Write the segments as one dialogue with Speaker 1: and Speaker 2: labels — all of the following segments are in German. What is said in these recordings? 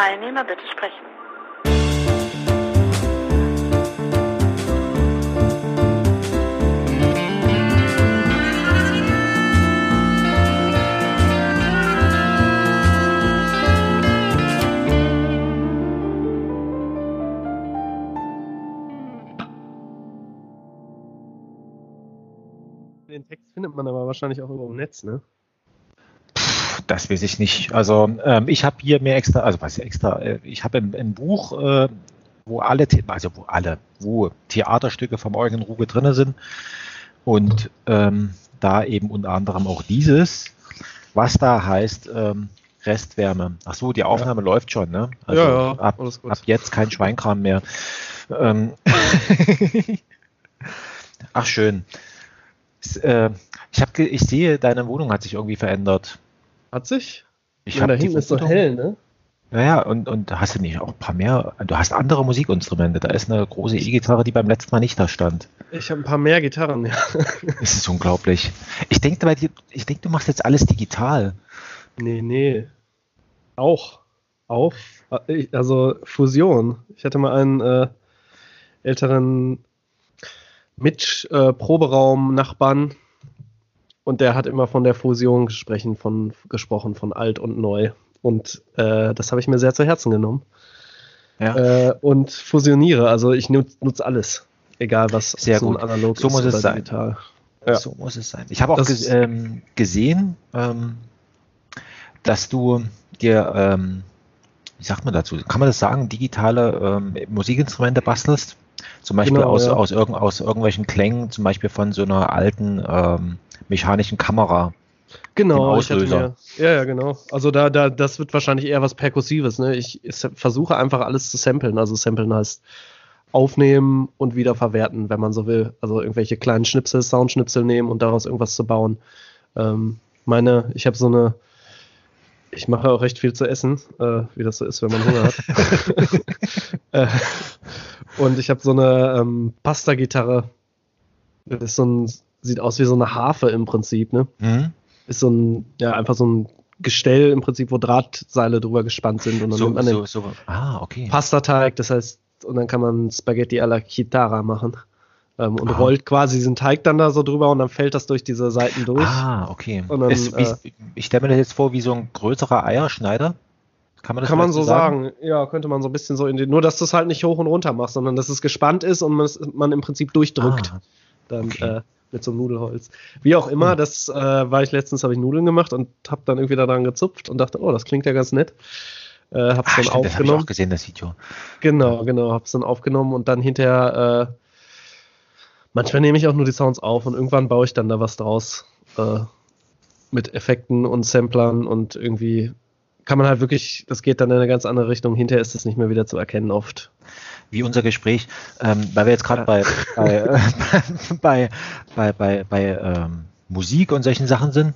Speaker 1: Teilnehmer bitte sprechen.
Speaker 2: Den Text findet man aber wahrscheinlich auch irgendwo im Netz, ne?
Speaker 3: Das weiß ich nicht. Also ähm, ich habe hier mir extra, also was extra, äh, ich habe im, im, Buch, äh, wo alle, also wo alle, wo Theaterstücke vom Eugen Ruge drin sind und ähm, da eben unter anderem auch dieses, was da heißt ähm, Restwärme. Ach so, die Aufnahme ja. läuft schon, ne? Also ja, ja, ab, ab, jetzt kein Schweinkram mehr. Ähm Ach schön. Äh, ich, hab, ich sehe, deine Wohnung hat sich irgendwie verändert.
Speaker 2: Hat sich?
Speaker 3: Ich ja, da hinten ist so hell, ne? Naja, und, und hast du nicht auch ein paar mehr, du hast andere Musikinstrumente. Da ist eine große E-Gitarre, die beim letzten Mal nicht da stand.
Speaker 2: Ich habe ein paar mehr Gitarren, ja.
Speaker 3: Das ist unglaublich. Ich denke ich denke, du machst jetzt alles digital.
Speaker 2: Nee, nee. Auch. Auf. Also Fusion. Ich hatte mal einen äh, älteren Mitch-Proberaum-Nachbarn, und der hat immer von der Fusion gesprochen, von, gesprochen, von alt und neu. Und äh, das habe ich mir sehr zu Herzen genommen. Ja. Äh, und fusioniere. Also ich nutze nutz alles. Egal was
Speaker 3: sehr so gut.
Speaker 2: analog
Speaker 3: so ist muss es sein. digital. Ja. So muss es sein. Ich habe auch ge ähm, gesehen, ähm, dass du dir, ähm, wie sagt man dazu, kann man das sagen, digitale ähm, Musikinstrumente bastelst? Zum Beispiel genau, aus, ja. aus, irg aus irgendwelchen Klängen, zum Beispiel von so einer alten ähm, mechanischen Kamera.
Speaker 2: Genau, Auslöser. Mir, ja, ja, genau. Also da, da, das wird wahrscheinlich eher was Perkussives. Ne? Ich, ich versuche einfach alles zu samplen. Also samplen heißt aufnehmen und wieder verwerten, wenn man so will. Also irgendwelche kleinen Schnipsel, Soundschnipsel nehmen und daraus irgendwas zu bauen. Ähm, meine, ich habe so eine, ich mache auch recht viel zu essen, äh, wie das so ist, wenn man Hunger hat. äh, und ich habe so eine ähm, Pasta-Gitarre. Das ist so ein sieht aus wie so eine Harfe im Prinzip, ne? Mhm. Ist so ein, ja, einfach so ein Gestell im Prinzip, wo Drahtseile drüber gespannt sind und dann
Speaker 3: so,
Speaker 2: nimmt man
Speaker 3: so, so. Ah, okay.
Speaker 2: Pastateig, das heißt, und dann kann man Spaghetti alla Chitarra machen. Ähm, und ah. rollt quasi diesen Teig dann da so drüber und dann fällt das durch diese Seiten durch.
Speaker 3: Ah, okay. Dann, es, äh, ich stelle mir das jetzt vor wie so ein größerer Eierschneider.
Speaker 2: Kann man das kann man so sagen? sagen? Ja, könnte man so ein bisschen so in den. Nur, dass du es halt nicht hoch und runter machst, sondern dass es gespannt ist und man, man im Prinzip durchdrückt. Ah, dann, okay. äh, mit so einem Nudelholz. Wie auch immer, hm. das äh, war ich letztens, habe ich Nudeln gemacht und habe dann irgendwie daran gezupft und dachte, oh, das klingt ja ganz nett. Äh, hab's Ach, dann stimmt, aufgenommen. Das hab ich auch
Speaker 3: gesehen, das Video.
Speaker 2: Genau, genau, hab's dann aufgenommen und dann hinterher, äh, manchmal nehme ich auch nur die Sounds auf und irgendwann baue ich dann da was draus. Äh, mit Effekten und Samplern und irgendwie kann man halt wirklich, das geht dann in eine ganz andere Richtung. Hinterher ist es nicht mehr wieder zu erkennen oft
Speaker 3: wie unser Gespräch, ähm, weil wir jetzt gerade bei, bei, äh, bei, bei, bei, bei ähm, Musik und solchen Sachen sind.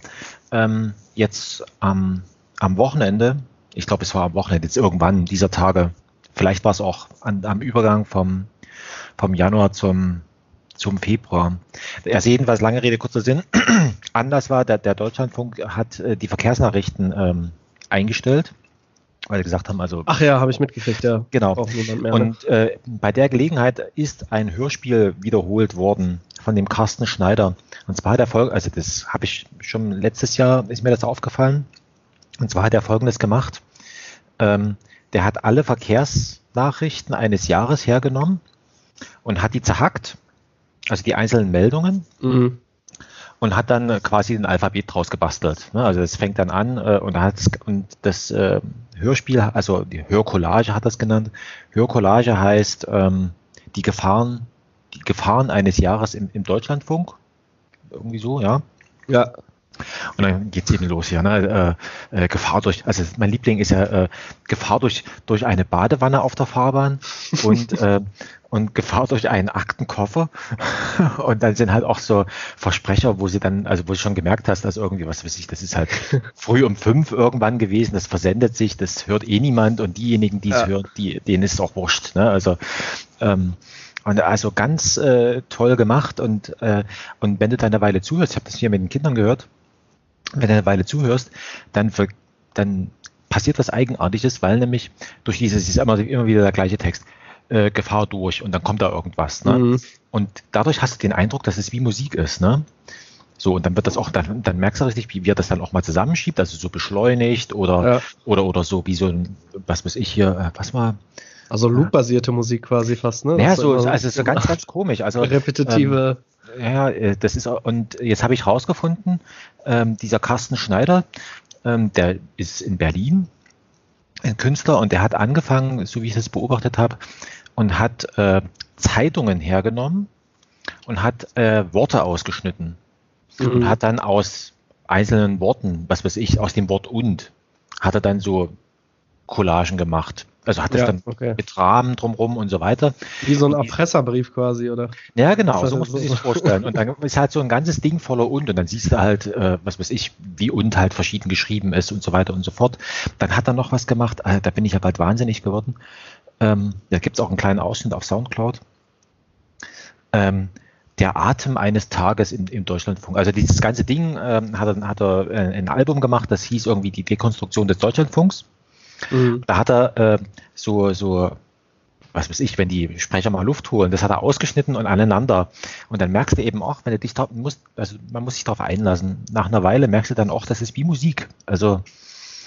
Speaker 3: Ähm, jetzt am, am Wochenende, ich glaube, es war am Wochenende, jetzt irgendwann dieser Tage, vielleicht war es auch an, am Übergang vom, vom Januar zum, zum Februar. Erst jedenfalls lange Rede, kurzer Sinn. Anders war, der, der Deutschlandfunk hat äh, die Verkehrsnachrichten ähm, eingestellt weil sie gesagt haben, also.
Speaker 2: Ach ja, habe ich mitgekriegt, ja.
Speaker 3: Genau. Mehr, und äh, bei der Gelegenheit ist ein Hörspiel wiederholt worden von dem Carsten Schneider. Und zwar hat er folgendes, also das habe ich schon letztes Jahr, ist mir das aufgefallen. Und zwar hat er folgendes gemacht. Ähm, der hat alle Verkehrsnachrichten eines Jahres hergenommen und hat die zerhackt, also die einzelnen Meldungen. Mhm und hat dann quasi ein Alphabet draus gebastelt. Ne? Also es fängt dann an äh, und, und das äh, Hörspiel, also die Hörcollage hat das genannt. Hörcollage heißt ähm, die Gefahren, die Gefahren eines Jahres im, im Deutschlandfunk. Irgendwie so, ja.
Speaker 2: Ja.
Speaker 3: Und dann geht's eben los hier, ne? Äh, äh, Gefahr durch, also mein Liebling ist ja äh, Gefahr durch, durch eine Badewanne auf der Fahrbahn und, äh, und Gefahr durch einen Aktenkoffer. und dann sind halt auch so Versprecher, wo sie dann, also wo du schon gemerkt hast, dass irgendwie, was weiß ich, das ist halt früh um fünf irgendwann gewesen, das versendet sich, das hört eh niemand und diejenigen, die es ja. hören, die, denen ist es auch wurscht. Ne? Also ähm, und also ganz äh, toll gemacht und, äh, und wenn du dann eine Weile zuhörst, ich habe das hier mit den Kindern gehört, wenn du eine Weile zuhörst, dann, dann passiert was Eigenartiges, weil nämlich durch dieses, ist immer, immer wieder der gleiche Text, äh, Gefahr durch und dann kommt da irgendwas. Ne? Mhm. Und dadurch hast du den Eindruck, dass es wie Musik ist. Ne? So, und dann wird das auch, dann, dann merkst du richtig, wie wir das dann auch mal zusammenschiebt, also so beschleunigt oder, ja. oder, oder so wie so ein, was weiß ich hier, äh, was war.
Speaker 2: Also Loop-basierte Musik quasi fast, ne?
Speaker 3: Ja, so, also so ganz, ganz komisch. Also,
Speaker 2: repetitive.
Speaker 3: Ähm, ja, äh, das ist, und jetzt habe ich rausgefunden, ähm, dieser Carsten Schneider, ähm, der ist in Berlin, ein Künstler, und der hat angefangen, so wie ich das beobachtet habe, und hat äh, Zeitungen hergenommen und hat äh, Worte ausgeschnitten mhm. und hat dann aus einzelnen Worten, was weiß ich, aus dem Wort und, hat er dann so Collagen gemacht. Also hat es ja, dann okay. mit Rahmen drumrum und so weiter.
Speaker 2: Wie so ein Erpresserbrief quasi, oder?
Speaker 3: Ja, genau, so muss man sich das vorstellen. Und dann ist halt so ein ganzes Ding voller und und dann siehst du halt, äh, was weiß ich, wie und halt verschieden geschrieben ist und so weiter und so fort. Dann hat er noch was gemacht, äh, da bin ich ja bald wahnsinnig geworden. Ähm, da gibt es auch einen kleinen Ausschnitt auf Soundcloud. Ähm, der Atem eines Tages im, im Deutschlandfunk. Also dieses ganze Ding ähm, hat er, hat er äh, ein Album gemacht, das hieß irgendwie die Dekonstruktion des Deutschlandfunks. Mhm. Da hat er äh, so, so, was weiß ich, wenn die Sprecher mal Luft holen, das hat er ausgeschnitten und aneinander. Und dann merkst du eben auch, wenn du dich drauf, musst, also man muss sich darauf einlassen. Nach einer Weile merkst du dann auch, das ist wie Musik. Also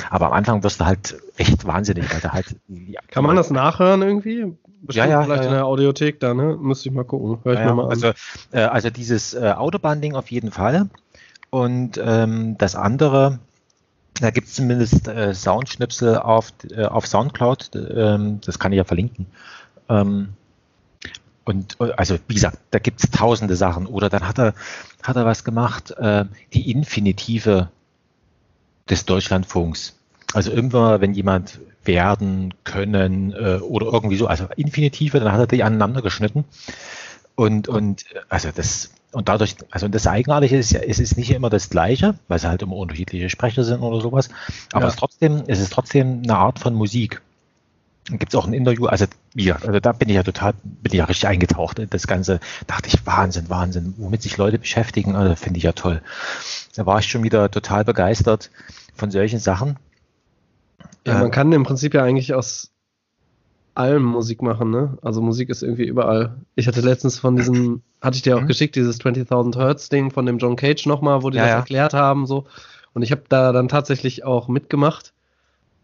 Speaker 3: aber am Anfang wirst du halt echt wahnsinnig, weil du halt.
Speaker 2: Kann man das nachhören irgendwie?
Speaker 3: Bestimmt ja, ja,
Speaker 2: vielleicht
Speaker 3: ja,
Speaker 2: in der Audiothek da, ne? Müsste ich mal gucken. Hör ich
Speaker 3: ja,
Speaker 2: mal an.
Speaker 3: Also, äh, also dieses äh, Autobahn-Ding auf jeden Fall. Und ähm, das andere, da gibt es zumindest äh, Soundschnipsel auf, äh, auf Soundcloud, ähm, das kann ich ja verlinken. Ähm, und äh, also wie gesagt, da gibt es tausende Sachen. Oder dann hat er, hat er was gemacht, äh, die Infinitive des Deutschlandfunks. Also irgendwann, wenn jemand werden, können äh, oder irgendwie so, also Infinitive, dann hat er die aneinander geschnitten. Und, und also das, und dadurch, also das Eigenartige ist ja, es ist nicht immer das Gleiche, weil es halt immer unterschiedliche Sprecher sind oder sowas, aber ja. es, ist trotzdem, es ist trotzdem eine Art von Musik. Gibt es auch ein Interview, also ja, also da bin ich ja total, bin ich ja richtig eingetaucht in das Ganze. Dachte ich, Wahnsinn, Wahnsinn, womit sich Leute beschäftigen, also finde ich ja toll. Da war ich schon wieder total begeistert von solchen Sachen.
Speaker 2: Ja, man kann im Prinzip ja eigentlich aus allem Musik machen, ne? Also Musik ist irgendwie überall. Ich hatte letztens von diesem, hatte ich dir auch mhm. geschickt, dieses 20.000 Hertz Ding von dem John Cage nochmal, wo die ja, das ja. erklärt haben, so. Und ich habe da dann tatsächlich auch mitgemacht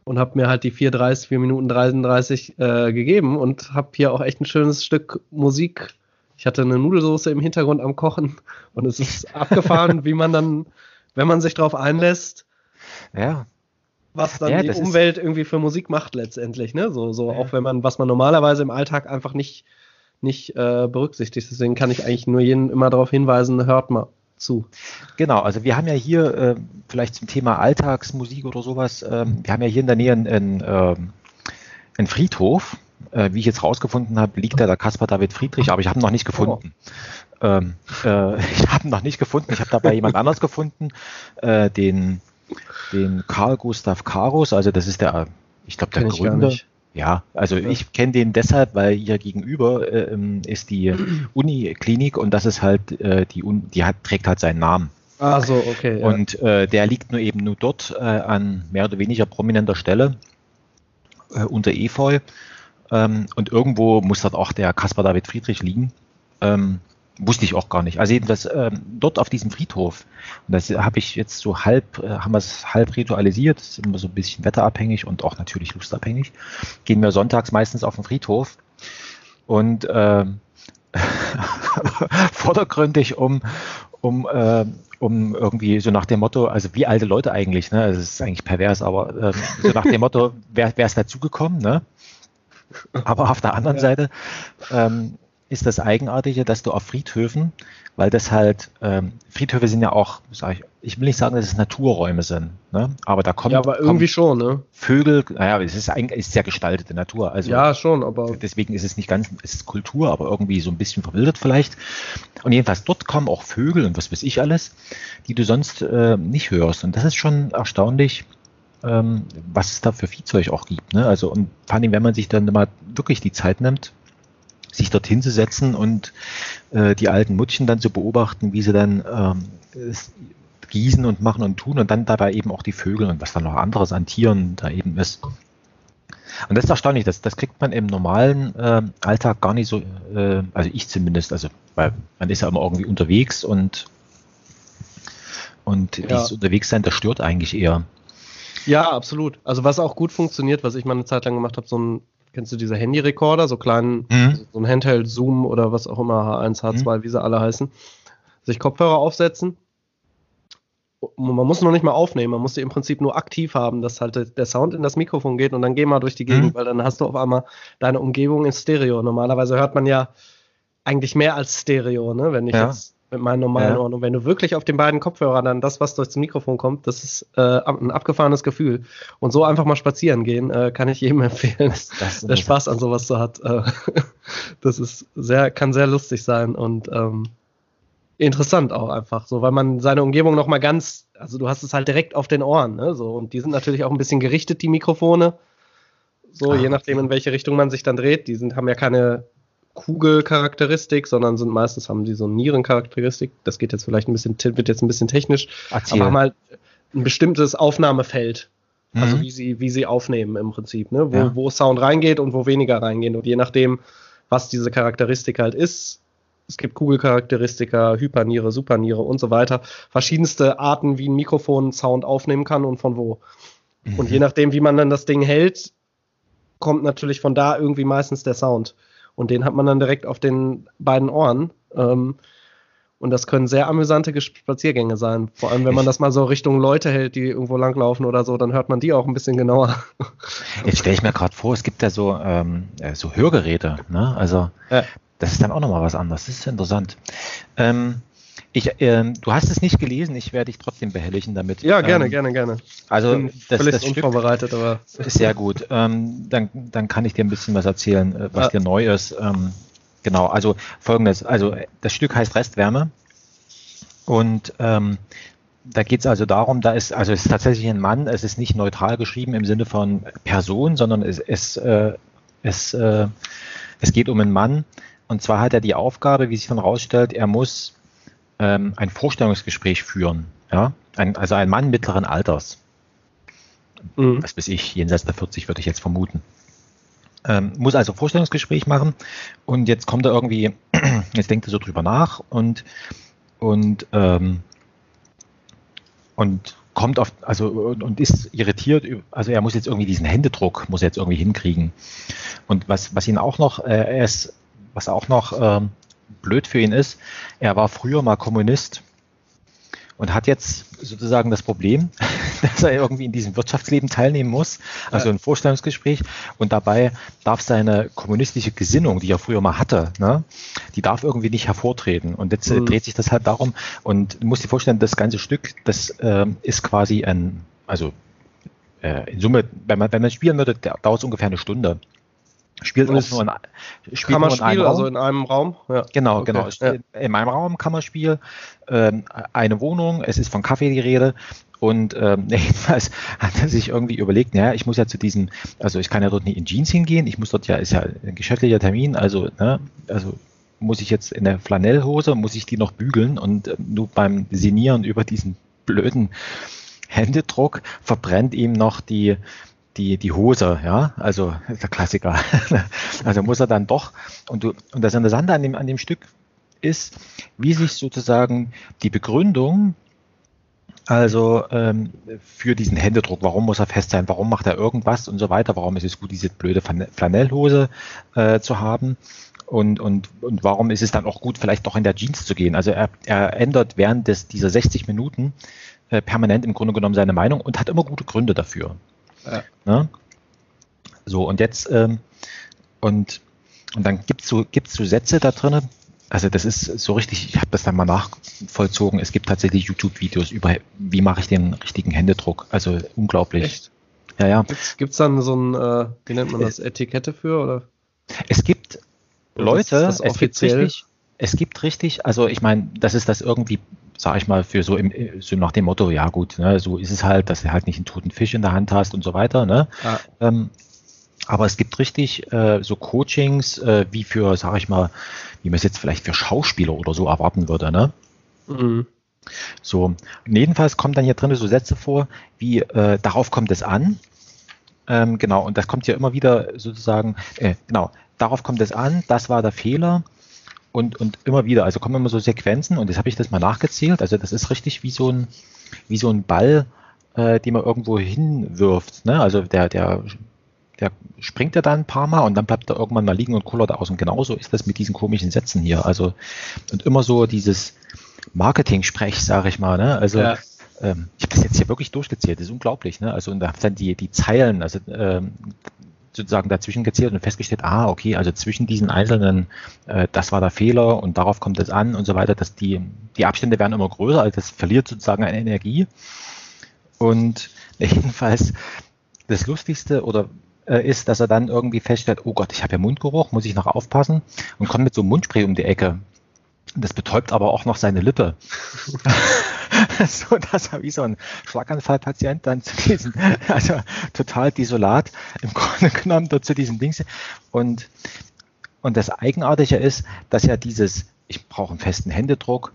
Speaker 2: und habe mir halt die 4,30, 4 Minuten 33 äh, gegeben und habe hier auch echt ein schönes Stück Musik. Ich hatte eine Nudelsoße im Hintergrund am Kochen und es ist abgefahren, wie man dann, wenn man sich drauf einlässt,
Speaker 3: ja.
Speaker 2: Was dann ja, die Umwelt irgendwie für Musik macht letztendlich, ne? So, so ja. auch wenn man, was man normalerweise im Alltag einfach nicht, nicht äh, berücksichtigt. Deswegen kann ich eigentlich nur jeden immer darauf hinweisen, hört mal zu.
Speaker 3: Genau, also wir haben ja hier äh, vielleicht zum Thema Alltagsmusik oder sowas, äh, wir haben ja hier in der Nähe einen, einen ähm, Friedhof. Äh, wie ich jetzt rausgefunden habe, liegt da der Caspar David Friedrich, aber ich habe ihn noch nicht gefunden. Oh. Ähm, äh, ich habe ihn noch nicht gefunden. Ich habe dabei jemand anders gefunden, äh, den, den Karl Gustav Karus, also das ist der, ich glaube, der Gründer. Ja, also ja. ich kenne den deshalb, weil hier gegenüber äh, ähm, ist die Uniklinik und das ist halt äh, die Un die hat trägt halt seinen Namen.
Speaker 2: Ah so, okay.
Speaker 3: Ja. Und äh, der liegt nur eben nur dort äh, an mehr oder weniger prominenter Stelle äh, unter Efeu. Ähm, und irgendwo muss dort auch der Caspar David Friedrich liegen. Ähm, wusste ich auch gar nicht. Also jedenfalls ähm, dort auf diesem Friedhof, und das habe ich jetzt so halb, äh, haben wir es halb ritualisiert, das ist immer so ein bisschen wetterabhängig und auch natürlich lustabhängig, gehen wir sonntags meistens auf den Friedhof und äh, vordergründig um, um, äh, um irgendwie so nach dem Motto, also wie alte Leute eigentlich, ne? Das ist eigentlich pervers, aber äh, so nach dem Motto, wer, wer ist dazugekommen, ne? Aber auf der anderen ja. Seite ähm, ist das Eigenartige, dass du auf Friedhöfen, weil das halt, ähm, Friedhöfe sind ja auch, sag ich, ich will nicht sagen, dass es Naturräume sind, ne? aber da kommen,
Speaker 2: ja, aber irgendwie schon, ne?
Speaker 3: Vögel, naja, es ist eigentlich ist sehr gestaltete Natur. Also
Speaker 2: ja, schon, aber.
Speaker 3: Deswegen ist es nicht ganz, es ist Kultur, aber irgendwie so ein bisschen verwildert vielleicht. Und jedenfalls dort kommen auch Vögel und was weiß ich alles, die du sonst äh, nicht hörst. Und das ist schon erstaunlich, ähm, was es da für Viehzeug auch gibt. Ne? Also, und vor allem, wenn man sich dann mal wirklich die Zeit nimmt, sich dorthin zu setzen und äh, die alten Mutschen dann zu beobachten, wie sie dann ähm, gießen und machen und tun und dann dabei eben auch die Vögel und was dann noch anderes an Tieren da eben ist. Und das ist erstaunlich, das, das kriegt man im normalen äh, Alltag gar nicht so, äh, also ich zumindest, also weil man ist ja immer irgendwie unterwegs und und ja. dieses Unterwegssein, das stört eigentlich eher.
Speaker 2: Ja, absolut. Also was auch gut funktioniert, was ich mal eine Zeit lang gemacht habe, so ein, kennst du diese Handy-Recorder, so kleinen, mhm. so ein Handheld-Zoom oder was auch immer, H1, H2, mhm. wie sie alle heißen, sich Kopfhörer aufsetzen. Man muss noch nicht mal aufnehmen, man muss die im Prinzip nur aktiv haben, dass halt der Sound in das Mikrofon geht und dann geh mal durch die Gegend, mhm. weil dann hast du auf einmal deine Umgebung in Stereo. Normalerweise hört man ja eigentlich mehr als Stereo, ne? Wenn ich ja. jetzt mit meinen normalen ja. Ohren. Und wenn du wirklich auf den beiden Kopfhörern dann das, was durchs Mikrofon kommt, das ist äh, ein abgefahrenes Gefühl. Und so einfach mal spazieren gehen, äh, kann ich jedem empfehlen, das der Spaß an sowas so hat. Äh, das ist sehr, kann sehr lustig sein und ähm, interessant auch einfach, so, weil man seine Umgebung nochmal ganz, also du hast es halt direkt auf den Ohren, ne, so, und die sind natürlich auch ein bisschen gerichtet, die Mikrofone, so, ah, je nachdem, in welche Richtung man sich dann dreht, die sind, haben ja keine Kugelcharakteristik, sondern sind meistens haben die so eine Nierencharakteristik. Das geht jetzt vielleicht ein bisschen, wird jetzt ein bisschen technisch, Erzähl. aber haben halt ein bestimmtes Aufnahmefeld. Also mhm. wie sie, wie sie aufnehmen im Prinzip, ne? wo, ja. wo Sound reingeht und wo weniger reingeht. Und je nachdem, was diese Charakteristik halt ist, es gibt Kugelcharakteristika, Hyperniere, Superniere und so weiter. Verschiedenste Arten, wie ein Mikrofon Sound aufnehmen kann und von wo. Mhm. Und je nachdem, wie man dann das Ding hält, kommt natürlich von da irgendwie meistens der Sound. Und den hat man dann direkt auf den beiden Ohren. Ähm, und das können sehr amüsante Spaziergänge sein. Vor allem, wenn man das mal so Richtung Leute hält, die irgendwo langlaufen oder so, dann hört man die auch ein bisschen genauer.
Speaker 3: Jetzt stelle ich mir gerade vor, es gibt ja so, ähm, äh, so Hörgeräte. Ne? Also ja. das ist dann auch nochmal was anderes. Das ist interessant. Ähm, ich, ähm, du hast es nicht gelesen, ich werde dich trotzdem behelligen damit.
Speaker 2: Ja, gerne, ähm, gerne, gerne.
Speaker 3: Also
Speaker 2: Bin das, völlig das unvorbereitet, aber
Speaker 3: ist sehr gut. Ähm, dann, dann kann ich dir ein bisschen was erzählen, äh, was ja. dir neu ist. Ähm, genau, also folgendes, also das Stück heißt Restwärme und ähm, da geht es also darum, da ist, also es ist tatsächlich ein Mann, es ist nicht neutral geschrieben im Sinne von Person, sondern es, es, äh, es, äh, es geht um einen Mann. Und zwar hat er die Aufgabe, wie sich dann rausstellt, er muss ähm, ein Vorstellungsgespräch führen. Ja? Ein, also ein Mann mittleren Alters. Mhm. Was weiß ich, jenseits der 40 würde ich jetzt vermuten. Ähm, muss also Vorstellungsgespräch machen und jetzt kommt er irgendwie, jetzt denkt er so drüber nach und, und, ähm, und kommt auf, also und ist irritiert, also er muss jetzt irgendwie diesen Händedruck, muss er jetzt irgendwie hinkriegen. Und was, was ihn auch noch, äh, er ist, was auch noch ähm, blöd für ihn ist, er war früher mal Kommunist und hat jetzt sozusagen das Problem, dass er irgendwie in diesem Wirtschaftsleben teilnehmen muss, also ein Vorstellungsgespräch und dabei darf seine kommunistische Gesinnung, die er früher mal hatte, ne, die darf irgendwie nicht hervortreten und jetzt äh, mhm. dreht sich das halt darum und du musst dir vorstellen, das ganze Stück, das äh, ist quasi ein, also äh, in Summe, wenn man, wenn man spielen würde, dauert es ungefähr eine Stunde. Spielt auch nur in,
Speaker 2: spielt nur in einem Raum. also in einem Raum?
Speaker 3: Ja. Genau, okay. genau. Ja. In einem Raum Kammerspiel, ähm, eine Wohnung, es ist von Kaffee die Rede und ähm, jedenfalls hat er sich irgendwie überlegt, naja, ich muss ja zu diesem, also ich kann ja dort nicht in Jeans hingehen, ich muss dort ja, ist ja ein geschäftlicher Termin, also, ne, also muss ich jetzt in der Flanellhose, muss ich die noch bügeln und äh, nur beim Sinieren über diesen blöden Händedruck verbrennt ihm noch die, die, die Hose, ja, also der Klassiker. also muss er dann doch, und, du, und das Interessante an dem, an dem Stück ist, wie sich sozusagen die Begründung, also ähm, für diesen Händedruck, warum muss er fest sein, warum macht er irgendwas und so weiter, warum ist es gut, diese blöde Flanellhose äh, zu haben und, und, und warum ist es dann auch gut, vielleicht doch in der Jeans zu gehen. Also er, er ändert während des, dieser 60 Minuten äh, permanent im Grunde genommen seine Meinung und hat immer gute Gründe dafür. Ja. Ne? So, und jetzt, ähm, und, und dann gibt es so, gibt's so Sätze da drin, also das ist so richtig, ich habe das dann mal nachvollzogen, es gibt tatsächlich YouTube-Videos über, wie mache ich den richtigen Händedruck, also unglaublich. Echt?
Speaker 2: Ja, ja. Gibt es dann so ein, äh, wie nennt man das, Etikette für, oder?
Speaker 3: Es gibt Leute, es gibt richtig, es gibt richtig, also ich meine, das ist das irgendwie sage ich mal, für so, im, so nach dem Motto, ja gut, ne, so ist es halt, dass du halt nicht einen toten Fisch in der Hand hast und so weiter. Ne? Ja. Ähm, aber es gibt richtig äh, so Coachings, äh, wie für, sage ich mal, wie man es jetzt vielleicht für Schauspieler oder so erwarten würde. Ne? Mhm. So, jedenfalls kommen dann hier drin so Sätze vor, wie äh, darauf kommt es an. Ähm, genau, und das kommt ja immer wieder sozusagen, äh, genau, darauf kommt es an, das war der Fehler und, und immer wieder, also kommen immer so Sequenzen und jetzt habe ich das mal nachgezählt, also das ist richtig wie so ein, wie so ein Ball, äh, den man irgendwo hinwirft, ne? also der, der, der springt ja dann ein paar Mal und dann bleibt er irgendwann mal liegen und kullert aus und genauso ist das mit diesen komischen Sätzen hier, also und immer so dieses Marketing-Sprech, sage ich mal, ne? also ja ähm, ich habe das jetzt hier wirklich durchgezählt, das ist unglaublich, ne? Also und da dann die, die Zeilen, also ähm, sozusagen dazwischen gezählt und festgestellt, ah, okay, also zwischen diesen einzelnen, äh, das war der Fehler und darauf kommt es an und so weiter, dass die, die Abstände werden immer größer, also das verliert sozusagen an Energie. Und jedenfalls das Lustigste oder äh, ist, dass er dann irgendwie feststellt, oh Gott, ich habe ja Mundgeruch, muss ich noch aufpassen und kommt mit so einem Mundspray um die Ecke. Das betäubt aber auch noch seine Lippe. so dass er wie so ein Schlaganfallpatient dann zu diesem, also total desolat im Grunde genommen dort zu diesem Ding. Und, und das Eigenartige ist, dass ja dieses, ich brauche einen festen Händedruck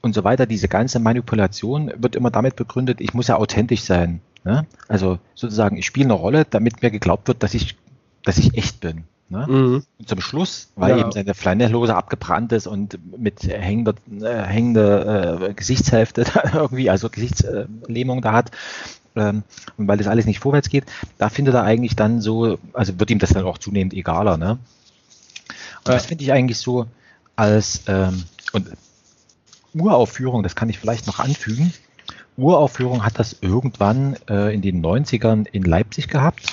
Speaker 3: und so weiter, diese ganze Manipulation wird immer damit begründet, ich muss ja authentisch sein. Ne? Also sozusagen, ich spiele eine Rolle, damit mir geglaubt wird, dass ich, dass ich echt bin. Ne? Mhm. Und zum Schluss, weil ja. eben seine Flanellhose abgebrannt ist und mit hängender, äh, hängender äh, Gesichtshälfte irgendwie, also Gesichtslähmung da hat, ähm, und weil das alles nicht vorwärts geht, da findet er eigentlich dann so, also wird ihm das dann auch zunehmend egaler. Ne? Und das finde ich eigentlich so als ähm, und Uraufführung, das kann ich vielleicht noch anfügen. Uraufführung hat das irgendwann äh, in den 90ern in Leipzig gehabt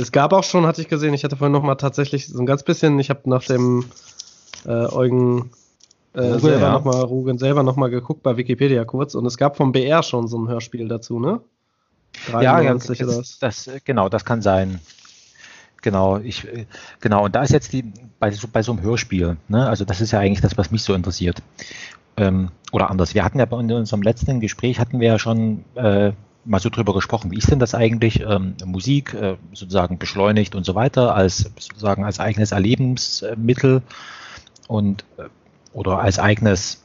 Speaker 2: es gab auch schon, hatte ich gesehen, ich hatte vorhin noch mal tatsächlich so ein ganz bisschen, ich habe nach dem äh, Eugen äh, Ruge, selber ja. noch mal, Rugen selber noch mal geguckt bei Wikipedia kurz und es gab vom BR schon so ein Hörspiel dazu, ne?
Speaker 3: Ja, ja das, das, das, genau, das kann sein. Genau, ich, genau, und da ist jetzt die, bei so, bei so einem Hörspiel, ne, also das ist ja eigentlich das, was mich so interessiert. Ähm, oder anders, wir hatten ja bei unserem letzten Gespräch hatten wir ja schon äh, mal so drüber gesprochen. Wie ist denn das eigentlich? Ähm, Musik äh, sozusagen beschleunigt und so weiter als sozusagen als eigenes Erlebensmittel und äh, oder als eigenes,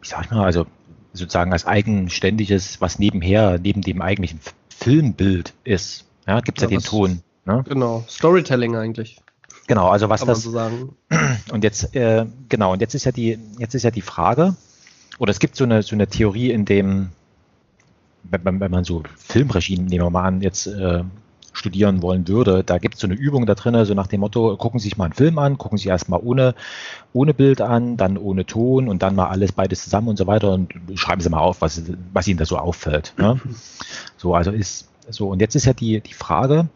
Speaker 3: wie sag ich mal, also sozusagen als eigenständiges, was nebenher neben dem eigentlichen Filmbild ist. Ja, gibt es ja, ja, den Ton.
Speaker 2: Ne? Genau, Storytelling eigentlich.
Speaker 3: Genau, also was das. So und jetzt äh, genau und jetzt ist ja die jetzt ist ja die Frage oder es gibt so eine so eine Theorie in dem wenn, wenn man so Filmregien, nehmen wir mal an, jetzt äh, studieren wollen würde, da gibt es so eine Übung da drin, so nach dem Motto, gucken Sie sich mal einen Film an, gucken Sie erstmal ohne, ohne Bild an, dann ohne Ton und dann mal alles beides zusammen und so weiter und schreiben Sie mal auf, was, was Ihnen da so auffällt. Ne? So, also ist so, und jetzt ist ja die, die Frage,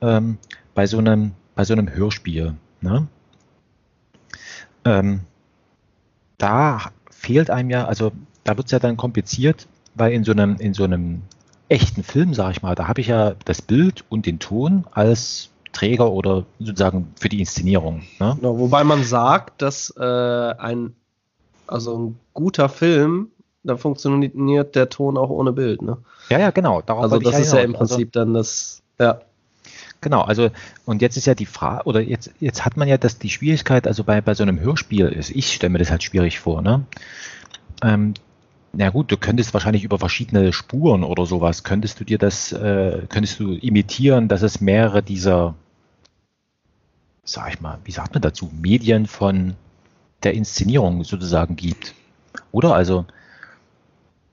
Speaker 3: ähm, bei so einem, bei so einem Hörspiel, ne? ähm, da fehlt einem ja, also da wird es ja dann kompliziert, weil in so einem, in so einem echten Film, sage ich mal, da habe ich ja das Bild und den Ton als Träger oder sozusagen für die Inszenierung.
Speaker 2: Ne? Genau, wobei man sagt, dass äh, ein, also ein guter Film, da funktioniert der Ton auch ohne Bild. Ne?
Speaker 3: Ja, ja, genau.
Speaker 2: Darauf also das ist ja im Prinzip also, dann das, ja.
Speaker 3: Genau, also und jetzt ist ja die Frage, oder jetzt, jetzt hat man ja das, die Schwierigkeit, also bei, bei so einem Hörspiel ist, ich stelle mir das halt schwierig vor, ne? Ähm, na gut, du könntest wahrscheinlich über verschiedene Spuren oder sowas, könntest du dir das, äh, könntest du imitieren, dass es mehrere dieser, sag ich mal, wie sagt man dazu, Medien von der Inszenierung sozusagen gibt. Oder also.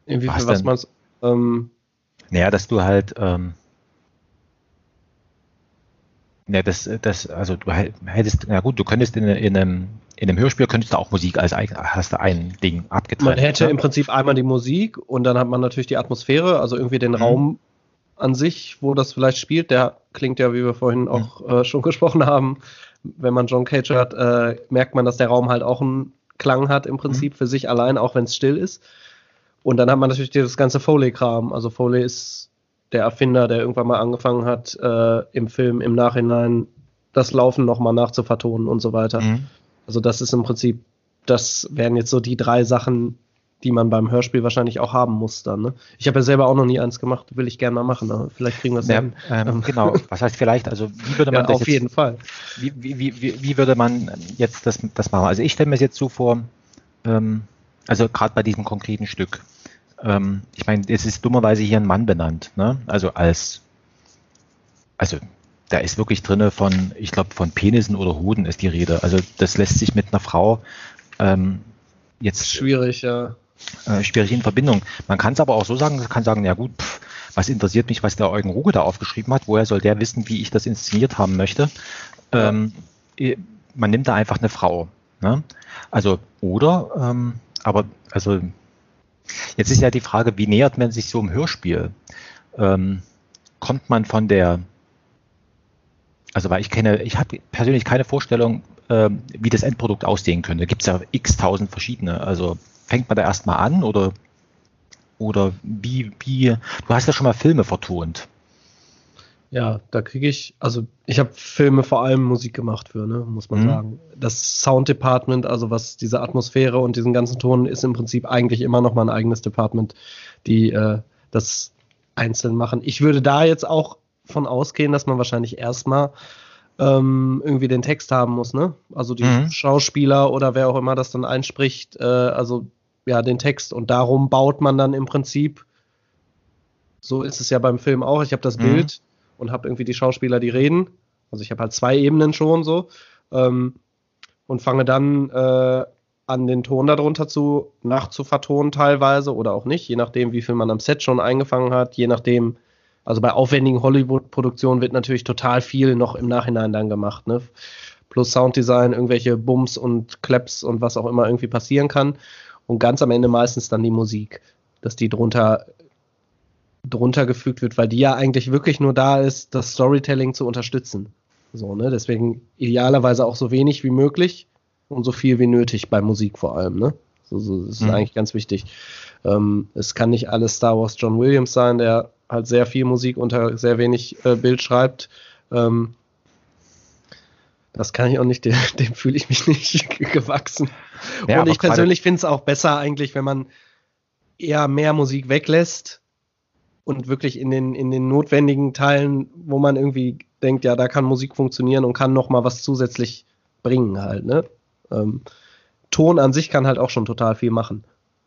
Speaker 2: Inwiefern, was meinst
Speaker 3: ähm, Naja, dass du halt, ähm, ja, das, das, also du hättest, na gut, du könntest in, in einem in dem Hörspiel könntest du auch Musik als hast du ein Ding abgetrennt.
Speaker 2: Man hätte im Prinzip einmal die Musik und dann hat man natürlich die Atmosphäre, also irgendwie den mhm. Raum an sich, wo das vielleicht spielt. Der klingt ja, wie wir vorhin auch mhm. äh, schon gesprochen haben, wenn man John Cage hört, äh, merkt man, dass der Raum halt auch einen Klang hat im Prinzip mhm. für sich allein, auch wenn es still ist. Und dann hat man natürlich das ganze Foley-Kram. Also Foley ist der Erfinder, der irgendwann mal angefangen hat, äh, im Film im Nachhinein das Laufen nochmal nachzuvertonen und so weiter. Mhm. Also das ist im Prinzip, das wären jetzt so die drei Sachen, die man beim Hörspiel wahrscheinlich auch haben muss dann. Ne? Ich habe ja selber auch noch nie eins gemacht, will ich gerne mal machen. Aber vielleicht kriegen wir es
Speaker 3: ja, hin. Ähm, genau, was heißt vielleicht? Also wie würde man ja,
Speaker 2: das auf jetzt, jeden Fall.
Speaker 3: Wie, wie, wie, wie würde man jetzt das, das machen? Also ich stelle mir es jetzt so vor, ähm, also gerade bei diesem konkreten Stück. Ähm, ich meine, es ist dummerweise hier ein Mann benannt, ne? Also als, also da ist wirklich drinne von, ich glaube, von Penissen oder Hoden ist die Rede. Also das lässt sich mit einer Frau ähm, jetzt
Speaker 2: schwierig, ja.
Speaker 3: Äh, schwierig in Verbindung. Man kann es aber auch so sagen, man kann sagen, ja gut, pff, was interessiert mich, was der Eugen Ruge da aufgeschrieben hat, woher soll der wissen, wie ich das inszeniert haben möchte. Ähm, man nimmt da einfach eine Frau. Ne? Also, oder, ähm, aber, also, jetzt ist ja die Frage, wie nähert man sich so im Hörspiel? Ähm, kommt man von der, also, weil ich kenne, ich habe persönlich keine Vorstellung, ähm, wie das Endprodukt aussehen könnte. Gibt es ja x tausend verschiedene. Also, fängt man da erstmal an oder, oder wie, wie, du hast ja schon mal Filme vertont.
Speaker 2: Ja, da kriege ich, also ich habe Filme vor allem Musik gemacht für, ne, muss man mhm. sagen. Das Sound Department, also was diese Atmosphäre und diesen ganzen Ton ist im Prinzip eigentlich immer noch mal ein eigenes Department, die äh, das einzeln machen. Ich würde da jetzt auch von ausgehen, dass man wahrscheinlich erstmal ähm, irgendwie den Text haben muss, ne? Also die mhm. Schauspieler oder wer auch immer das dann einspricht, äh, also ja, den Text und darum baut man dann im Prinzip, so ist es ja beim Film auch, ich habe das mhm. Bild und habe irgendwie die Schauspieler, die reden. Also ich habe halt zwei Ebenen schon so. Ähm, und fange dann äh, an, den Ton darunter zu nachzuvertonen teilweise oder auch nicht, je nachdem, wie viel man am Set schon eingefangen hat, je nachdem, also bei aufwendigen Hollywood-Produktionen wird natürlich total viel noch im Nachhinein dann gemacht, ne? Plus Sounddesign, irgendwelche Bums und Claps und was auch immer irgendwie passieren kann. Und ganz am Ende meistens dann die Musik, dass die drunter drunter gefügt wird, weil die ja eigentlich wirklich nur da ist, das Storytelling zu unterstützen. So, ne? Deswegen idealerweise auch so wenig wie möglich und so viel wie nötig bei Musik vor allem, ne? So, so, das ist mhm. eigentlich ganz wichtig. Ähm, es kann nicht alles Star Wars John Williams sein, der halt sehr viel Musik unter sehr wenig äh, Bild schreibt. Ähm, das kann ich auch nicht, dem, dem fühle ich mich nicht gewachsen. Ja, und ich persönlich finde es auch besser eigentlich, wenn man eher mehr Musik weglässt und wirklich in den, in den notwendigen Teilen, wo man irgendwie denkt, ja, da kann Musik funktionieren und kann noch mal was zusätzlich bringen halt, ne? Ähm, Ton an sich kann halt auch schon total viel machen.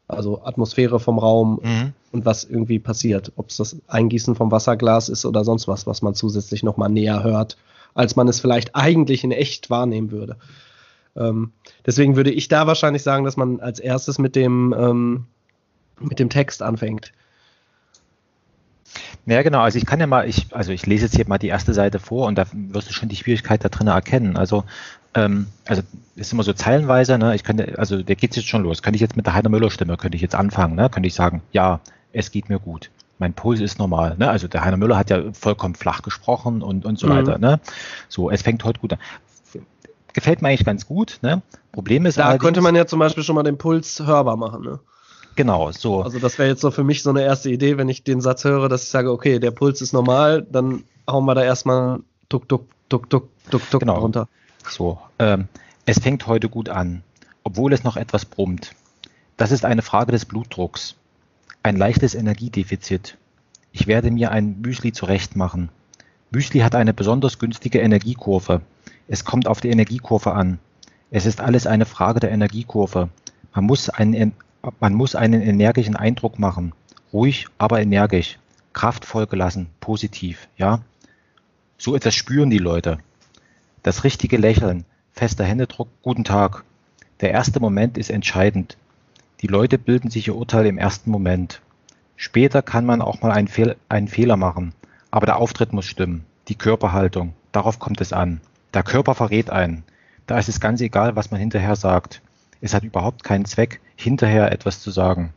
Speaker 2: Also Atmosphäre vom Raum mhm. und was irgendwie passiert. Ob es das Eingießen vom Wasserglas ist oder sonst was, was man zusätzlich noch mal näher hört, als man es vielleicht eigentlich in echt wahrnehmen würde. Ähm, deswegen würde ich da wahrscheinlich sagen, dass man als erstes mit dem, ähm, mit dem Text anfängt.
Speaker 3: Ja, genau. Also ich kann ja mal, ich, also ich lese jetzt hier mal die erste Seite vor und da wirst du schon die Schwierigkeit da drin erkennen. Also, ähm, also ist immer so zeilenweise, ne? Ich könnte, also der geht jetzt schon los. Könnte ich jetzt mit der Heiner Müller Stimme, könnte ich jetzt anfangen, ne? Könnte ich sagen, ja, es geht mir gut. Mein Puls ist normal, ne? Also der Heiner Müller hat ja vollkommen flach gesprochen und, und so mhm. weiter, ne? So, es fängt heute gut an. Gefällt mir eigentlich ganz gut, ne? Problem ist
Speaker 2: Da könnte man ja zum Beispiel schon mal den Puls hörbar machen, ne?
Speaker 3: Genau, so.
Speaker 2: Also das wäre jetzt so für mich so eine erste Idee, wenn ich den Satz höre, dass ich sage, okay, der Puls ist normal, dann hauen wir da erstmal tuk tuk tuk tuk tuk tuk
Speaker 3: genau. runter. So, ähm, es fängt heute gut an, obwohl es noch etwas brummt. Das ist eine Frage des Blutdrucks. Ein leichtes Energiedefizit. Ich werde mir ein Müsli zurechtmachen. Müsli hat eine besonders günstige Energiekurve. Es kommt auf die Energiekurve an. Es ist alles eine Frage der Energiekurve. Man muss einen, man muss einen energischen Eindruck machen. Ruhig, aber energisch. Kraftvoll gelassen, positiv, ja. So etwas spüren die Leute. Das richtige Lächeln, fester Händedruck, guten Tag. Der erste Moment ist entscheidend. Die Leute bilden sich ihr Urteil im ersten Moment. Später kann man auch mal einen, Fehl einen Fehler machen. Aber der Auftritt muss stimmen. Die Körperhaltung. Darauf kommt es an. Der Körper verrät einen. Da ist es ganz egal, was man hinterher sagt. Es hat überhaupt keinen Zweck, hinterher etwas zu sagen,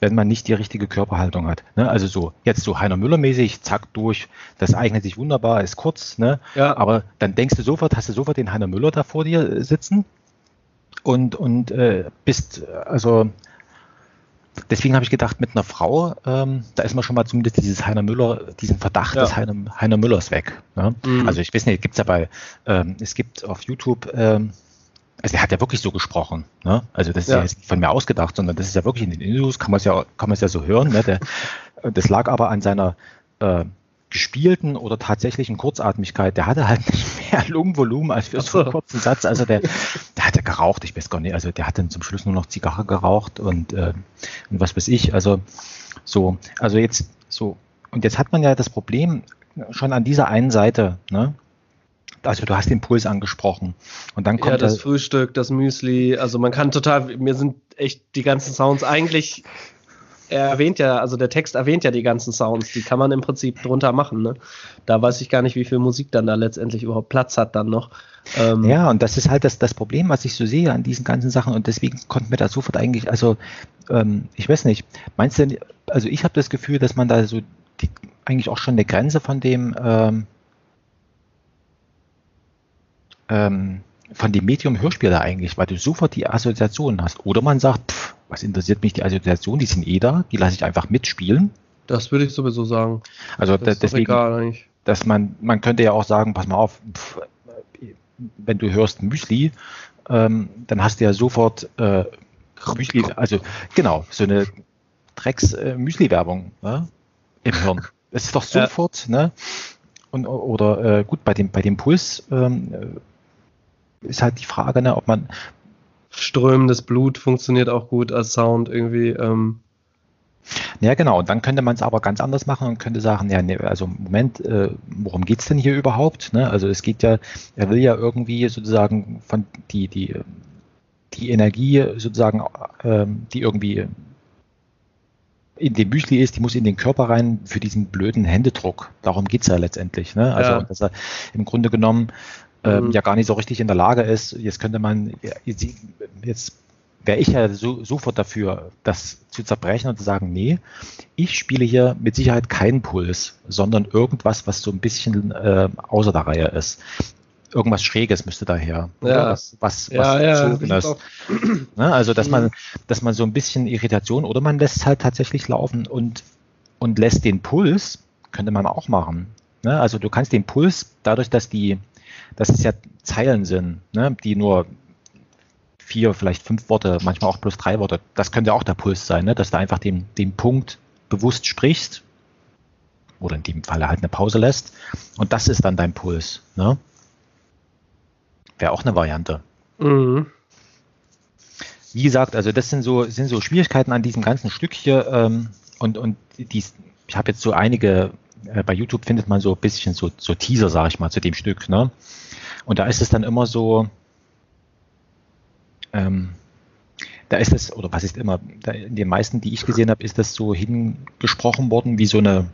Speaker 3: wenn man nicht die richtige Körperhaltung hat. Ne? Also so, jetzt so Heiner Müller-mäßig, zack, durch, das eignet sich wunderbar, ist kurz, ne? Ja. aber dann denkst du sofort, hast du sofort den Heiner Müller da vor dir sitzen und, und äh, bist, also deswegen habe ich gedacht, mit einer Frau, ähm, da ist man schon mal zumindest dieses Heiner Müller, diesen Verdacht ja. des Heiner, Heiner Müllers weg. Ne? Mhm. Also ich weiß nicht, gibt es ja bei, ähm, es gibt auf YouTube ähm, also er hat ja wirklich so gesprochen. Ne? Also das ist ja. ja nicht von mir ausgedacht, sondern das ist ja wirklich in den Interviews, kann man es ja, kann man es ja so hören. Ne? Der, das lag aber an seiner äh, gespielten oder tatsächlichen Kurzatmigkeit. Der hatte halt nicht mehr Lungenvolumen als für so einen kurzen Satz. Also der, der hatte geraucht, ich weiß gar nicht, also der hat dann zum Schluss nur noch Zigarre geraucht und, äh, und was weiß ich, also so, also jetzt so, und jetzt hat man ja das Problem schon an dieser einen Seite, ne? Also du hast den Puls angesprochen und dann kommt
Speaker 2: ja das Frühstück, das Müsli, also man kann total, mir sind echt die ganzen Sounds eigentlich er erwähnt ja, also der Text erwähnt ja die ganzen Sounds, die kann man im Prinzip drunter machen. Ne? Da weiß ich gar nicht, wie viel Musik dann da letztendlich überhaupt Platz hat dann noch.
Speaker 3: Ähm ja, und das ist halt das, das Problem, was ich so sehe an diesen ganzen Sachen und deswegen konnte mir da sofort eigentlich, also ähm, ich weiß nicht, meinst du, also ich habe das Gefühl, dass man da so die, eigentlich auch schon eine Grenze von dem ähm, ähm, von dem Medium Hörspiel da eigentlich, weil du sofort die Assoziation hast. Oder man sagt, pff, was interessiert mich die Assoziation, die sind eh da, die lasse ich einfach mitspielen.
Speaker 2: Das würde ich sowieso sagen.
Speaker 3: Also das deswegen, egal, dass man, man könnte ja auch sagen, pass mal auf, pff, wenn du hörst Müsli, ähm, dann hast du ja sofort äh, Müsli, also genau, so eine Drecks-Müsli-Werbung äh, ne, im Hirn. Es ist doch sofort, ja. ne? Und, oder äh, gut, bei dem, bei dem Puls ähm, ist halt die Frage, ne, ob man.
Speaker 2: Strömendes Blut funktioniert auch gut als Sound irgendwie. Ähm.
Speaker 3: Ja, genau. Und dann könnte man es aber ganz anders machen und könnte sagen, ja, nee, also Moment, äh, worum geht es denn hier überhaupt? Ne? Also es geht ja, er will ja irgendwie sozusagen von die, die, die Energie sozusagen, äh, die irgendwie in dem Müsli ist, die muss in den Körper rein für diesen blöden Händedruck. Darum geht es ja letztendlich. Ne? Also ja. dass er im Grunde genommen ähm, mhm. ja gar nicht so richtig in der Lage ist. Jetzt könnte man, jetzt wäre ich ja so, sofort dafür, das zu zerbrechen und zu sagen, nee, ich spiele hier mit Sicherheit keinen Puls, sondern irgendwas, was so ein bisschen äh, außer der Reihe ist. Irgendwas Schräges müsste daher.
Speaker 2: Ja. Was,
Speaker 3: was, ja, ja, ist. Ne? Also, dass man, mhm. dass man so ein bisschen Irritation oder man lässt es halt tatsächlich laufen und, und lässt den Puls, könnte man auch machen. Ne? Also, du kannst den Puls, dadurch, dass die, dass es ja Zeilen sind, ne, die nur vier, vielleicht fünf Worte, manchmal auch plus drei Worte, das könnte auch der Puls sein, ne, dass du einfach den, den Punkt bewusst sprichst oder in dem Falle halt eine Pause lässt und das ist dann dein Puls. Ne? Wäre auch eine Variante. Mhm. Wie gesagt, also das sind so, sind so Schwierigkeiten an diesem ganzen Stück hier ähm, und, und die, ich habe jetzt so einige äh, bei YouTube findet man so ein bisschen so, so Teaser, sage ich mal, zu dem Stück. Ne? Und da ist es dann immer so, ähm, da ist es, oder was ist immer, da in den meisten, die ich gesehen habe, ist das so hingesprochen worden wie so eine,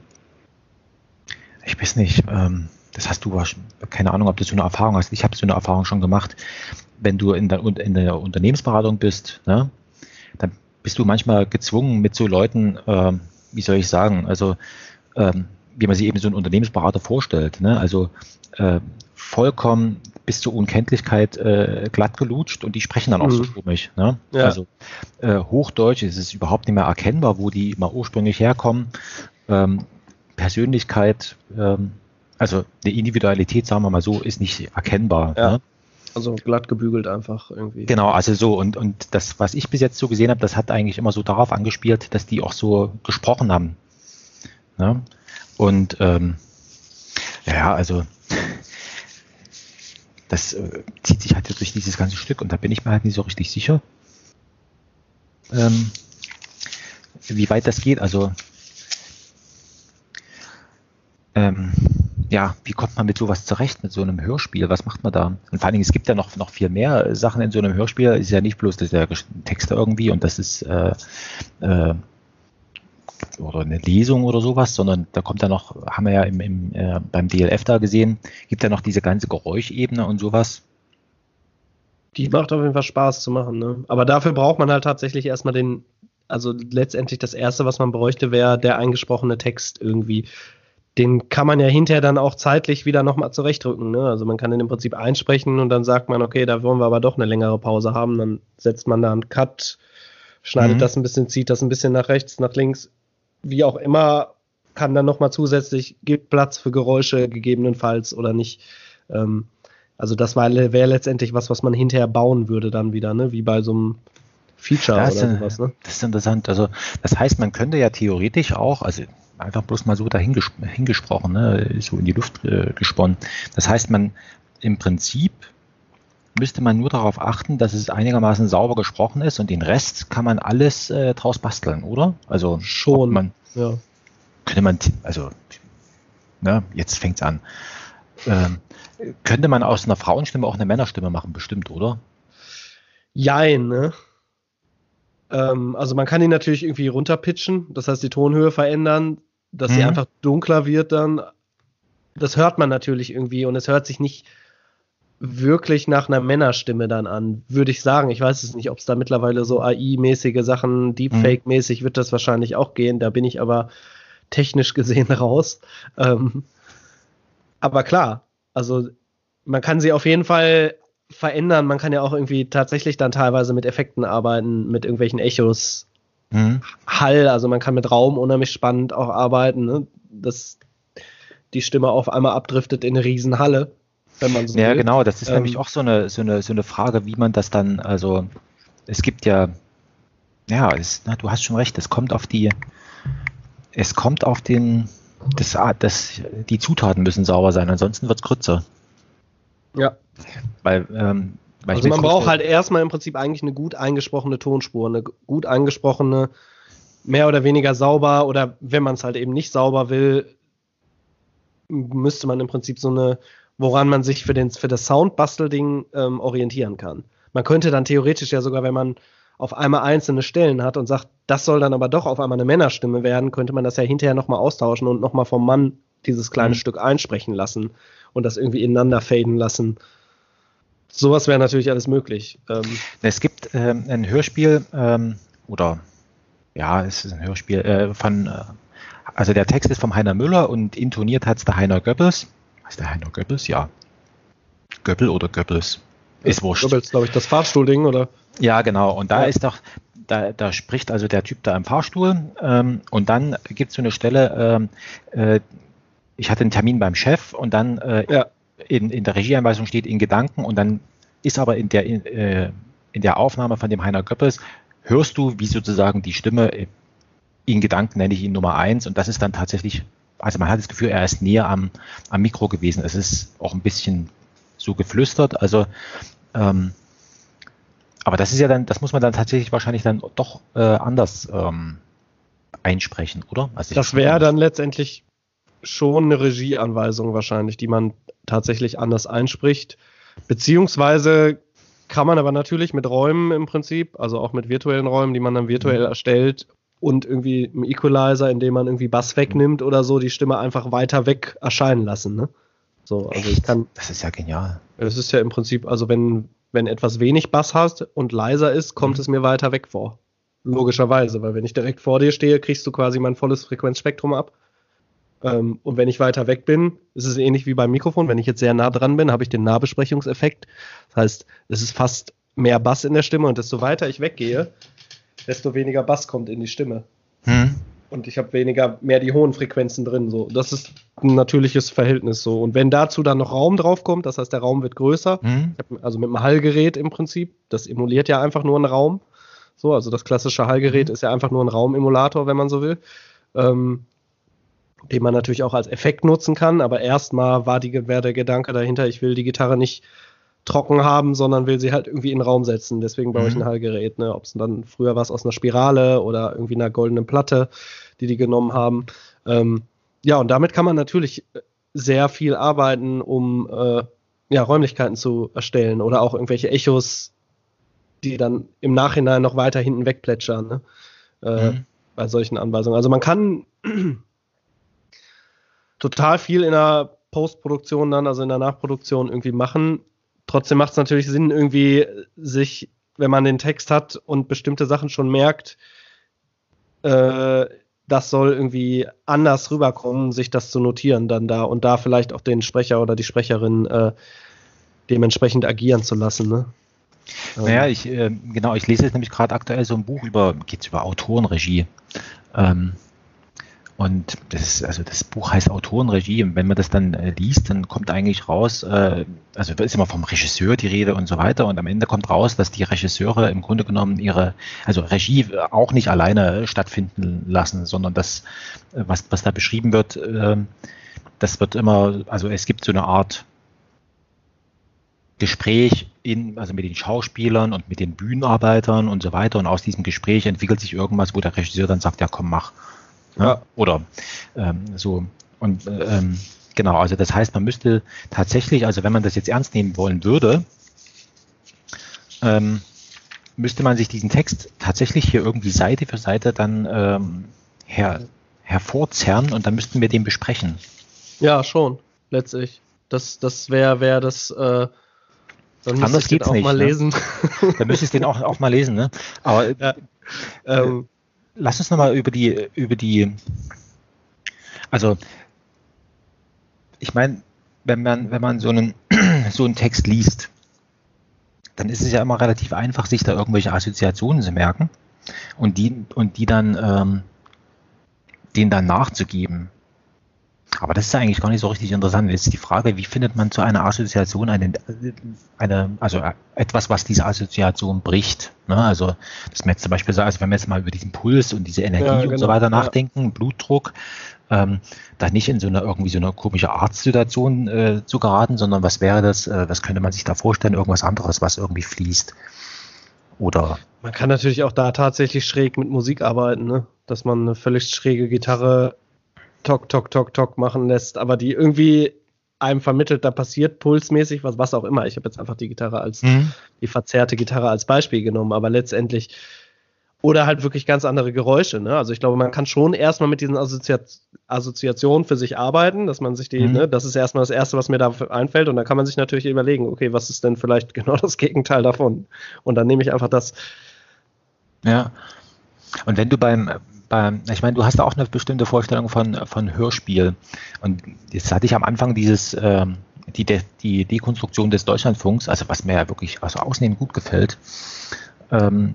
Speaker 3: ich weiß nicht, ähm, das hast du, keine Ahnung, ob du so eine Erfahrung hast. Ich habe so eine Erfahrung schon gemacht. Wenn du in der, in der Unternehmensberatung bist, ne, dann bist du manchmal gezwungen mit so Leuten, äh, wie soll ich sagen, also ähm, wie man sich eben so einen Unternehmensberater vorstellt. Ne? Also äh, vollkommen bis zur Unkenntlichkeit äh, glatt gelutscht und die sprechen dann auch mhm. so stummig. Ne? Ja. Also äh, Hochdeutsch ist es überhaupt nicht mehr erkennbar, wo die mal ursprünglich herkommen. Ähm, Persönlichkeit, ähm, also eine Individualität, sagen wir mal so, ist nicht erkennbar. Ja. Ne?
Speaker 2: Also glatt gebügelt einfach irgendwie.
Speaker 3: Genau, also so und, und das, was ich bis jetzt so gesehen habe, das hat eigentlich immer so darauf angespielt, dass die auch so gesprochen haben. Ne? Und ähm, ja, also das äh, zieht sich halt durch dieses ganze Stück und da bin ich mir halt nicht so richtig sicher, ähm, wie weit das geht. Also ähm, ja, wie kommt man mit sowas zurecht, mit so einem Hörspiel? Was macht man da? Und vor allen Dingen, es gibt ja noch, noch viel mehr Sachen in so einem Hörspiel. Es ist ja nicht bloß dass der Text irgendwie und das ist äh, äh, oder eine Lesung oder sowas, sondern da kommt ja noch, haben wir ja im, im, äh, beim DLF da gesehen, gibt ja noch diese ganze Geräuschebene und sowas.
Speaker 2: Die macht auf jeden Fall Spaß zu machen, ne? Aber dafür braucht man halt tatsächlich erstmal den, also letztendlich das erste, was man bräuchte, wäre der eingesprochene Text irgendwie. Den kann man ja hinterher dann auch zeitlich wieder nochmal zurechtdrücken. Ne? Also man kann den im Prinzip einsprechen und dann sagt man, okay, da wollen wir aber doch eine längere Pause haben. Dann setzt man da einen Cut, schneidet mhm. das ein bisschen, zieht das ein bisschen nach rechts, nach links, wie auch immer, kann dann nochmal zusätzlich, gibt Platz für Geräusche gegebenenfalls oder nicht. Ähm, also das wäre letztendlich was, was man hinterher bauen würde dann wieder, ne? wie bei so einem Feature
Speaker 3: ja, oder sowas. Ne? Das ist interessant. Also das heißt, man könnte ja theoretisch auch, also einfach bloß mal so dahingesprochen, hingesprochen, ne? so in die Luft äh, gesponnen. Das heißt, man im Prinzip müsste man nur darauf achten, dass es einigermaßen sauber gesprochen ist und den Rest kann man alles äh, draus basteln, oder? Also schon. Man, ja. Könnte man, also, ne, jetzt fängt's an. Ähm, könnte man aus einer Frauenstimme auch eine Männerstimme machen, bestimmt, oder?
Speaker 2: Jein, ne? Ähm, also man kann ihn natürlich irgendwie runterpitchen, das heißt die Tonhöhe verändern, dass mhm. sie einfach dunkler wird dann. Das hört man natürlich irgendwie und es hört sich nicht wirklich nach einer Männerstimme dann an, würde ich sagen. Ich weiß es nicht, ob es da mittlerweile so AI-mäßige Sachen, Deepfake-mäßig wird das wahrscheinlich auch gehen. Da bin ich aber technisch gesehen raus. Ähm, aber klar, also man kann sie auf jeden Fall verändern. Man kann ja auch irgendwie tatsächlich dann teilweise mit Effekten arbeiten, mit irgendwelchen Echos, mhm. Hall. Also man kann mit Raum unheimlich spannend auch arbeiten, ne? dass die Stimme auf einmal abdriftet in eine Riesenhalle.
Speaker 3: Wenn man so ja, will. genau. Das ist ähm, nämlich auch so eine, so, eine, so eine Frage, wie man das dann, also es gibt ja, ja, es, na, du hast schon recht, es kommt auf die, es kommt auf den, das, das, die Zutaten müssen sauber sein, ansonsten wird es kürzer.
Speaker 2: Ja.
Speaker 3: Weil, ähm,
Speaker 2: weil also man braucht halt erstmal im Prinzip eigentlich eine gut eingesprochene Tonspur, eine gut eingesprochene, mehr oder weniger sauber oder wenn man es halt eben nicht sauber will, müsste man im Prinzip so eine, woran man sich für, den, für das Soundbastelding ähm, orientieren kann. Man könnte dann theoretisch ja sogar, wenn man auf einmal einzelne Stellen hat und sagt, das soll dann aber doch auf einmal eine Männerstimme werden, könnte man das ja hinterher nochmal austauschen und nochmal vom Mann dieses kleine mhm. Stück einsprechen lassen und das irgendwie ineinander faden lassen. Sowas wäre natürlich alles möglich.
Speaker 3: Ähm, es gibt ähm, ein Hörspiel ähm, oder ja, es ist ein Hörspiel äh, von, äh, also der Text ist vom Heiner Müller und intoniert hat es der Heiner Goebbels. Ist der Heiner Goebbels? Ja. Göbbel oder Goebbels?
Speaker 2: Ist wurscht. Goebbels, glaube ich, das Fahrstuhlding, oder?
Speaker 3: Ja, genau. Und da ja. ist doch, da, da spricht also der Typ da im Fahrstuhl ähm, und dann gibt es so eine Stelle, ähm, äh, ich hatte einen Termin beim Chef und dann äh, ja. in, in der Regieanweisung steht in Gedanken und dann ist aber in der, in, äh, in der Aufnahme von dem Heiner Göppels, hörst du, wie sozusagen die Stimme äh, in Gedanken nenne ich ihn Nummer eins und das ist dann tatsächlich, also man hat das Gefühl, er ist näher am, am Mikro gewesen. Es ist auch ein bisschen so geflüstert, also ähm, aber das ist ja dann, das muss man dann tatsächlich wahrscheinlich dann doch äh, anders ähm, einsprechen, oder?
Speaker 2: Also das wäre dann letztendlich schon eine Regieanweisung wahrscheinlich, die man tatsächlich anders einspricht. Beziehungsweise kann man aber natürlich mit Räumen im Prinzip, also auch mit virtuellen Räumen, die man dann virtuell mhm. erstellt und irgendwie im Equalizer, indem man irgendwie Bass wegnimmt oder so, die Stimme einfach weiter weg erscheinen lassen. Ne? So, also ich kann.
Speaker 3: Das ist ja genial.
Speaker 2: Das ist ja im Prinzip, also wenn, wenn etwas wenig Bass hast und leiser ist, kommt mhm. es mir weiter weg vor. Logischerweise, weil wenn ich direkt vor dir stehe, kriegst du quasi mein volles Frequenzspektrum ab. Ähm, und wenn ich weiter weg bin, ist es ähnlich wie beim Mikrofon. Wenn ich jetzt sehr nah dran bin, habe ich den Nahbesprechungseffekt. Das heißt, es ist fast mehr Bass in der Stimme und desto weiter ich weggehe, desto weniger Bass kommt in die Stimme. Hm. Und ich habe weniger, mehr die hohen Frequenzen drin. So. Das ist ein natürliches Verhältnis so. Und wenn dazu dann noch Raum drauf kommt, das heißt, der Raum wird größer, hm. also mit einem Hallgerät im Prinzip, das emuliert ja einfach nur einen Raum. So, also das klassische Hallgerät hm. ist ja einfach nur ein Raumemulator, wenn man so will. Ähm, den man natürlich auch als Effekt nutzen kann, aber erstmal war die, wäre der Gedanke dahinter, ich will die Gitarre nicht trocken haben, sondern will sie halt irgendwie in den Raum setzen. Deswegen baue mhm. ich ein Hallgerät. Ne? Ob es dann früher was aus einer Spirale oder irgendwie einer goldenen Platte, die die genommen haben. Ähm, ja, und damit kann man natürlich sehr viel arbeiten, um äh, ja, Räumlichkeiten zu erstellen oder auch irgendwelche Echos, die dann im Nachhinein noch weiter hinten wegplätschern. Ne? Äh, mhm. Bei solchen Anweisungen. Also man kann total viel in der Postproduktion dann, also in der Nachproduktion irgendwie machen. Trotzdem macht es natürlich Sinn, irgendwie sich, wenn man den Text hat und bestimmte Sachen schon merkt, äh, das soll irgendwie anders rüberkommen, sich das zu notieren dann da und da vielleicht auch den Sprecher oder die Sprecherin äh, dementsprechend agieren zu lassen. Ne?
Speaker 3: Naja, ich, äh, genau, ich lese jetzt nämlich gerade aktuell so ein Buch über, geht's über Autorenregie. Ähm, und das ist, also das Buch heißt Autorenregie. Und wenn man das dann äh, liest, dann kommt eigentlich raus, äh, also da ist immer vom Regisseur die Rede und so weiter. Und am Ende kommt raus, dass die Regisseure im Grunde genommen ihre, also Regie auch nicht alleine stattfinden lassen, sondern das, äh, was, was da beschrieben wird, äh, das wird immer, also es gibt so eine Art Gespräch in, also mit den Schauspielern und mit den Bühnenarbeitern und so weiter. Und aus diesem Gespräch entwickelt sich irgendwas, wo der Regisseur dann sagt, ja komm, mach. Ja. Oder ähm, so. Und ähm, genau, also das heißt, man müsste tatsächlich, also wenn man das jetzt ernst nehmen wollen würde, ähm, müsste man sich diesen Text tatsächlich hier irgendwie Seite für Seite dann ähm, her, hervorzerren und dann müssten wir den besprechen.
Speaker 2: Ja, schon, letztlich. Das, das wäre wär das. Äh,
Speaker 3: dann Anders geht's auch nicht, mal ne? lesen. dann müsste ich den auch, auch mal lesen, ne? Aber ja, ähm, lass uns nochmal über die, über die, also ich meine, wenn man, wenn man so einen, so einen Text liest, dann ist es ja immer relativ einfach, sich da irgendwelche Assoziationen zu merken und die, und die dann, ähm, denen dann nachzugeben. Aber das ist ja eigentlich gar nicht so richtig interessant. Jetzt ist die Frage, wie findet man zu einer Assoziation eine, eine also etwas, was diese Assoziation bricht? Ne? Also, dass man jetzt zum Beispiel sagt, also wenn wir jetzt mal über diesen Puls und diese Energie ja, genau, und so genau. weiter nachdenken, ja. Blutdruck, ähm, da nicht in so eine irgendwie so eine komische Arztsituation äh, zu geraten, sondern was wäre das, äh, was könnte man sich da vorstellen, irgendwas anderes, was irgendwie fließt? Oder
Speaker 2: man kann natürlich auch da tatsächlich schräg mit Musik arbeiten, ne? dass man eine völlig schräge Gitarre Tok, Tok, Tok, Tok machen lässt, aber die irgendwie einem vermittelt, da passiert pulsmäßig was, was auch immer. Ich habe jetzt einfach die Gitarre als, mhm. die verzerrte Gitarre als Beispiel genommen, aber letztendlich, oder halt wirklich ganz andere Geräusche. Ne? Also ich glaube, man kann schon erstmal mit diesen Assozi Assoziationen für sich arbeiten, dass man sich die, mhm. ne, das ist erstmal das Erste, was mir da einfällt, und dann kann man sich natürlich überlegen, okay, was ist denn vielleicht genau das Gegenteil davon? Und dann nehme ich einfach das.
Speaker 3: Ja. Und wenn du beim, beim, ich meine, du hast auch eine bestimmte Vorstellung von, von Hörspiel. Und jetzt hatte ich am Anfang dieses, ähm, die, die Dekonstruktion des Deutschlandfunks, also was mir ja wirklich also ausnehmend gut gefällt, ähm,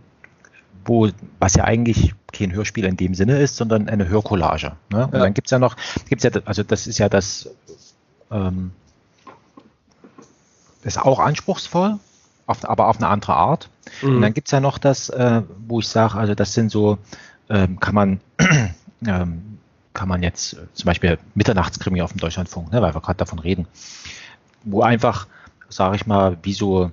Speaker 3: wo, was ja eigentlich kein Hörspiel in dem Sinne ist, sondern eine Hörcollage. Ne? Und ja. dann gibt es ja noch, gibt's ja, also das ist ja das, ähm, ist auch anspruchsvoll, auf, aber auf eine andere Art. Mhm. Und dann gibt es ja noch das, äh, wo ich sage, also das sind so ähm, kann man ähm, kann man jetzt äh, zum Beispiel Mitternachtskrimi auf dem Deutschlandfunk, ne, weil wir gerade davon reden, wo einfach, sage ich mal, wie so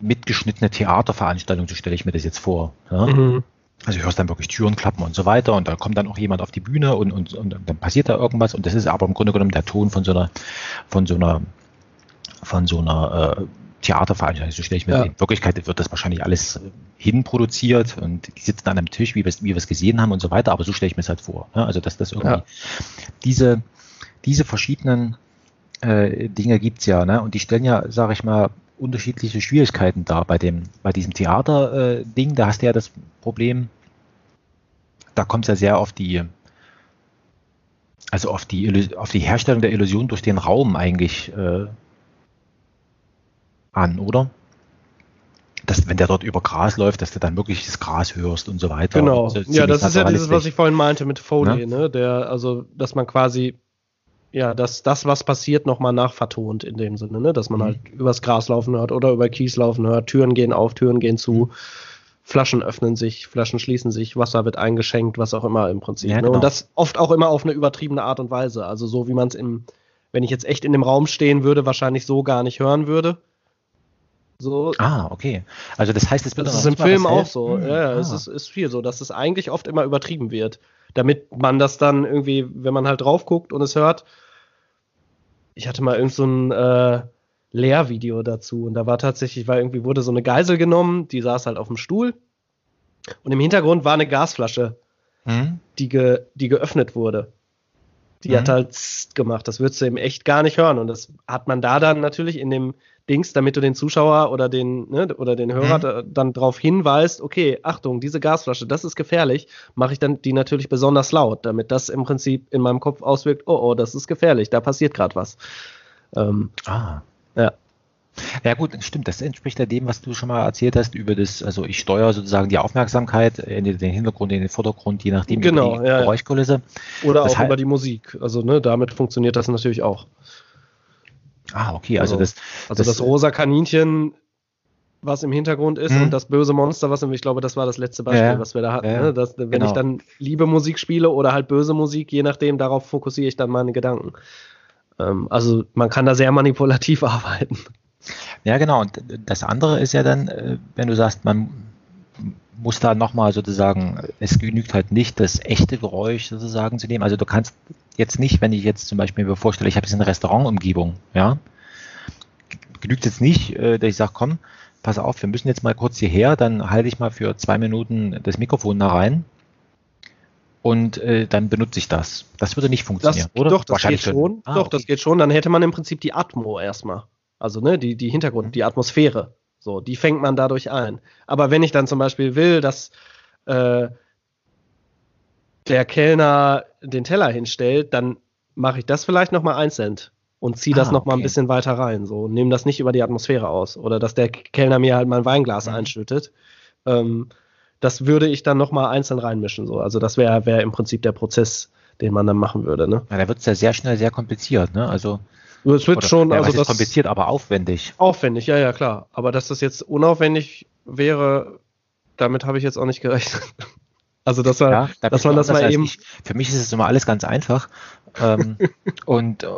Speaker 3: mitgeschnittene Theaterveranstaltungen, so stelle ich mir das jetzt vor. Ja? Mhm. Also du hörst dann wirklich Türen klappen und so weiter und da kommt dann auch jemand auf die Bühne und, und, und dann passiert da irgendwas und das ist aber im Grunde genommen der Ton von so einer, von so einer, von so einer äh, Theaterveranstaltung. So stelle ich mir ja. In Wirklichkeit wird das wahrscheinlich alles äh, hinproduziert und die sitzen dann am Tisch, wie wir wie es gesehen haben und so weiter, aber so stelle ich mir es halt vor. Ne? Also dass das irgendwie ja. diese, diese verschiedenen äh, Dinge gibt's ja, ne? Und die stellen ja, sage ich mal, unterschiedliche Schwierigkeiten dar. Bei dem, bei diesem Theater-Ding, äh, da hast du ja das Problem, da kommt es ja sehr auf die, also auf die, auf die Herstellung der Illusion durch den Raum eigentlich äh, an, oder? Dass, wenn der dort über Gras läuft, dass du dann wirklich das Gras hörst und so weiter.
Speaker 2: Genau. Also ja, das ist ja dieses, was ich vorhin meinte mit Foley, ne? ne? Der, also, dass man quasi, ja, dass das, was passiert, nochmal nachvertont in dem Sinne, ne? Dass man mhm. halt übers Gras laufen hört oder über Kies laufen hört, Türen gehen auf, Türen gehen zu. Flaschen öffnen sich, Flaschen schließen sich, Wasser wird eingeschenkt, was auch immer im Prinzip. Ja, ne? genau. Und das oft auch immer auf eine übertriebene Art und Weise. Also so wie man es im, wenn ich jetzt echt in dem Raum stehen würde, wahrscheinlich so gar nicht hören würde.
Speaker 3: So. Ah, okay. Also das heißt, es
Speaker 2: wird das ist im Film auch so. Hm. Ja, ah. es ist, ist viel so, dass es eigentlich oft immer übertrieben wird, damit man das dann irgendwie, wenn man halt drauf guckt und es hört. Ich hatte mal irgend so ein äh, Lehrvideo dazu und da war tatsächlich, weil irgendwie wurde so eine Geisel genommen, die saß halt auf dem Stuhl und im Hintergrund war eine Gasflasche, hm? die, ge, die geöffnet wurde. Die mhm. hat halt gemacht. Das würdest du eben echt gar nicht hören. Und das hat man da dann natürlich in dem Dings, damit du den Zuschauer oder den, ne, oder den Hörer mhm. dann darauf hinweist, okay, Achtung, diese Gasflasche, das ist gefährlich, mache ich dann die natürlich besonders laut, damit das im Prinzip in meinem Kopf auswirkt, oh, oh, das ist gefährlich, da passiert gerade was.
Speaker 3: Ähm, ah. Ja. Ja gut, stimmt, das entspricht ja dem, was du schon mal erzählt hast über das, also ich steuere sozusagen die Aufmerksamkeit in den Hintergrund, in den Vordergrund, je nachdem
Speaker 2: genau,
Speaker 3: über die
Speaker 2: ja, Geräuschkulisse. Oder das auch über die Musik. Also ne, damit funktioniert das natürlich auch.
Speaker 3: Ah, okay, also, also das.
Speaker 2: Also das, rosa Kaninchen, was im Hintergrund ist, mhm. und das böse Monster, was ich glaube, das war das letzte Beispiel, ja, was wir da hatten. Ja, ne? das, wenn genau. ich dann liebe Musik spiele oder halt böse Musik, je nachdem, darauf fokussiere ich dann meine Gedanken. Ähm, also man kann da sehr manipulativ arbeiten.
Speaker 3: Ja, genau. Und das andere ist ja dann, äh, wenn du sagst, man muss da nochmal sozusagen, es genügt halt nicht, das echte Geräusch sozusagen zu nehmen. Also du kannst jetzt nicht, wenn ich jetzt zum Beispiel mir vorstelle, ich habe jetzt eine Restaurantumgebung, ja, genügt jetzt nicht, äh, dass ich sage, komm, pass auf, wir müssen jetzt mal kurz hierher, dann halte ich mal für zwei Minuten das Mikrofon da rein und äh, dann benutze ich das. Das würde nicht funktionieren,
Speaker 2: das, oder? Doch, das geht schon. Ah, doch, okay. das geht schon. Dann hätte man im Prinzip die Atmo erstmal. Also, ne, die, die Hintergrund, mhm. die Atmosphäre. So, die fängt man dadurch ein. Aber wenn ich dann zum Beispiel will, dass äh, der Kellner den Teller hinstellt, dann mache ich das vielleicht nochmal einzeln und ziehe das ah, nochmal okay. ein bisschen weiter rein. So, nehme das nicht über die Atmosphäre aus. Oder dass der Kellner mir halt mein Weinglas mhm. einschüttet. Ähm, das würde ich dann nochmal einzeln reinmischen. So. Also das wäre wär im Prinzip der Prozess, den man dann machen würde. Ne?
Speaker 3: Ja, da wird es ja sehr schnell sehr kompliziert. Ne? Also
Speaker 2: es wird schon,
Speaker 3: also das kompliziert, aber aufwendig.
Speaker 2: Aufwendig, ja, ja, klar. Aber dass das jetzt unaufwendig wäre, damit habe ich jetzt auch nicht gerechnet. Also, dass, er, ja, da dass man das mal eben.
Speaker 3: Ich, für mich ist es immer alles ganz einfach. ähm, und äh,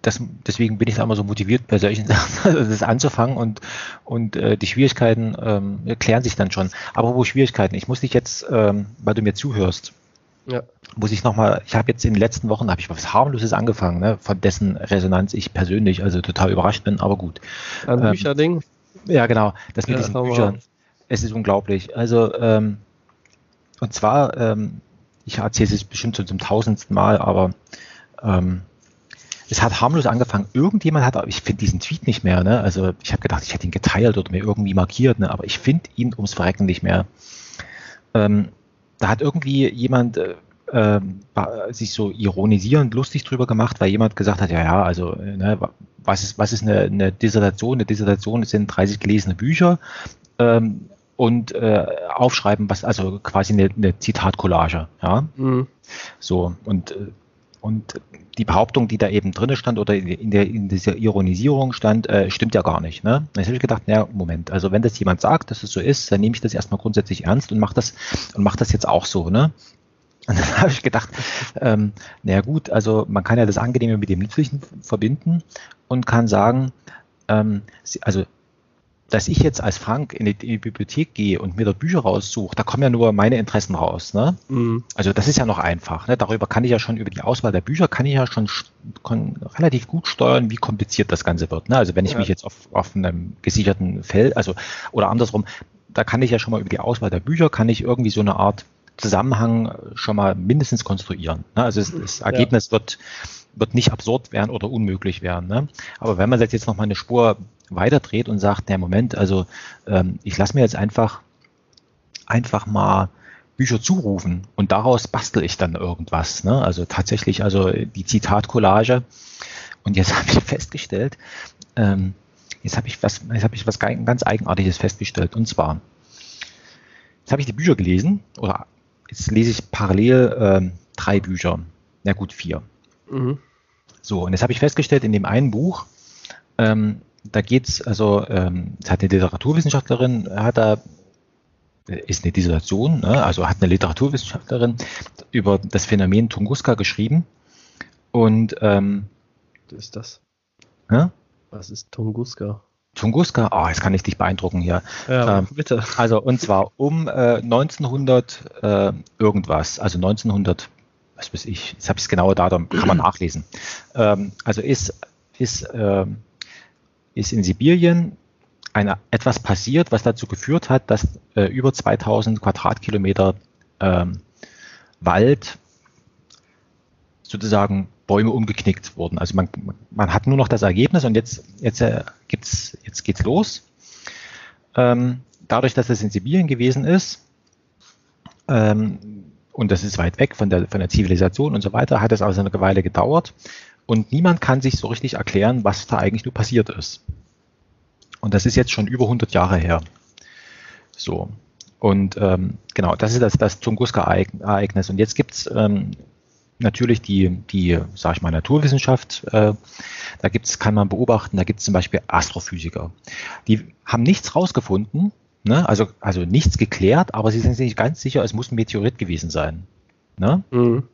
Speaker 3: das, deswegen bin ich da immer so motiviert, bei solchen Sachen das anzufangen und, und äh, die Schwierigkeiten ähm, klären sich dann schon. Aber wo Schwierigkeiten? Ich muss dich jetzt, ähm, weil du mir zuhörst, ja. Muss ich nochmal, ich habe jetzt in den letzten Wochen, habe ich was harmloses angefangen, ne, von dessen Resonanz ich persönlich also total überrascht bin, aber gut.
Speaker 2: Ein ähm, Bücherding?
Speaker 3: Ja, genau, das mit ja, diesen Büchern. Es ist unglaublich. Also, ähm, und zwar, ähm, ich erzähle es bestimmt schon zum tausendsten Mal, aber ähm, es hat harmlos angefangen. Irgendjemand hat, ich finde diesen Tweet nicht mehr, ne? Also ich habe gedacht, ich hätte ihn geteilt oder mir irgendwie markiert, ne? aber ich finde ihn ums Verrecken nicht mehr. Ähm, da hat irgendwie jemand äh, äh, sich so ironisierend lustig drüber gemacht, weil jemand gesagt hat, ja, ja, also ne, was ist, was ist eine, eine Dissertation? Eine Dissertation sind 30 gelesene Bücher ähm, und äh, aufschreiben, was, also quasi eine, eine Zitatcollage, ja. Mhm. So, und, äh, und die Behauptung, die da eben drin stand oder in, der, in dieser Ironisierung stand, äh, stimmt ja gar nicht. Ne? Dann habe ich gedacht, naja, Moment, also wenn das jemand sagt, dass es so ist, dann nehme ich das erstmal grundsätzlich ernst und mache das und mache das jetzt auch so. Ne? Und dann habe ich gedacht, ähm, naja gut, also man kann ja das Angenehme mit dem Nützlichen verbinden und kann sagen, ähm, also dass ich jetzt als Frank in die, in die, Bibliothek gehe und mir dort Bücher raussuche, da kommen ja nur meine Interessen raus. Ne? Mhm. Also das ist ja noch einfach. Ne? Darüber kann ich ja schon, über die Auswahl der Bücher kann ich ja schon relativ gut steuern, wie kompliziert das Ganze wird. Ne? Also wenn ich ja. mich jetzt auf, auf einem gesicherten Feld, also oder andersrum, da kann ich ja schon mal über die Auswahl der Bücher, kann ich irgendwie so eine Art Zusammenhang schon mal mindestens konstruieren. Ne? Also das, das Ergebnis ja. wird wird nicht absurd werden oder unmöglich werden. Ne? Aber wenn man jetzt noch mal eine Spur weiterdreht und sagt, der Moment, also ähm, ich lasse mir jetzt einfach einfach mal Bücher zurufen und daraus bastel ich dann irgendwas. Ne? Also tatsächlich, also die Zitatcollage. Und jetzt habe ich festgestellt, ähm, jetzt habe ich was, jetzt habe ich was ganz Eigenartiges festgestellt. Und zwar, jetzt habe ich die Bücher gelesen oder jetzt lese ich parallel ähm, drei Bücher. Na gut, vier. Mhm. So, und jetzt habe ich festgestellt, in dem einen Buch ähm, da geht's also, ähm, hat eine Literaturwissenschaftlerin, hat da ist eine Dissertation, ne? also hat eine Literaturwissenschaftlerin über das Phänomen Tunguska geschrieben. Und ähm,
Speaker 2: was ist das?
Speaker 3: Ja?
Speaker 2: Was ist Tunguska?
Speaker 3: Tunguska, oh, jetzt kann ich dich beeindrucken hier.
Speaker 2: Ja, ähm, bitte.
Speaker 3: Also und zwar um äh, 1900 äh, irgendwas, also 1900, was weiß ich, jetzt habe ich das genaue Datum, kann man nachlesen. Ähm, also ist, ist ähm, ist in Sibirien eine, etwas passiert, was dazu geführt hat, dass äh, über 2000 Quadratkilometer ähm, Wald sozusagen Bäume umgeknickt wurden. Also man, man hat nur noch das Ergebnis und jetzt, jetzt, äh, gibt's, jetzt geht's los. Ähm, dadurch, dass es in Sibirien gewesen ist, ähm, und das ist weit weg von der, von der Zivilisation und so weiter, hat es also eine Weile gedauert. Und niemand kann sich so richtig erklären, was da eigentlich nur passiert ist. Und das ist jetzt schon über 100 Jahre her. So. Und ähm, genau, das ist das, das Tunguska-Ereignis. Und jetzt gibt's ähm, natürlich die, die, sag ich mal, Naturwissenschaft. Äh, da gibt's, kann man beobachten, da gibt es zum Beispiel Astrophysiker. Die haben nichts rausgefunden, ne? also, also nichts geklärt, aber sie sind sich ganz sicher, es muss ein Meteorit gewesen sein. Ne? Mhm.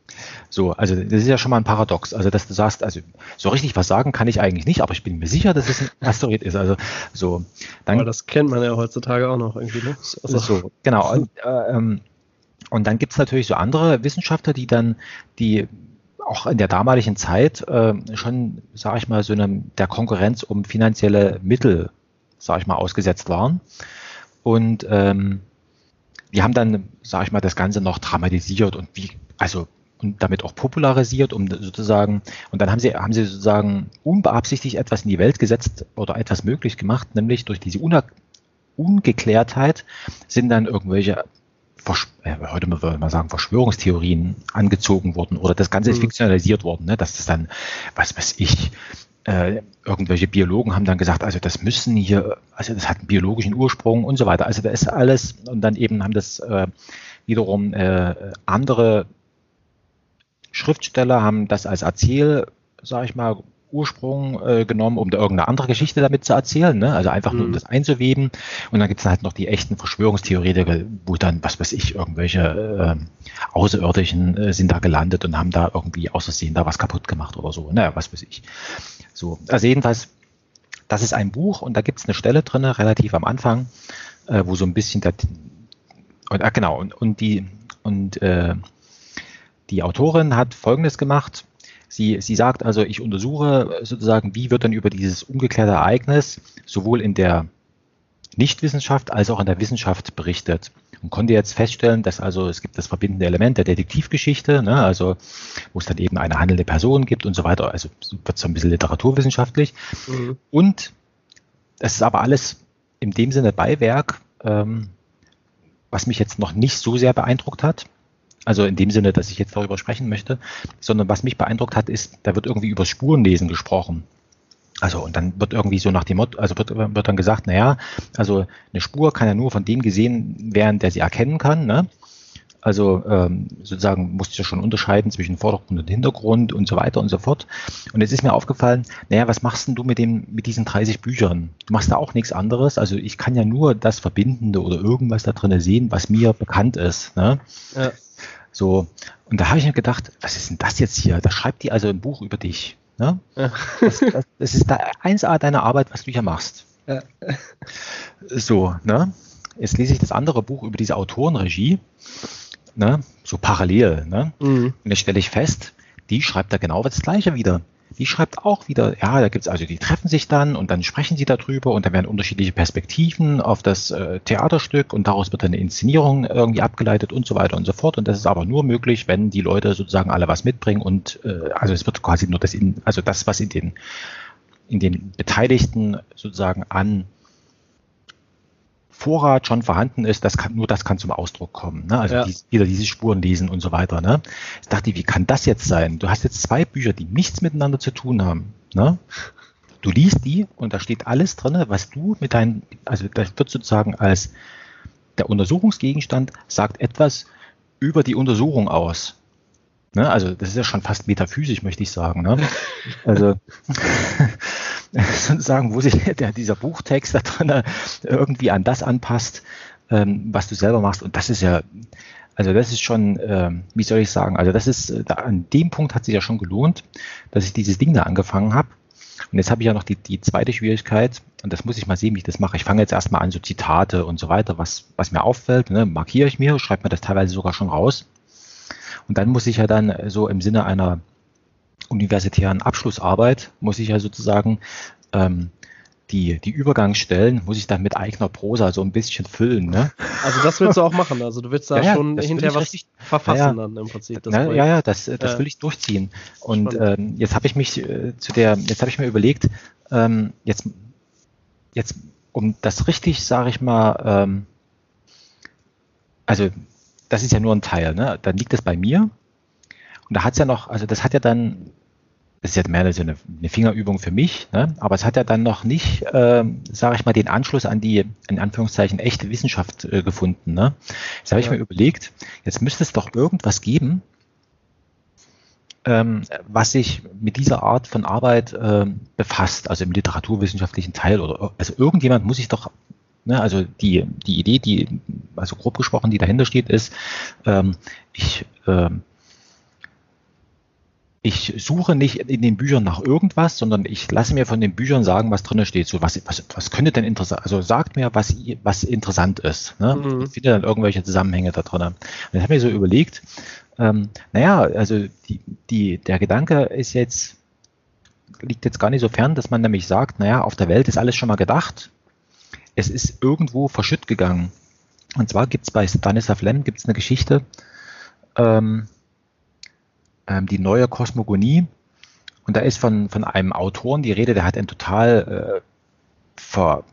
Speaker 3: So, also das ist ja schon mal ein Paradox. Also, dass du sagst, also so richtig was sagen kann ich eigentlich nicht, aber ich bin mir sicher, dass es ein Asteroid ist. Also so.
Speaker 2: Dann, aber das kennt man ja heutzutage auch noch irgendwie, ne?
Speaker 3: Also, so, genau. Und, äh, ähm, und dann gibt es natürlich so andere Wissenschaftler, die dann, die auch in der damaligen Zeit äh, schon, sage ich mal, so einem, der Konkurrenz um finanzielle Mittel, sage ich mal, ausgesetzt waren. Und ähm, die haben dann, sage ich mal, das Ganze noch dramatisiert und wie, also und damit auch popularisiert, um sozusagen, und dann haben sie, haben sie sozusagen unbeabsichtigt etwas in die Welt gesetzt oder etwas möglich gemacht, nämlich durch diese Ungeklärtheit sind dann irgendwelche Versch äh, heute würde man sagen, Verschwörungstheorien angezogen worden oder das Ganze ist mhm. fiktionalisiert worden, ne? dass das dann, was weiß ich, äh, irgendwelche Biologen haben dann gesagt, also das müssen hier, also das hat einen biologischen Ursprung und so weiter. Also da ist alles und dann eben haben das äh, wiederum äh, andere Schriftsteller haben das als Erzähl, sage ich mal, Ursprung äh, genommen, um da irgendeine andere Geschichte damit zu erzählen, ne? also einfach nur um mhm. das einzuweben. Und dann gibt es halt noch die echten Verschwörungstheoretiker, wo dann, was weiß ich, irgendwelche äh, Außerirdischen äh, sind da gelandet und haben da irgendwie aus Versehen da was kaputt gemacht oder so. Naja, was weiß ich. So, also jedenfalls, das ist ein Buch und da gibt es eine Stelle drin, relativ am Anfang, äh, wo so ein bisschen das, und, ah, genau, und, und die, und äh, die Autorin hat Folgendes gemacht. Sie, sie sagt also, ich untersuche sozusagen, wie wird dann über dieses ungeklärte Ereignis sowohl in der Nichtwissenschaft als auch in der Wissenschaft berichtet und konnte jetzt feststellen, dass also es gibt das verbindende Element der Detektivgeschichte, ne, also wo es dann eben eine handelnde Person gibt und so weiter. Also wird so ein bisschen literaturwissenschaftlich. Mhm. Und es ist aber alles in dem Sinne Beiwerk, ähm, was mich jetzt noch nicht so sehr beeindruckt hat. Also in dem Sinne, dass ich jetzt darüber sprechen möchte, sondern was mich beeindruckt hat, ist, da wird irgendwie über Spurenlesen gesprochen. Also und dann wird irgendwie so nach dem Motto, also wird, wird dann gesagt, naja, also eine Spur kann ja nur von dem gesehen werden, der sie erkennen kann. Ne? Also ähm, sozusagen musst du ja schon unterscheiden zwischen Vordergrund und Hintergrund und so weiter und so fort. Und jetzt ist mir aufgefallen, naja, was machst denn du mit dem, mit diesen 30 Büchern? Du machst da auch nichts anderes. Also ich kann ja nur das Verbindende oder irgendwas da drin sehen, was mir bekannt ist. Ne? Ja. So, und da habe ich mir gedacht, was ist denn das jetzt hier? Da schreibt die also ein Buch über dich. Ne? Ja. Das, das, das, ist da 1A deiner Arbeit, was du hier machst. Ja. So, ne? Jetzt lese ich das andere Buch über diese Autorenregie, ne? so parallel. Ne? Mhm. Und jetzt stelle ich fest, die schreibt da genau das Gleiche wieder die schreibt auch wieder, ja, da gibt's also, die treffen sich dann und dann sprechen sie darüber und dann werden unterschiedliche Perspektiven auf das äh, Theaterstück und daraus wird dann eine Inszenierung irgendwie abgeleitet und so weiter und so fort. Und das ist aber nur möglich, wenn die Leute sozusagen alle was mitbringen und äh, also es wird quasi nur das, in, also das, was in den in den Beteiligten sozusagen an Vorrat schon vorhanden ist, das kann, nur das kann zum Ausdruck kommen. Ne? Also ja. die, wieder diese Spuren lesen und so weiter. Ne? Ich dachte, wie kann das jetzt sein? Du hast jetzt zwei Bücher, die nichts miteinander zu tun haben. Ne? Du liest die und da steht alles drin, was du mit deinen, also das wird sozusagen als der Untersuchungsgegenstand sagt etwas über die Untersuchung aus. Ne? Also das ist ja schon fast metaphysisch, möchte ich sagen. Ne? Also sozusagen, wo sich der, dieser Buchtext da drin irgendwie an das anpasst, ähm, was du selber machst. Und das ist ja, also das ist schon, ähm, wie soll ich sagen, also das ist, da, an dem Punkt hat sich ja schon gelohnt, dass ich dieses Ding da angefangen habe. Und jetzt habe ich ja noch die, die zweite Schwierigkeit, und das muss ich mal sehen, wie ich das mache. Ich fange jetzt erstmal an, so Zitate und so weiter, was, was mir auffällt, ne, markiere ich mir, schreibe mir das teilweise sogar schon raus. Und dann muss ich ja dann so im Sinne einer universitären Abschlussarbeit, muss ich ja sozusagen ähm, die, die Übergangsstellen muss ich dann mit eigener Prosa so ein bisschen füllen. Ne?
Speaker 2: Also das willst du auch machen. Also du willst da ja, schon hinterher was richtig, verfassen
Speaker 3: ja, dann im Prinzip. ja, ja, ja, das, das will ich durchziehen. Und ähm, jetzt habe ich mich äh, zu der, jetzt habe ich mir überlegt, ähm, jetzt, jetzt um das richtig, sage ich mal, ähm, also das ist ja nur ein Teil, ne? Dann liegt es bei mir. Und da hat es ja noch, also das hat ja dann das ist jetzt mehr so eine, eine Fingerübung für mich, ne? aber es hat ja dann noch nicht, äh, sage ich mal, den Anschluss an die, in Anführungszeichen, echte Wissenschaft äh, gefunden. Ne? Jetzt habe ja. ich mir überlegt, jetzt müsste es doch irgendwas geben, ähm, was sich mit dieser Art von Arbeit äh, befasst, also im literaturwissenschaftlichen Teil oder also irgendjemand muss sich doch Ne, also die, die Idee, die, also grob gesprochen, die dahinter steht, ist, ähm, ich ähm, ich suche nicht in den Büchern nach irgendwas, sondern ich lasse mir von den Büchern sagen, was drin steht. So, was, was, was könnte denn interessant, also sagt mir, was, was interessant ist. Ne? Mhm. Ich finde dann irgendwelche Zusammenhänge da drin. Und ich habe mir so überlegt, ähm, naja, also die, die, der Gedanke ist jetzt, liegt jetzt gar nicht so fern, dass man nämlich sagt, naja, auf der Welt ist alles schon mal gedacht. Es ist irgendwo verschütt gegangen. Und zwar gibt es bei Stanislav Lem gibt's eine Geschichte, ähm, ähm, die neue Kosmogonie. Und da ist von, von einem Autoren die Rede, der hat ein total äh, ver,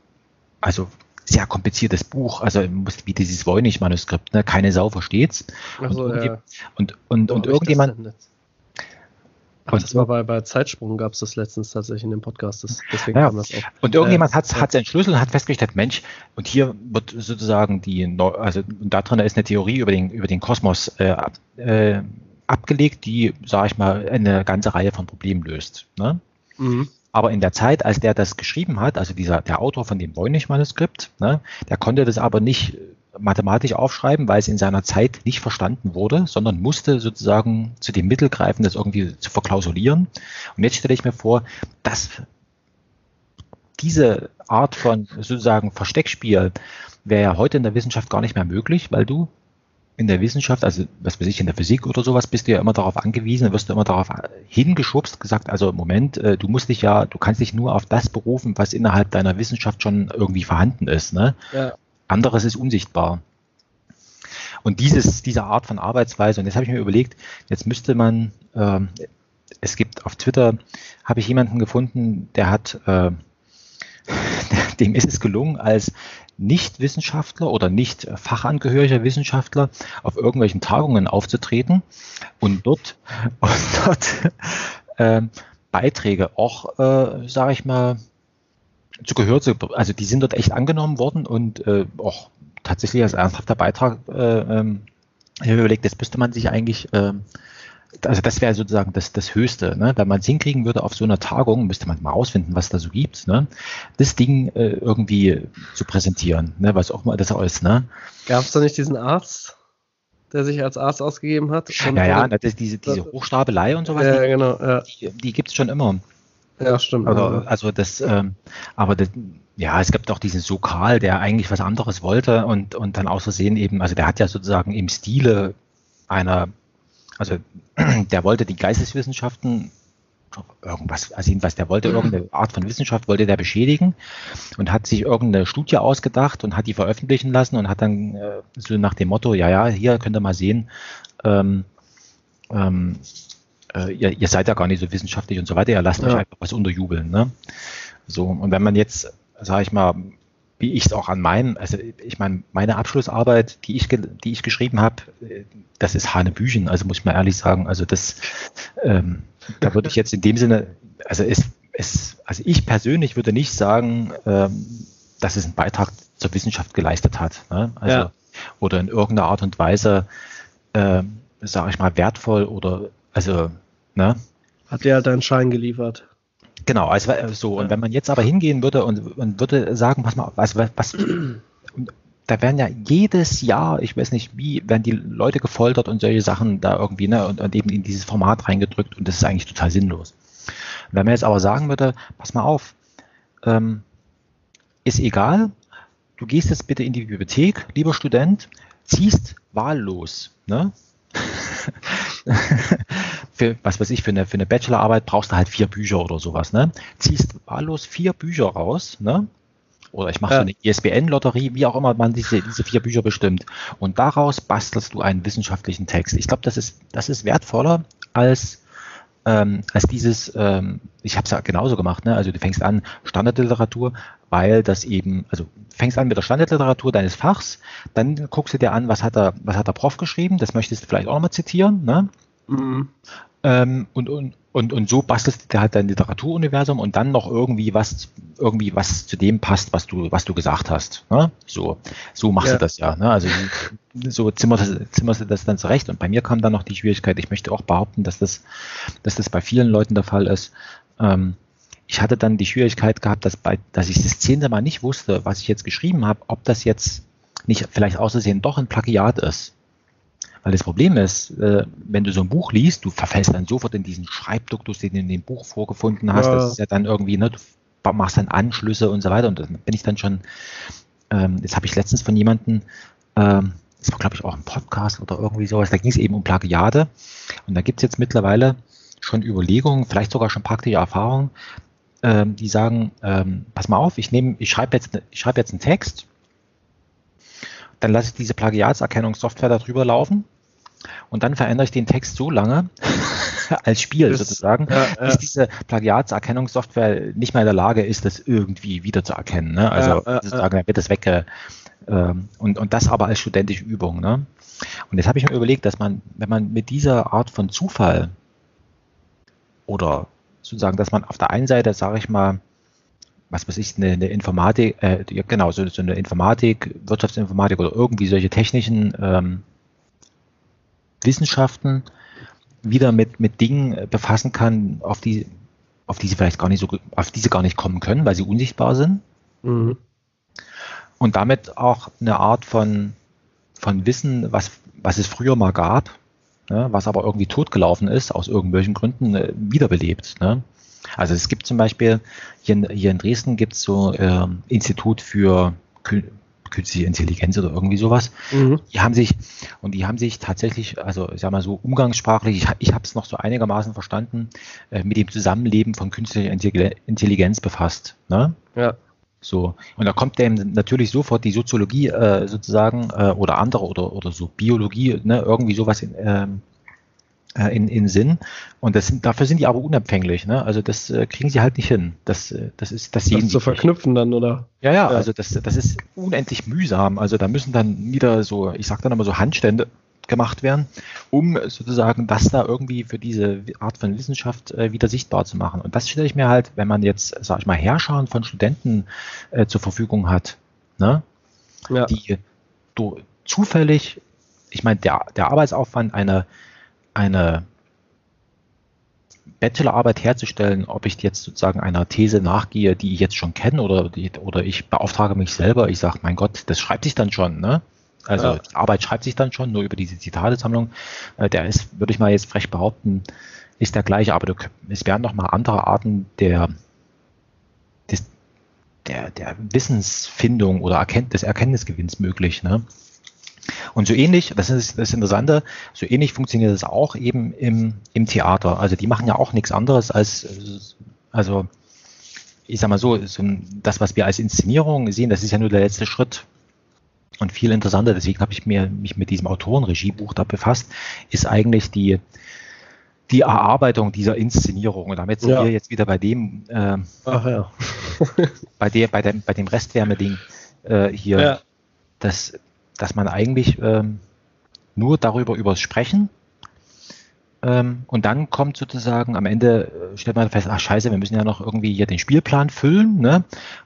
Speaker 3: also sehr kompliziertes Buch, also wie dieses Voynich-Manuskript, ne? keine Sau versteht's.
Speaker 2: So,
Speaker 3: und,
Speaker 2: ja.
Speaker 3: und, und, und, irgendjemand.
Speaker 2: Ach, das war bei, bei Zeitsprung, gab es das letztens tatsächlich in dem Podcast. Das,
Speaker 3: deswegen ja. kam das auch. Und irgendjemand äh, hat, ja. hat seinen Schlüssel und hat festgestellt, Mensch, und hier wird sozusagen die, also da drin ist eine Theorie über den, über den Kosmos äh, äh, abgelegt, die, sage ich mal, eine ganze Reihe von Problemen löst. Ne? Mhm. Aber in der Zeit, als der das geschrieben hat, also dieser, der Autor von dem Voynich-Manuskript, ne, der konnte das aber nicht mathematisch aufschreiben, weil es in seiner Zeit nicht verstanden wurde, sondern musste sozusagen zu dem Mittel greifen, das irgendwie zu verklausulieren. Und jetzt stelle ich mir vor, dass diese Art von sozusagen Versteckspiel wäre ja heute in der Wissenschaft gar nicht mehr möglich, weil du in der Wissenschaft, also was weiß ich, in der Physik oder sowas, bist du ja immer darauf angewiesen, wirst du immer darauf hingeschubst, gesagt, also im Moment, äh, du musst dich ja, du kannst dich nur auf das berufen, was innerhalb deiner Wissenschaft schon irgendwie vorhanden ist. Ne? Ja. Anderes ist unsichtbar. Und dieses, diese Art von Arbeitsweise, und jetzt habe ich mir überlegt, jetzt müsste man, äh, es gibt auf Twitter, habe ich jemanden gefunden, der hat, äh, dem ist es gelungen, als nicht-Wissenschaftler oder nicht fachangehöriger Wissenschaftler auf irgendwelchen Tagungen aufzutreten und dort, und dort äh, Beiträge auch, äh, sage ich mal, zu Gehör zu, also die sind dort echt angenommen worden und äh, auch tatsächlich als ernsthafter Beitrag äh, ähm, überlegt, jetzt müsste man sich eigentlich äh, also das wäre sozusagen das, das Höchste. Ne? Wenn man es hinkriegen würde auf so einer Tagung, müsste man mal rausfinden, was da so gibt, ne? das Ding äh, irgendwie zu präsentieren, ne? was auch mal das ist. Ne?
Speaker 2: Gab es da nicht diesen Arzt, der sich als Arzt ausgegeben hat?
Speaker 3: Ja, ja, das diese, diese Hochstapelei und sowas, ja,
Speaker 2: genau, ja.
Speaker 3: die, die gibt es schon immer.
Speaker 2: Ja, stimmt.
Speaker 3: Also, also das, ähm, aber das, ja, es gibt auch diesen Sokal, der eigentlich was anderes wollte und, und dann aus Versehen eben, also der hat ja sozusagen im Stile einer also der wollte die Geisteswissenschaften irgendwas, also jedenfalls, der wollte irgendeine Art von Wissenschaft, wollte der beschädigen und hat sich irgendeine Studie ausgedacht und hat die veröffentlichen lassen und hat dann äh, so nach dem Motto, ja, ja, hier könnt ihr mal sehen, ähm, ähm, äh, ihr, ihr, seid ja gar nicht so wissenschaftlich und so weiter, ihr lasst ja. euch einfach was unterjubeln. Ne? So, und wenn man jetzt, sage ich mal, wie ich es auch an meinem, also ich meine, meine Abschlussarbeit, die ich, die ich geschrieben habe, das ist Hanebüchen, also muss ich mal ehrlich sagen. Also das, ähm, da würde ich jetzt in dem Sinne, also es, es, also ich persönlich würde nicht sagen, ähm, dass es einen Beitrag zur Wissenschaft geleistet hat. Ne? Also, ja. oder in irgendeiner Art und Weise, äh, sage ich mal, wertvoll oder also, ne?
Speaker 2: Hat dir halt einen Schein geliefert.
Speaker 3: Genau, also so. Und wenn man jetzt aber hingehen würde und, und würde sagen, pass mal, was, was, was da werden ja jedes Jahr, ich weiß nicht wie, werden die Leute gefoltert und solche Sachen da irgendwie, ne, und, und eben in dieses Format reingedrückt und das ist eigentlich total sinnlos. Wenn man jetzt aber sagen würde, pass mal auf, ähm, ist egal, du gehst jetzt bitte in die Bibliothek, lieber Student, ziehst wahllos, ne? für, was weiß ich, für eine, für eine Bachelorarbeit brauchst du halt vier Bücher oder sowas, ne? Ziehst wahllos vier Bücher raus, ne? Oder ich mache ja. so eine ISBN-Lotterie, wie auch immer man diese, diese vier Bücher bestimmt. Und daraus bastelst du einen wissenschaftlichen Text. Ich glaube, das ist, das ist wertvoller als ähm, als dieses, ähm, ich habe es ja genauso gemacht, ne? also du fängst an Standardliteratur, weil das eben, also fängst an mit der Standardliteratur deines Fachs, dann guckst du dir an, was hat der, was hat der Prof geschrieben, das möchtest du vielleicht auch nochmal zitieren, ne? Mhm. Ähm, und, und, und, und so bastelst du halt dein Literaturuniversum und dann noch irgendwie was, irgendwie was zu dem passt, was du, was du gesagt hast. Ne? So, so machst ja. du das ja. Ne? Also so zimmerst, zimmerst du das dann zurecht. Und bei mir kam dann noch die Schwierigkeit, ich möchte auch behaupten, dass das, dass das bei vielen Leuten der Fall ist. Ähm, ich hatte dann die Schwierigkeit gehabt, dass, bei, dass ich das zehnte Mal nicht wusste, was ich jetzt geschrieben habe, ob das jetzt nicht vielleicht auszusehen doch ein Plagiat ist. Weil das Problem ist, äh, wenn du so ein Buch liest, du verfällst dann sofort in diesen Schreibduktus, den du in dem Buch vorgefunden hast. Ja. Das ist ja dann irgendwie, ne, du machst dann Anschlüsse und so weiter. Und dann bin ich dann schon, ähm, jetzt habe ich letztens von jemandem, ähm, das war glaube ich auch ein Podcast oder irgendwie sowas, da ging es eben um Plagiate. Und da gibt es jetzt mittlerweile schon Überlegungen, vielleicht sogar schon praktische Erfahrungen, ähm, die sagen, ähm, pass mal auf, ich nehme, ich schreibe jetzt, ich schreibe jetzt einen Text, dann lasse ich diese Plagiatserkennungssoftware darüber laufen und dann verändere ich den Text so lange als Spiel das, sozusagen, ja, ja. bis diese Plagiatserkennungssoftware nicht mehr in der Lage ist, das irgendwie wiederzuerkennen. Ne? Also ja, sozusagen, dann wird das wegge ähm, und, und das aber als studentische Übung. Ne? Und jetzt habe ich mir überlegt, dass man, wenn man mit dieser Art von Zufall oder sozusagen, dass man auf der einen Seite, sage ich mal, was weiß ich, eine, eine Informatik, äh, genau, so, so, eine Informatik, Wirtschaftsinformatik oder irgendwie solche technischen ähm, Wissenschaften wieder mit, mit Dingen befassen kann, auf die, auf die sie vielleicht gar nicht so, auf diese gar nicht kommen können, weil sie unsichtbar sind. Mhm. Und damit auch eine Art von, von Wissen, was, was es früher mal gab, ne, was aber irgendwie totgelaufen ist, aus irgendwelchen Gründen, äh, wiederbelebt. Ne? Also es gibt zum Beispiel, hier in, hier in Dresden gibt es so äh, Institut für künstliche Intelligenz oder irgendwie sowas. Mhm. Die haben sich, und die haben sich tatsächlich, also ich sag mal so umgangssprachlich, ich, ich habe es noch so einigermaßen verstanden, äh, mit dem Zusammenleben von künstlicher Intelligenz befasst. Ne? Ja. So, und da kommt dem natürlich sofort die Soziologie äh, sozusagen äh, oder andere oder, oder so Biologie, ne, irgendwie sowas in, ähm, äh, in, in Sinn. Und das sind, dafür sind die aber unempfänglich. Ne? Also das äh, kriegen sie halt nicht hin. Das, äh, das ist das,
Speaker 2: das zu verknüpfen nicht. dann, oder?
Speaker 3: Ja, ja, ja, also das, das ist unendlich mühsam. Also da müssen dann wieder so, ich sag dann immer so Handstände gemacht werden, um sozusagen das da irgendwie für diese Art von Wissenschaft äh, wieder sichtbar zu machen. Und das stelle ich mir halt, wenn man jetzt, sag ich mal, Herrscher von Studenten äh, zur Verfügung hat, ne? Ja. die du zufällig, ich meine, der, der Arbeitsaufwand, eine, eine Bachelorarbeit herzustellen, ob ich jetzt sozusagen einer These nachgehe, die ich jetzt schon kenne oder, die, oder ich beauftrage mich selber, ich sage, mein Gott, das schreibt sich dann schon, ne? Also ja. die Arbeit schreibt sich dann schon, nur über diese Zitatesammlung. Äh, der ist, würde ich mal jetzt frech behaupten, ist der gleiche, aber du, es werden noch mal andere Arten der, des, der, der Wissensfindung oder Erkennt, des Erkenntnisgewinns möglich. Ne? Und so ähnlich, das ist das Interessante, so ähnlich funktioniert es auch eben im, im Theater. Also die machen ja auch nichts anderes als, also ich sag mal so, so das, was wir als Inszenierung sehen, das ist ja nur der letzte Schritt und viel interessanter, deswegen habe ich mir, mich mit diesem Autorenregiebuch da befasst, ist eigentlich die, die Erarbeitung dieser Inszenierung. Und damit sind ja. wir jetzt wieder bei dem, äh, Ach, ja. bei, der, bei, dem, bei dem Restwärmeding äh, hier, ja. dass, dass man eigentlich ähm, nur darüber übers Sprechen ähm, und dann kommt sozusagen am Ende, äh, stellt man fest, ach scheiße, wir müssen ja noch irgendwie hier den Spielplan füllen, ne?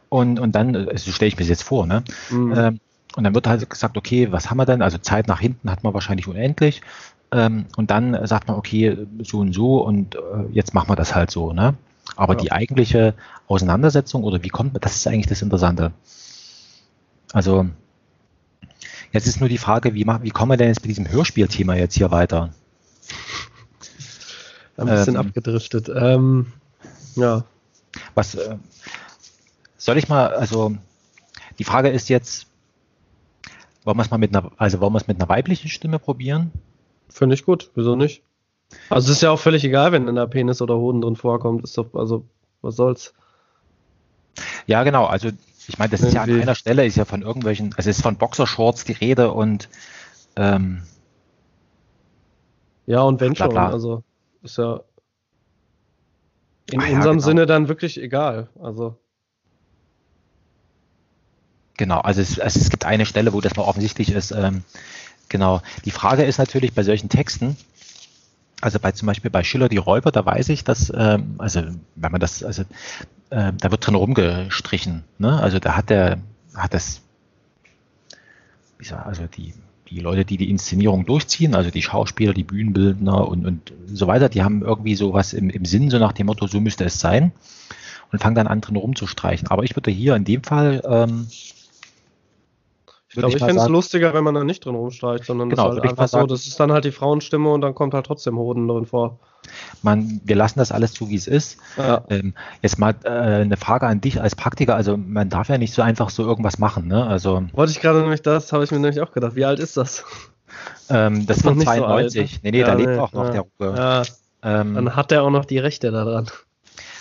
Speaker 3: Und, und dann, äh, so stelle ich mir das jetzt vor, ne? Mhm. Ähm, und dann wird halt gesagt, okay, was haben wir denn? Also Zeit nach hinten hat man wahrscheinlich unendlich. Ähm, und dann sagt man, okay, so und so und äh, jetzt machen wir das halt so. Ne? Aber ja. die eigentliche Auseinandersetzung oder wie kommt man, das ist eigentlich das Interessante. Also jetzt ist nur die Frage, wie, wie kommen wir denn jetzt mit diesem Hörspielthema jetzt hier weiter?
Speaker 2: Ein bisschen ähm, abgedriftet. Ähm, ja.
Speaker 3: Was äh, soll ich mal, also die Frage ist jetzt, wollen wir es mal mit einer, also wollen wir es mit einer weiblichen Stimme probieren?
Speaker 2: Finde ich gut, wieso nicht? Also es ist ja auch völlig egal, wenn in der Penis oder Hoden drin vorkommt. Ist doch, also, was soll's?
Speaker 3: Ja, genau, also ich meine, das ist ja an einer Stelle, ist ja von irgendwelchen, also es ist von Boxershorts die Rede und ähm,
Speaker 2: Ja, und wenn schon, also ist ja in ah, ja, unserem genau. Sinne dann wirklich egal. Also.
Speaker 3: Genau, also es, also es gibt eine Stelle, wo das noch offensichtlich ist. Ähm, genau. Die Frage ist natürlich bei solchen Texten, also bei zum Beispiel bei Schiller die Räuber, da weiß ich, dass, ähm, also wenn man das, also äh, da wird drin rumgestrichen. Ne? Also da hat der, hat das, wie sag, also die, die Leute, die die Inszenierung durchziehen, also die Schauspieler, die Bühnenbildner und, und so weiter, die haben irgendwie sowas im, im Sinn, so nach dem Motto, so müsste es sein und fangen dann an drin rumzustreichen. Aber ich würde hier in dem Fall ähm,
Speaker 2: Ich glaube, ich, ich fände es lustiger, wenn man da nicht drin rumstreicht, sondern genau, das ist halt einfach so, das ist dann halt die Frauenstimme und dann kommt halt trotzdem Hoden drin vor.
Speaker 3: Man, wir lassen das alles zu, wie es ist. Ja. Ähm, jetzt mal äh, eine Frage an dich als Praktiker. Also man darf ja nicht so einfach so irgendwas machen. Ne? Also
Speaker 2: wollte ich gerade nämlich das, habe ich mir nämlich auch gedacht. Wie alt ist das?
Speaker 3: Ähm, das ist von 92. So ne? nee, nee, ja, da lebt auch noch ja. der
Speaker 2: Ruhe. Ja. Ähm, dann hat er auch noch die Rechte daran.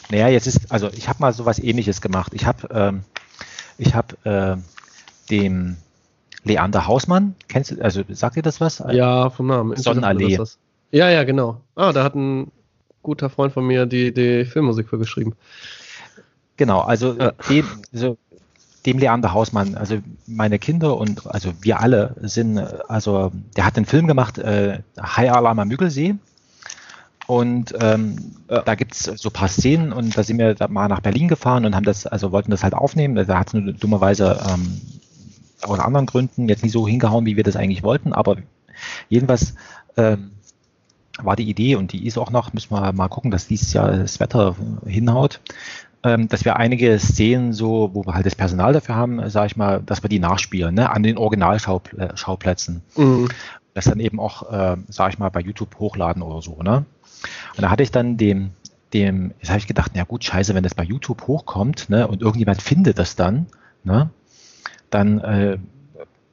Speaker 3: Naja, jetzt ist, also ich habe mal so was ähnliches gemacht. Ich habe ähm, ich habe äh, dem Leander Hausmann, kennst du, also sagt dir das was?
Speaker 2: Ja, vom Namen.
Speaker 3: Sonnenallee.
Speaker 2: Ja, ja, genau. Ah, da hat ein guter Freund von mir die, die Filmmusik für geschrieben.
Speaker 3: Genau, also ja. dem, also dem Leander Hausmann, also meine Kinder und also wir alle sind, also der hat einen Film gemacht, äh, High Alarm am Müggelsee. Und ähm, ja. da gibt es so ein paar Szenen und da sind wir da mal nach Berlin gefahren und haben das, also wollten das halt aufnehmen. Da hat es nur dummerweise ähm, aus anderen Gründen jetzt nicht so hingehauen, wie wir das eigentlich wollten, aber jedenfalls ähm, war die Idee und die ist auch noch, müssen wir mal gucken, dass dieses Jahr das Wetter hinhaut, ähm, dass wir einige Szenen so, wo wir halt das Personal dafür haben, sage ich mal, dass wir die nachspielen, ne, an den Originalschauplätzen. Mhm. Das dann eben auch, äh, sage ich mal, bei YouTube hochladen oder so, ne? Und da hatte ich dann dem, dem, jetzt habe ich gedacht, na gut, scheiße, wenn das bei YouTube hochkommt, ne, und irgendjemand findet das dann, ne, dann äh,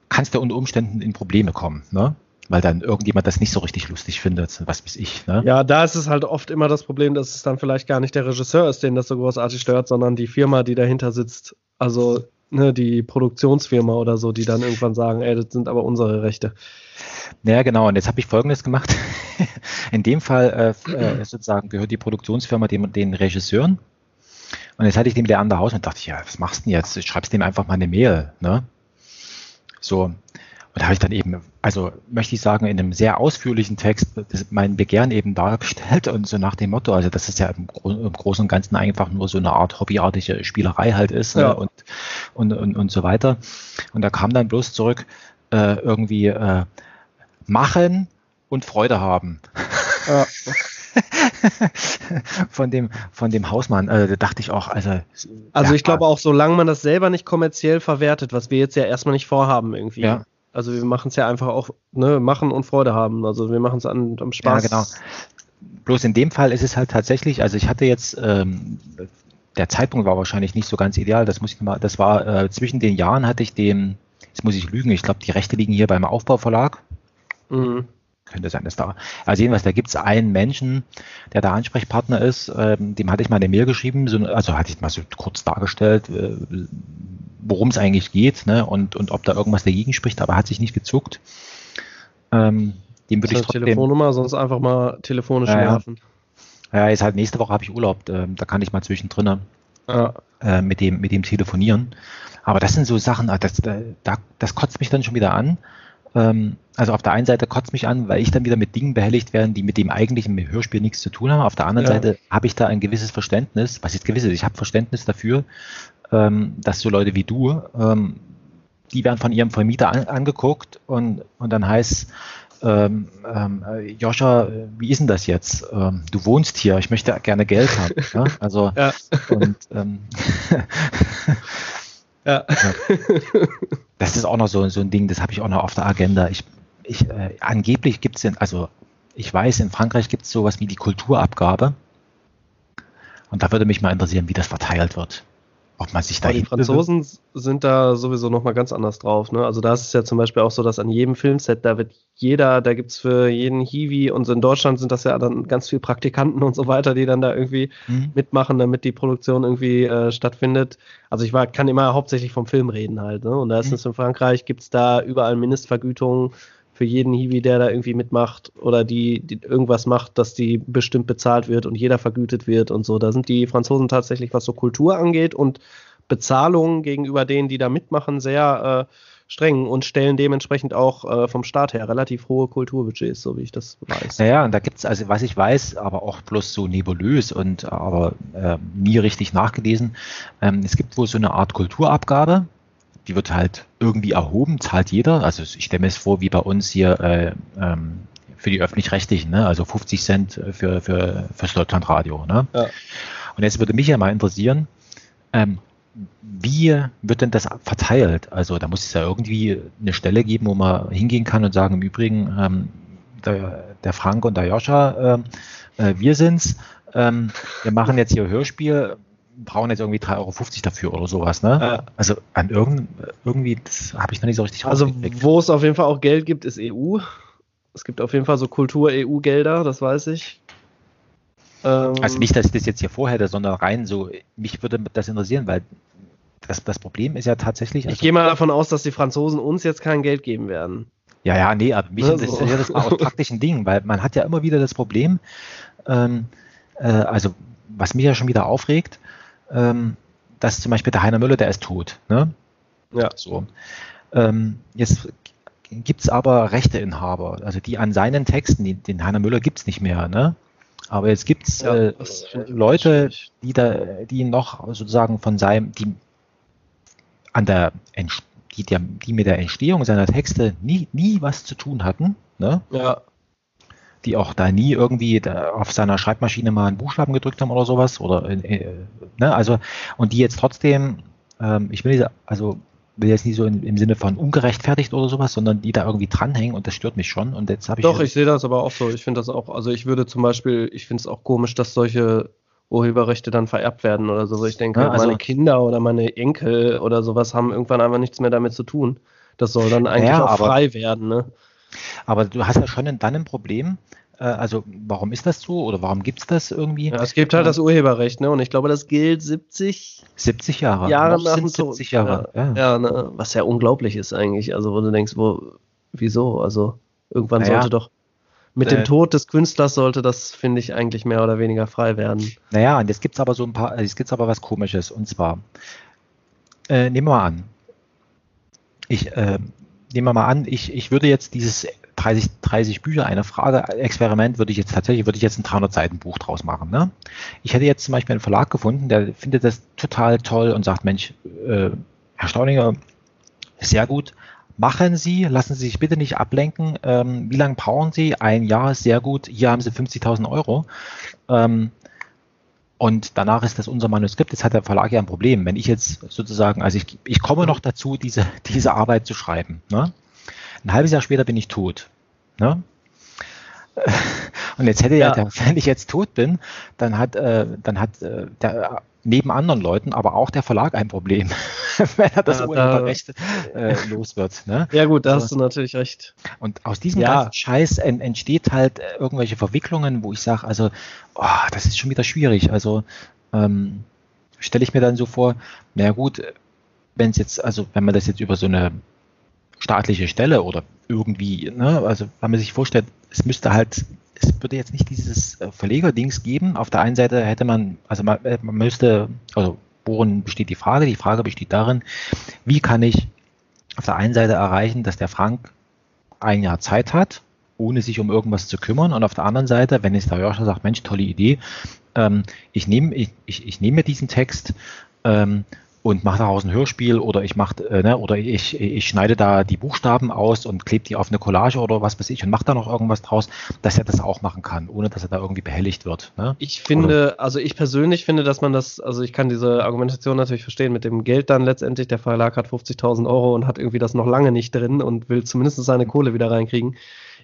Speaker 3: kannst du unter Umständen in Probleme kommen, ne? Weil dann irgendjemand das nicht so richtig lustig findet, was weiß ich. Ne?
Speaker 2: Ja, da ist es halt oft immer das Problem, dass es dann vielleicht gar nicht der Regisseur ist, den das so großartig stört, sondern die Firma, die dahinter sitzt. Also ne, die Produktionsfirma oder so, die dann irgendwann sagen, ey, das sind aber unsere Rechte.
Speaker 3: Ja, genau. Und jetzt habe ich Folgendes gemacht. In dem Fall äh, äh, sozusagen gehört die Produktionsfirma dem, den Regisseuren. Und jetzt hatte ich dem der andere Haus und dachte, ja, was machst du denn jetzt? Ich schreibst dem einfach mal eine Mail. Ne? So. Und da habe ich dann eben, also möchte ich sagen, in einem sehr ausführlichen Text mein Begehren eben dargestellt und so nach dem Motto, also dass es ja im, im Großen und Ganzen einfach nur so eine Art hobbyartige Spielerei halt ist ne, ja. und, und, und, und so weiter. Und da kam dann bloß zurück, äh, irgendwie äh, machen und Freude haben. Ja. von dem von dem Hausmann äh, da dachte ich auch also
Speaker 2: also ich glaube auch solange man das selber nicht kommerziell verwertet was wir jetzt ja erstmal nicht vorhaben irgendwie ja. Also wir machen es ja einfach auch, ne, machen und Freude haben. Also wir machen es am Spaß. Ja, genau.
Speaker 3: Bloß in dem Fall ist es halt tatsächlich, also ich hatte jetzt, ähm, der Zeitpunkt war wahrscheinlich nicht so ganz ideal, das muss ich mal, das war äh, zwischen den Jahren hatte ich dem, jetzt muss ich lügen, ich glaube, die Rechte liegen hier beim Aufbauverlag. Mhm könnte sein, dass da, also jedenfalls, da gibt es einen Menschen, der der Ansprechpartner ist, ähm, dem hatte ich mal eine Mail geschrieben, so, also hatte ich mal so kurz dargestellt, äh, worum es eigentlich geht ne, und, und ob da irgendwas dagegen spricht, aber hat sich nicht gezuckt.
Speaker 2: Ähm, dem würde ich trotzdem, Telefonnummer, sonst einfach mal telefonisch
Speaker 3: ja, nerven. Ja, jetzt halt nächste Woche habe ich Urlaub, äh, da kann ich mal zwischendrin ja. äh, mit, dem, mit dem telefonieren. Aber das sind so Sachen, ah, das, das, das kotzt mich dann schon wieder an, ähm, also auf der einen Seite kotzt mich an, weil ich dann wieder mit Dingen behelligt werde, die mit dem eigentlichen Hörspiel nichts zu tun haben. Auf der anderen ja. Seite habe ich da ein gewisses Verständnis, was jetzt gewisses, ich habe Verständnis dafür, ähm, dass so Leute wie du, ähm, die werden von ihrem Vermieter an, angeguckt und, und dann heißt ähm, ähm, Joscha, wie ist denn das jetzt? Ähm, du wohnst hier, ich möchte gerne Geld haben. ja? Also ja. und ähm, ja. Das ist auch noch so, so ein Ding, das habe ich auch noch auf der Agenda. Ich, ich, äh, angeblich gibt es, also ich weiß, in Frankreich gibt es sowas wie die Kulturabgabe. Und da würde mich mal interessieren, wie das verteilt wird. Ob man sich da.
Speaker 2: Die Franzosen sind da sowieso nochmal ganz anders drauf. Ne? Also da ist es ja zum Beispiel auch so, dass an jedem Filmset, da wird jeder, da gibt es für jeden Hiwi und so in Deutschland sind das ja dann ganz viele Praktikanten und so weiter, die dann da irgendwie mhm. mitmachen, damit die Produktion irgendwie äh, stattfindet. Also ich war, kann immer hauptsächlich vom Film reden halt. Ne? Und da ist mhm. es in Frankreich, gibt es da überall Mindestvergütungen für jeden Hiwi, der da irgendwie mitmacht oder die, die, irgendwas macht, dass die bestimmt bezahlt wird und jeder vergütet wird und so. Da sind die Franzosen tatsächlich, was so Kultur angeht und Bezahlung gegenüber denen, die da mitmachen, sehr äh, streng und stellen dementsprechend auch äh, vom Staat her relativ hohe Kulturbudgets, so wie ich das weiß.
Speaker 3: Naja, und da gibt es, also was ich weiß, aber auch bloß so nebulös und aber äh, nie richtig nachgelesen. Ähm, es gibt wohl so eine Art Kulturabgabe, die wird halt irgendwie erhoben, zahlt jeder. Also ich stelle mir es vor, wie bei uns hier äh, ähm, für die öffentlich-rechtlichen, ne? also 50 Cent für, für, für Deutschlandradio. Ne? Ja. Und jetzt würde mich ja mal interessieren, ähm, wie wird denn das verteilt? Also da muss es ja irgendwie eine Stelle geben, wo man hingehen kann und sagen, im Übrigen, ähm, der, der, Frank und der Joscha, äh, äh, wir sind's. Ähm, wir machen jetzt hier Hörspiel, brauchen jetzt irgendwie 3,50 Euro dafür oder sowas. Ne? Äh, also an irgend, irgendwie, das habe ich noch nicht so richtig
Speaker 2: Also wo es auf jeden Fall auch Geld gibt, ist EU. Es gibt auf jeden Fall so Kultur-EU-Gelder, das weiß ich.
Speaker 3: Ähm, also nicht, dass ich das jetzt hier vorhätte, sondern rein so, mich würde das interessieren, weil das, das Problem ist ja tatsächlich.
Speaker 2: Also, ich gehe mal davon aus, dass die Franzosen uns jetzt kein Geld geben werden.
Speaker 3: Ja, ja, nee, aber mich ne, interessiert das mal aus praktischen Dingen, weil man hat ja immer wieder das Problem, ähm, äh, also was mich ja schon wieder aufregt, ähm, dass zum Beispiel der Heiner Müller, der ist tot. Ne? Ja. So. Ähm, jetzt gibt es aber Rechteinhaber, also die an seinen Texten, die, den Heiner Müller gibt es nicht mehr. Ne? Aber jetzt gibt es ja, äh, Leute, die da, die noch sozusagen von seinem, die an der die, die, die mit der Entstehung seiner Texte nie, nie was zu tun hatten, ne? Ja. Die auch da nie irgendwie da auf seiner Schreibmaschine mal einen Buchstaben gedrückt haben oder sowas. Oder äh, ne, also, und die jetzt trotzdem, ähm, ich will also will jetzt nicht so in, im Sinne von ungerechtfertigt oder sowas, sondern die da irgendwie dranhängen und das stört mich schon. Und jetzt habe ich.
Speaker 2: Doch, ich sehe das aber auch so. Ich finde das auch, also ich würde zum Beispiel, ich finde es auch komisch, dass solche Urheberrechte dann vererbt werden oder so. Ich denke, ja, also meine Kinder oder meine Enkel oder sowas haben irgendwann einfach nichts mehr damit zu tun. Das soll dann eigentlich ja, auch aber, frei werden, ne?
Speaker 3: Aber du hast ja schon dann ein Problem, äh, also warum ist das so oder warum gibt es das irgendwie? Ja,
Speaker 2: es gibt halt das Urheberrecht, ne? Und ich glaube, das gilt 70,
Speaker 3: 70 Jahre.
Speaker 2: Jahre nach dem 70 Jahre. Ja, ja. ja ne? was ja unglaublich ist eigentlich. Also wo du denkst, wo, wieso? Also irgendwann naja. sollte doch mit äh, dem Tod des Künstlers sollte das, finde ich, eigentlich mehr oder weniger frei werden.
Speaker 3: Naja, und jetzt gibt es aber so ein paar, jetzt gibt es aber was komisches. Und zwar, äh, nehmen wir mal an, ich, äh, nehmen wir mal an, ich, ich würde jetzt dieses 30, 30 Bücher, eine Frage, Experiment würde ich jetzt tatsächlich, würde ich jetzt ein 300 Seiten Buch draus machen. Ne? Ich hätte jetzt zum Beispiel einen Verlag gefunden, der findet das total toll und sagt, Mensch, äh, Herr Staudinger, sehr gut, machen Sie, lassen Sie sich bitte nicht ablenken. Ähm, wie lange brauchen Sie? Ein Jahr, sehr gut. Hier haben Sie 50.000 Euro. Ähm, und danach ist das unser Manuskript. Jetzt hat der Verlag ja ein Problem. Wenn ich jetzt sozusagen, also ich, ich komme noch dazu, diese, diese Arbeit zu schreiben. Ne? Ein halbes Jahr später bin ich tot. Ne? Und jetzt hätte ja, der, wenn ich jetzt tot bin, dann hat, äh, dann hat äh, der, neben anderen Leuten aber auch der Verlag ein Problem, wenn er das ja, Urheberrecht äh, los wird. Ne?
Speaker 2: Ja gut, da so. hast du natürlich recht.
Speaker 3: Und aus diesem ja. ganzen Scheiß entsteht halt äh, irgendwelche Verwicklungen, wo ich sage, also, oh, das ist schon wieder schwierig. Also ähm, stelle ich mir dann so vor, na gut, wenn es jetzt, also wenn man das jetzt über so eine staatliche Stelle oder irgendwie, ne, also wenn man sich vorstellt, es müsste halt, es würde jetzt nicht dieses äh, Verlegerdings geben. Auf der einen Seite hätte man, also man, äh, man müsste, also worin besteht die Frage? Die Frage besteht darin, wie kann ich auf der einen Seite erreichen, dass der Frank ein Jahr Zeit hat, ohne sich um irgendwas zu kümmern. Und auf der anderen Seite, wenn jetzt der Joscha sagt, Mensch, tolle Idee, ähm, ich nehme ich, ich, ich nehme mir diesen Text ähm, und mache daraus ein Hörspiel oder ich mache äh, ne, oder ich, ich schneide da die Buchstaben aus und klebe die auf eine Collage oder was weiß ich und mache da noch irgendwas draus, dass er das auch machen kann, ohne dass er da irgendwie behelligt wird. Ne?
Speaker 2: Ich finde, oder? also ich persönlich finde, dass man das, also ich kann diese Argumentation natürlich verstehen mit dem Geld dann letztendlich, der Verlag hat 50.000 Euro und hat irgendwie das noch lange nicht drin und will zumindest seine Kohle wieder reinkriegen.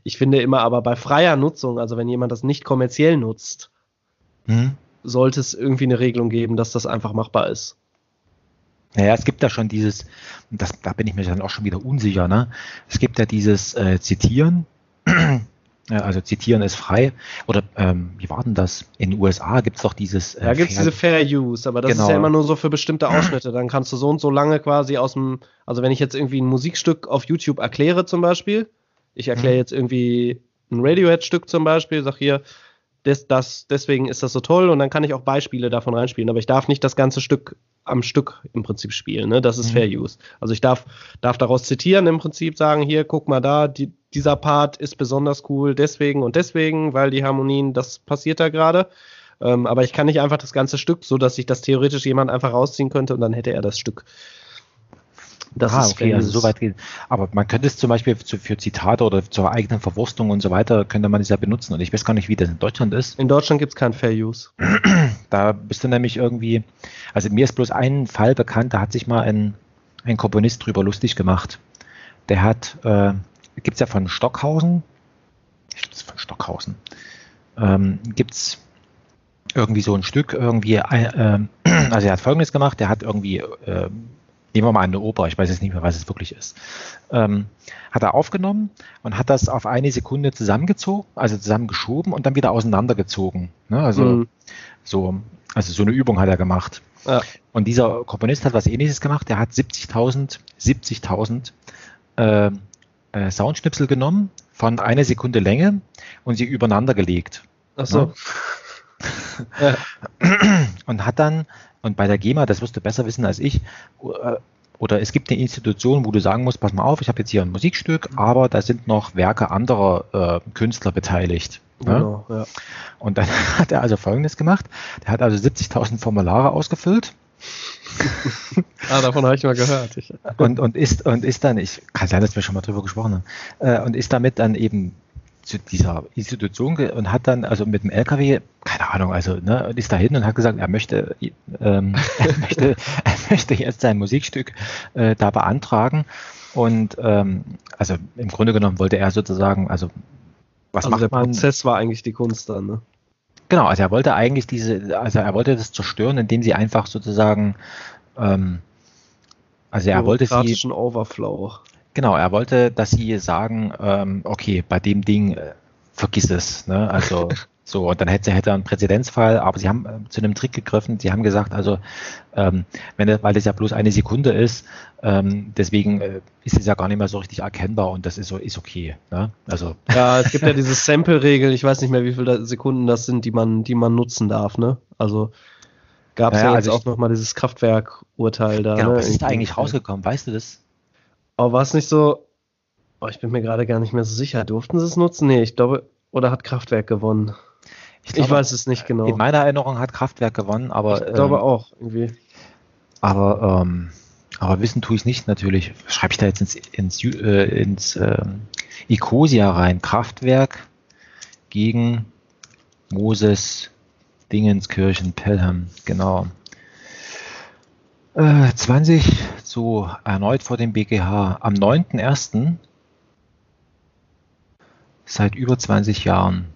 Speaker 2: Ich finde immer aber bei freier Nutzung, also wenn jemand das nicht kommerziell nutzt, hm? sollte es irgendwie eine Regelung geben, dass das einfach machbar ist.
Speaker 3: Naja, es gibt da schon dieses, das, da bin ich mir dann auch schon wieder unsicher, ne? Es gibt ja dieses äh, Zitieren, also Zitieren ist frei. Oder ähm, wie war denn das? In den USA gibt es doch dieses.
Speaker 2: Äh, da gibt es diese Fair Use, aber das genau. ist ja immer nur so für bestimmte Ausschnitte. Dann kannst du so und so lange quasi aus dem, also wenn ich jetzt irgendwie ein Musikstück auf YouTube erkläre zum Beispiel, ich erkläre mhm. jetzt irgendwie ein Radiohead-Stück zum Beispiel, sag hier, das, das, deswegen ist das so toll und dann kann ich auch Beispiele davon reinspielen, aber ich darf nicht das ganze Stück am Stück im Prinzip spielen. Ne? Das ist mhm. Fair Use. Also ich darf, darf daraus zitieren, im Prinzip sagen, hier, guck mal da, die, dieser Part ist besonders cool, deswegen und deswegen, weil die Harmonien, das passiert da gerade. Ähm, aber ich kann nicht einfach das ganze Stück, so dass sich das theoretisch jemand einfach rausziehen könnte und dann hätte er das Stück.
Speaker 3: Das ah, okay, also so weit geht. Aber man könnte es zum Beispiel für, Zitate oder zur eigenen Verwurstung und so weiter, könnte man es ja benutzen. Und ich weiß gar nicht, wie das in Deutschland ist.
Speaker 2: In Deutschland gibt es kein Fair Use.
Speaker 3: Da bist du nämlich irgendwie, also mir ist bloß ein Fall bekannt, da hat sich mal ein, ein Komponist drüber lustig gemacht. Der hat, äh, gibt es ja von Stockhausen, ich glaube, von Stockhausen, ähm, gibt es irgendwie so ein Stück, irgendwie, äh, also er hat folgendes gemacht, der hat irgendwie, äh, nehmen wir mal eine Oper, ich weiß jetzt nicht mehr, was es wirklich ist, ähm, hat er aufgenommen und hat das auf eine Sekunde zusammengezogen, also zusammengeschoben und dann wieder auseinandergezogen. Ne? Also mhm. so, also so eine Übung hat er gemacht. Ja. Und dieser Komponist hat was ähnliches gemacht, der hat 70.000, 70.000 äh, äh, Soundschnipsel genommen von einer Sekunde Länge und sie übereinander gelegt.
Speaker 2: Ach so. Ne?
Speaker 3: und hat dann, und bei der GEMA, das wirst du besser wissen als ich, äh, oder es gibt eine Institution, wo du sagen musst, pass mal auf, ich habe jetzt hier ein Musikstück, aber da sind noch Werke anderer äh, Künstler beteiligt. Ne? Genau, ja. Und dann hat er also Folgendes gemacht. Der hat also 70.000 Formulare ausgefüllt.
Speaker 2: ah, davon habe ich mal gehört.
Speaker 3: und, und, ist, und ist dann, ich kann sein, dass wir schon mal drüber gesprochen haben, äh, und ist damit dann eben zu dieser Institution und hat dann also mit dem LKW, keine Ahnung, also ne, ist da hin und hat gesagt, er möchte, ähm, er möchte, er möchte jetzt sein Musikstück äh, da beantragen. Und ähm, also im Grunde genommen wollte er sozusagen, also
Speaker 2: was also macht der man? Prozess war eigentlich die Kunst dann, ne?
Speaker 3: Genau, also er wollte eigentlich diese, also er wollte das zerstören, indem sie einfach sozusagen, ähm, also er wollte sie.
Speaker 2: Overflow.
Speaker 3: Genau, er wollte, dass sie sagen, ähm, okay, bei dem Ding äh, vergiss es. Ne? Also so, und dann hätte, hätte er einen Präzedenzfall, aber sie haben äh, zu einem Trick gegriffen, sie haben gesagt, also ähm, wenn weil es ja bloß eine Sekunde ist, ähm, deswegen äh, ist es ja gar nicht mehr so richtig erkennbar und das ist so ist okay. Ne? Also
Speaker 2: ja, es gibt ja diese Sample-Regel, ich weiß nicht mehr, wie viele Sekunden das sind, die man, die man nutzen darf. Ne? Also gab es ja, ja, jetzt also auch nochmal dieses Kraftwerk-Urteil da.
Speaker 3: Genau,
Speaker 2: ne?
Speaker 3: was ist da eigentlich rausgekommen? Weißt du das?
Speaker 2: Aber war es nicht so, oh, ich bin mir gerade gar nicht mehr so sicher, durften sie es nutzen? Nee, ich glaube, oder hat Kraftwerk gewonnen?
Speaker 3: Ich, glaube, ich weiß es nicht genau. In meiner Erinnerung hat Kraftwerk gewonnen, aber.
Speaker 2: Ich glaube ähm, auch, irgendwie.
Speaker 3: Aber, ähm, aber wissen tue ich es nicht natürlich. Schreibe ich da jetzt ins, ins, äh, ins äh, Ecosia rein. Kraftwerk gegen Moses Dingenskirchen Pelham, genau. 20 so erneut vor dem BGH am 9.1. seit über 20 Jahren.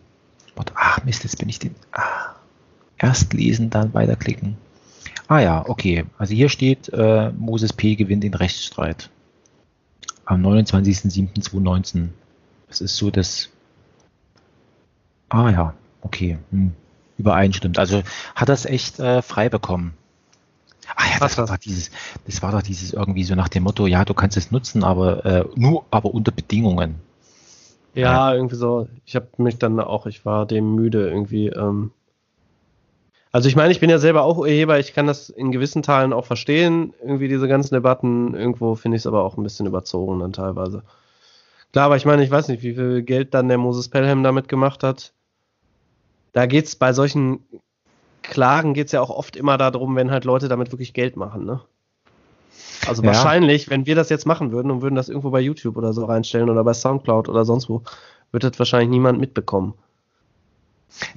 Speaker 3: Ach Mist, jetzt bin ich den. Ah, erst lesen, dann weiterklicken. Ah ja, okay. Also hier steht, äh, Moses P. gewinnt den Rechtsstreit. Am 29.07.2019. Das ist so das. Ah ja, okay. Hm. Übereinstimmt. Also hat das echt äh, frei bekommen. Ah ja, das war doch dieses, das war doch dieses irgendwie so nach dem Motto, ja, du kannst es nutzen, aber äh, nur aber unter Bedingungen.
Speaker 2: Ja, ja. irgendwie so. Ich habe mich dann auch, ich war dem müde irgendwie. Ähm also ich meine, ich bin ja selber auch Urheber, ich kann das in gewissen Teilen auch verstehen, irgendwie diese ganzen Debatten. Irgendwo finde ich es aber auch ein bisschen überzogen dann teilweise. Klar, aber ich meine, ich weiß nicht, wie viel Geld dann der Moses Pelham damit gemacht hat. Da geht es bei solchen Klagen geht es ja auch oft immer darum, wenn halt Leute damit wirklich Geld machen, ne? Also ja. wahrscheinlich, wenn wir das jetzt machen würden und würden das irgendwo bei YouTube oder so reinstellen oder bei Soundcloud oder sonst wo, würde das wahrscheinlich niemand mitbekommen.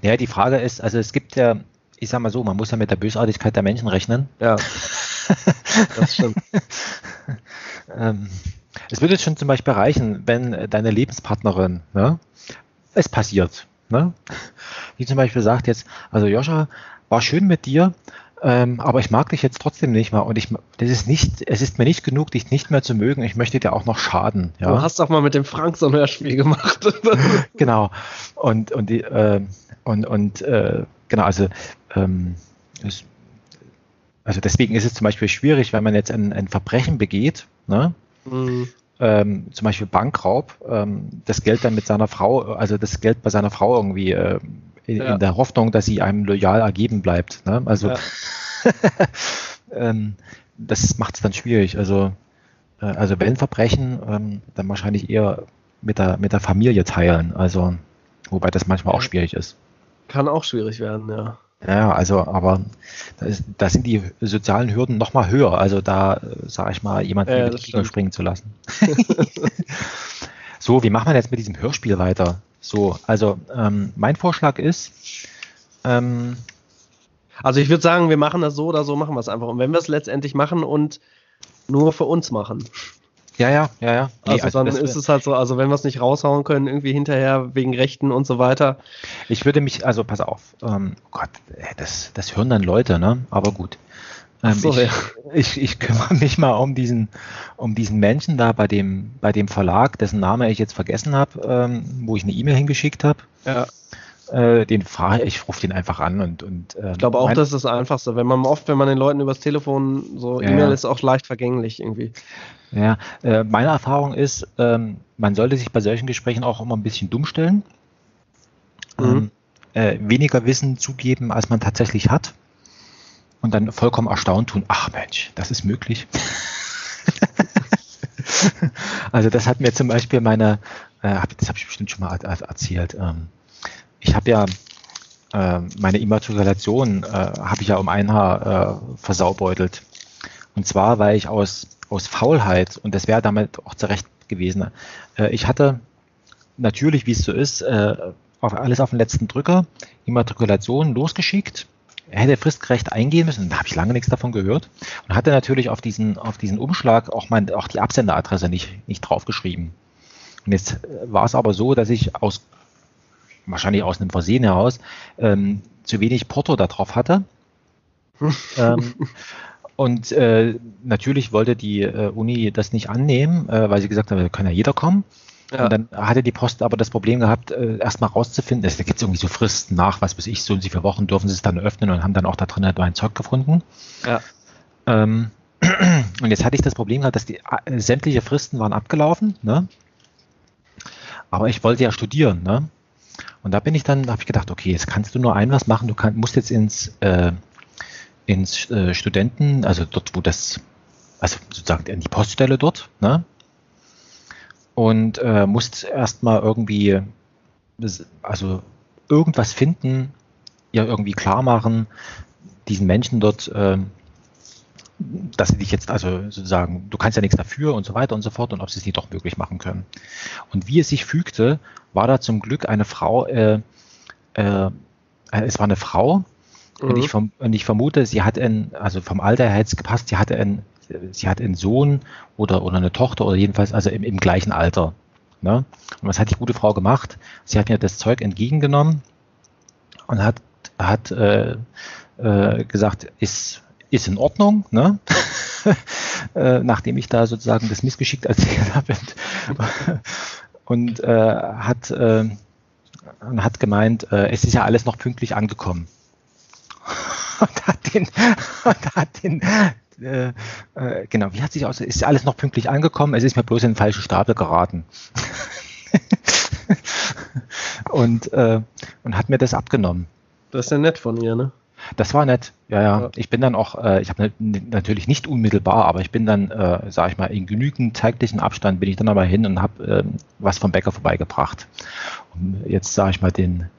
Speaker 3: Ja, die Frage ist, also es gibt ja, ich sag mal so, man muss ja mit der Bösartigkeit der Menschen rechnen.
Speaker 2: Ja. das stimmt.
Speaker 3: ähm, es würde schon zum Beispiel reichen, wenn deine Lebenspartnerin, ne, es passiert, ne? Die zum Beispiel sagt jetzt, also Joscha, war schön mit dir, ähm, aber ich mag dich jetzt trotzdem nicht mehr und ich, das ist nicht, es ist mir nicht genug, dich nicht mehr zu mögen. Ich möchte dir auch noch schaden.
Speaker 2: Ja? Du hast doch mal mit dem Frank so ein Hörspiel gemacht.
Speaker 3: genau. Und und die, äh, und und äh, genau, also ähm, es, also deswegen ist es zum Beispiel schwierig, wenn man jetzt ein, ein Verbrechen begeht, ne? Mhm. Ähm, zum Beispiel Bankraub, ähm, das Geld dann mit seiner Frau, also das Geld bei seiner Frau irgendwie äh, in, ja. in der Hoffnung, dass sie einem loyal ergeben bleibt. Ne? Also ja. ähm, das macht es dann schwierig. Also, äh, also wenn Verbrechen, ähm, dann wahrscheinlich eher mit der, mit der Familie teilen. Also, wobei das manchmal auch schwierig ist.
Speaker 2: Kann auch schwierig werden, ja.
Speaker 3: Ja, also, aber da, ist, da sind die sozialen Hürden noch mal höher. Also da, sage ich mal, jemanden ja, über die Klinge springen zu lassen. so, wie machen wir jetzt mit diesem Hörspiel weiter? So, also ähm, mein Vorschlag ist, ähm,
Speaker 2: also ich würde sagen, wir machen das so oder so, machen wir es einfach. Und wenn wir es letztendlich machen und nur für uns machen.
Speaker 3: Ja, ja, ja, ja.
Speaker 2: Nee, also, also dann ist es halt so, also wenn wir es nicht raushauen können, irgendwie hinterher wegen Rechten und so weiter.
Speaker 3: Ich würde mich, also pass auf, ähm, Gott, das, das hören dann Leute, ne? Aber gut. Ähm, so, ich, ja. ich, ich kümmere mich mal um diesen, um diesen Menschen da bei dem, bei dem Verlag, dessen Name ich jetzt vergessen habe, ähm, wo ich eine E-Mail hingeschickt habe. Ja. Äh, den frage ich, rufe den einfach an und, und
Speaker 2: ähm, ich glaube auch, das ist das Einfachste. Wenn man oft, wenn man den Leuten übers Telefon so ja, E-Mail ist auch leicht vergänglich irgendwie.
Speaker 3: Ja, äh, meine Erfahrung ist, ähm, man sollte sich bei solchen Gesprächen auch immer ein bisschen dumm stellen. Mhm. Ähm, äh, weniger Wissen zugeben, als man tatsächlich hat. Und dann vollkommen erstaunt tun, ach Mensch, das ist möglich. also das hat mir zum Beispiel meine, äh, das habe ich bestimmt schon mal erzählt, ähm, ich habe ja äh, meine Immatrikulation äh, habe ich ja um ein Haar äh, versaubeutelt. Und zwar, weil ich aus, aus Faulheit, und das wäre damit auch zurecht gewesen, äh, ich hatte natürlich, wie es so ist, äh, auf alles auf den letzten Drücker, Immatrikulation losgeschickt, hätte fristgerecht eingehen müssen, da habe ich lange nichts davon gehört und hatte natürlich auf diesen, auf diesen Umschlag auch, mein, auch die Absenderadresse nicht, nicht draufgeschrieben. Und jetzt äh, war es aber so, dass ich aus wahrscheinlich aus einem Versehen heraus, ähm, zu wenig Porto da drauf hatte. ähm, und äh, natürlich wollte die äh, Uni das nicht annehmen, äh, weil sie gesagt haben, da kann ja jeder kommen. Ja. Und dann hatte die Post aber das Problem gehabt, äh, erstmal rauszufinden, da gibt es irgendwie so Fristen nach, was weiß ich, so und so viele Wochen dürfen sie es dann öffnen und haben dann auch da drin ein Zeug gefunden. Ja. Ähm, und jetzt hatte ich das Problem gehabt, dass die äh, sämtliche Fristen waren abgelaufen, ne? Aber ich wollte ja studieren, ne? Und da bin ich dann, habe ich gedacht, okay, jetzt kannst du nur ein was machen, du kann, musst jetzt ins, äh, ins äh, Studenten, also dort, wo das, also sozusagen in die Poststelle dort, ne? Und äh, musst erstmal irgendwie, also irgendwas finden, ja irgendwie klar machen, diesen Menschen dort, äh, dass sie dich jetzt, also sozusagen, du kannst ja nichts dafür und so weiter und so fort und ob sie es nicht doch möglich machen können. Und wie es sich fügte, war da zum Glück eine Frau, äh, äh, es war eine Frau mhm. und, ich, und ich vermute, sie hat ein, also vom Alter her hätte es gepasst, sie hatte ein, sie hat einen Sohn oder, oder eine Tochter oder jedenfalls also im, im gleichen Alter. Ne? Und was hat die gute Frau gemacht? Sie hat mir das Zeug entgegengenommen und hat, hat äh, äh, gesagt, ist ist in Ordnung, ne? äh, nachdem ich da sozusagen das missgeschickt erzählt habe. Und äh, hat, äh, hat gemeint, äh, es ist ja alles noch pünktlich angekommen. und hat den, und hat den äh, äh, genau, wie hat sich aus, ist alles noch pünktlich angekommen, es ist mir bloß in den falschen Stapel geraten. und, äh, und hat mir das abgenommen.
Speaker 2: Das ist ja nett von ihr, ne?
Speaker 3: Das war nett, ja, ja. ja. Ich bin dann auch, äh, ich habe natürlich nicht unmittelbar, aber ich bin dann, äh, sage ich mal, in genügend zeitlichen Abstand bin ich dann aber hin und habe äh, was vom Bäcker vorbeigebracht. Um jetzt, sage ich mal, den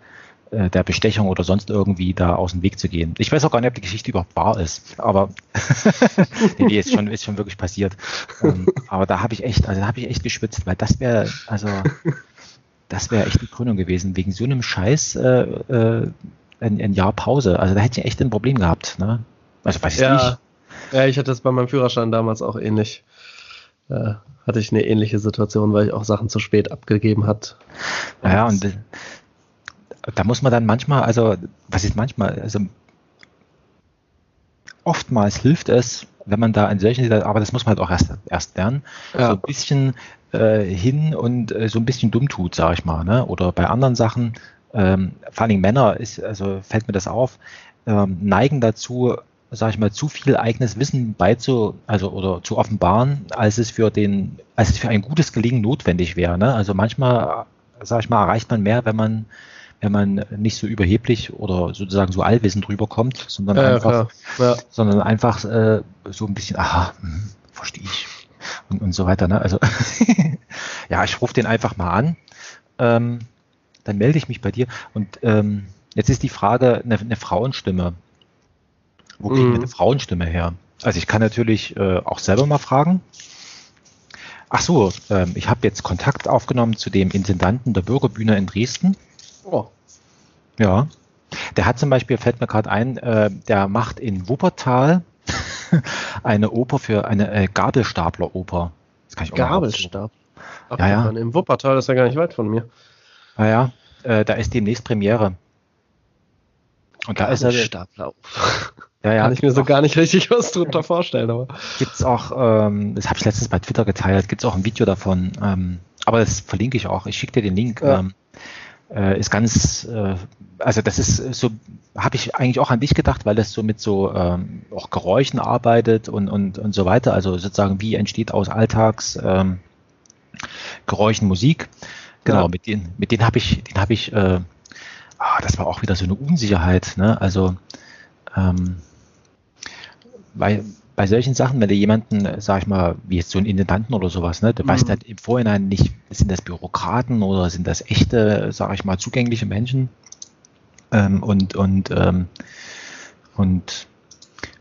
Speaker 3: äh, der Bestechung oder sonst irgendwie da aus dem Weg zu gehen. Ich weiß auch gar nicht, ob die Geschichte überhaupt wahr ist, aber nee, nee, ist schon, ist schon wirklich passiert. Ähm, aber da habe ich echt, also da habe ich echt geschwitzt, weil das wäre, also das wäre echt die Krönung gewesen. Wegen so einem Scheiß äh, äh, ein, ein Jahr Pause. Also da hätte ich echt ein Problem gehabt. Ne?
Speaker 2: Also weiß ich ja, nicht. Ja, ich hatte es bei meinem Führerschein damals auch ähnlich. Äh, hatte ich eine ähnliche Situation, weil ich auch Sachen zu spät abgegeben hat.
Speaker 3: Ja, und da muss man dann manchmal, also was ist manchmal, also oftmals hilft es, wenn man da in solchen, aber das muss man halt auch erst, erst lernen, ja. so ein bisschen äh, hin und äh, so ein bisschen dumm tut, sag ich mal, ne? Oder bei anderen Sachen ähm, vor allem Männer ist, also fällt mir das auf, ähm, neigen dazu, sage ich mal, zu viel eigenes Wissen beizu, also oder zu offenbaren, als es für den, als es für ein gutes Gelingen notwendig wäre. Ne? Also manchmal, sage ich mal, erreicht man mehr, wenn man wenn man nicht so überheblich oder sozusagen so allwissend rüberkommt, sondern ja, einfach, ja. sondern einfach äh, so ein bisschen, aha, hm, verstehe ich und, und so weiter. Ne? Also ja, ich rufe den einfach mal an. Ähm, dann melde ich mich bei dir. Und ähm, Jetzt ist die Frage, eine, eine Frauenstimme. Wo kriegen mhm. wir eine Frauenstimme her? Also ich kann natürlich äh, auch selber mal fragen. Ach so, ähm, ich habe jetzt Kontakt aufgenommen zu dem Intendanten der Bürgerbühne in Dresden. Oh. Ja. Der hat zum Beispiel, fällt mir gerade ein, äh, der macht in Wuppertal eine Oper für eine äh, Gabelstapler-Oper.
Speaker 2: Gabelstapler?
Speaker 3: ja, ja.
Speaker 2: Im Wuppertal ist ja gar nicht weit von mir.
Speaker 3: Naja, äh, da ist demnächst Premiere.
Speaker 2: Und da ist er. Stapler. Ja, ja. Kann ich mir so gar nicht richtig was drunter vorstellen. Aber.
Speaker 3: Gibt's auch, ähm, das habe ich letztens bei Twitter geteilt, gibt's auch ein Video davon. Ähm, aber das verlinke ich auch. Ich schicke dir den Link. Ja. Ähm, äh, ist ganz, äh, also das ist so, habe ich eigentlich auch an dich gedacht, weil das so mit so ähm, auch Geräuschen arbeitet und, und, und so weiter. Also sozusagen, wie entsteht aus Alltags ähm, Musik. Genau, ja. mit denen, mit denen habe ich, den habe ich, äh, ah, das war auch wieder so eine Unsicherheit. Ne? Also ähm, bei, bei solchen Sachen, wenn du jemanden, sag ich mal, wie jetzt so einen Intendanten oder sowas, ne, der mhm. weiß halt im Vorhinein nicht, sind das Bürokraten oder sind das echte, sag ich mal, zugängliche Menschen? Ähm, und, und, ähm, und,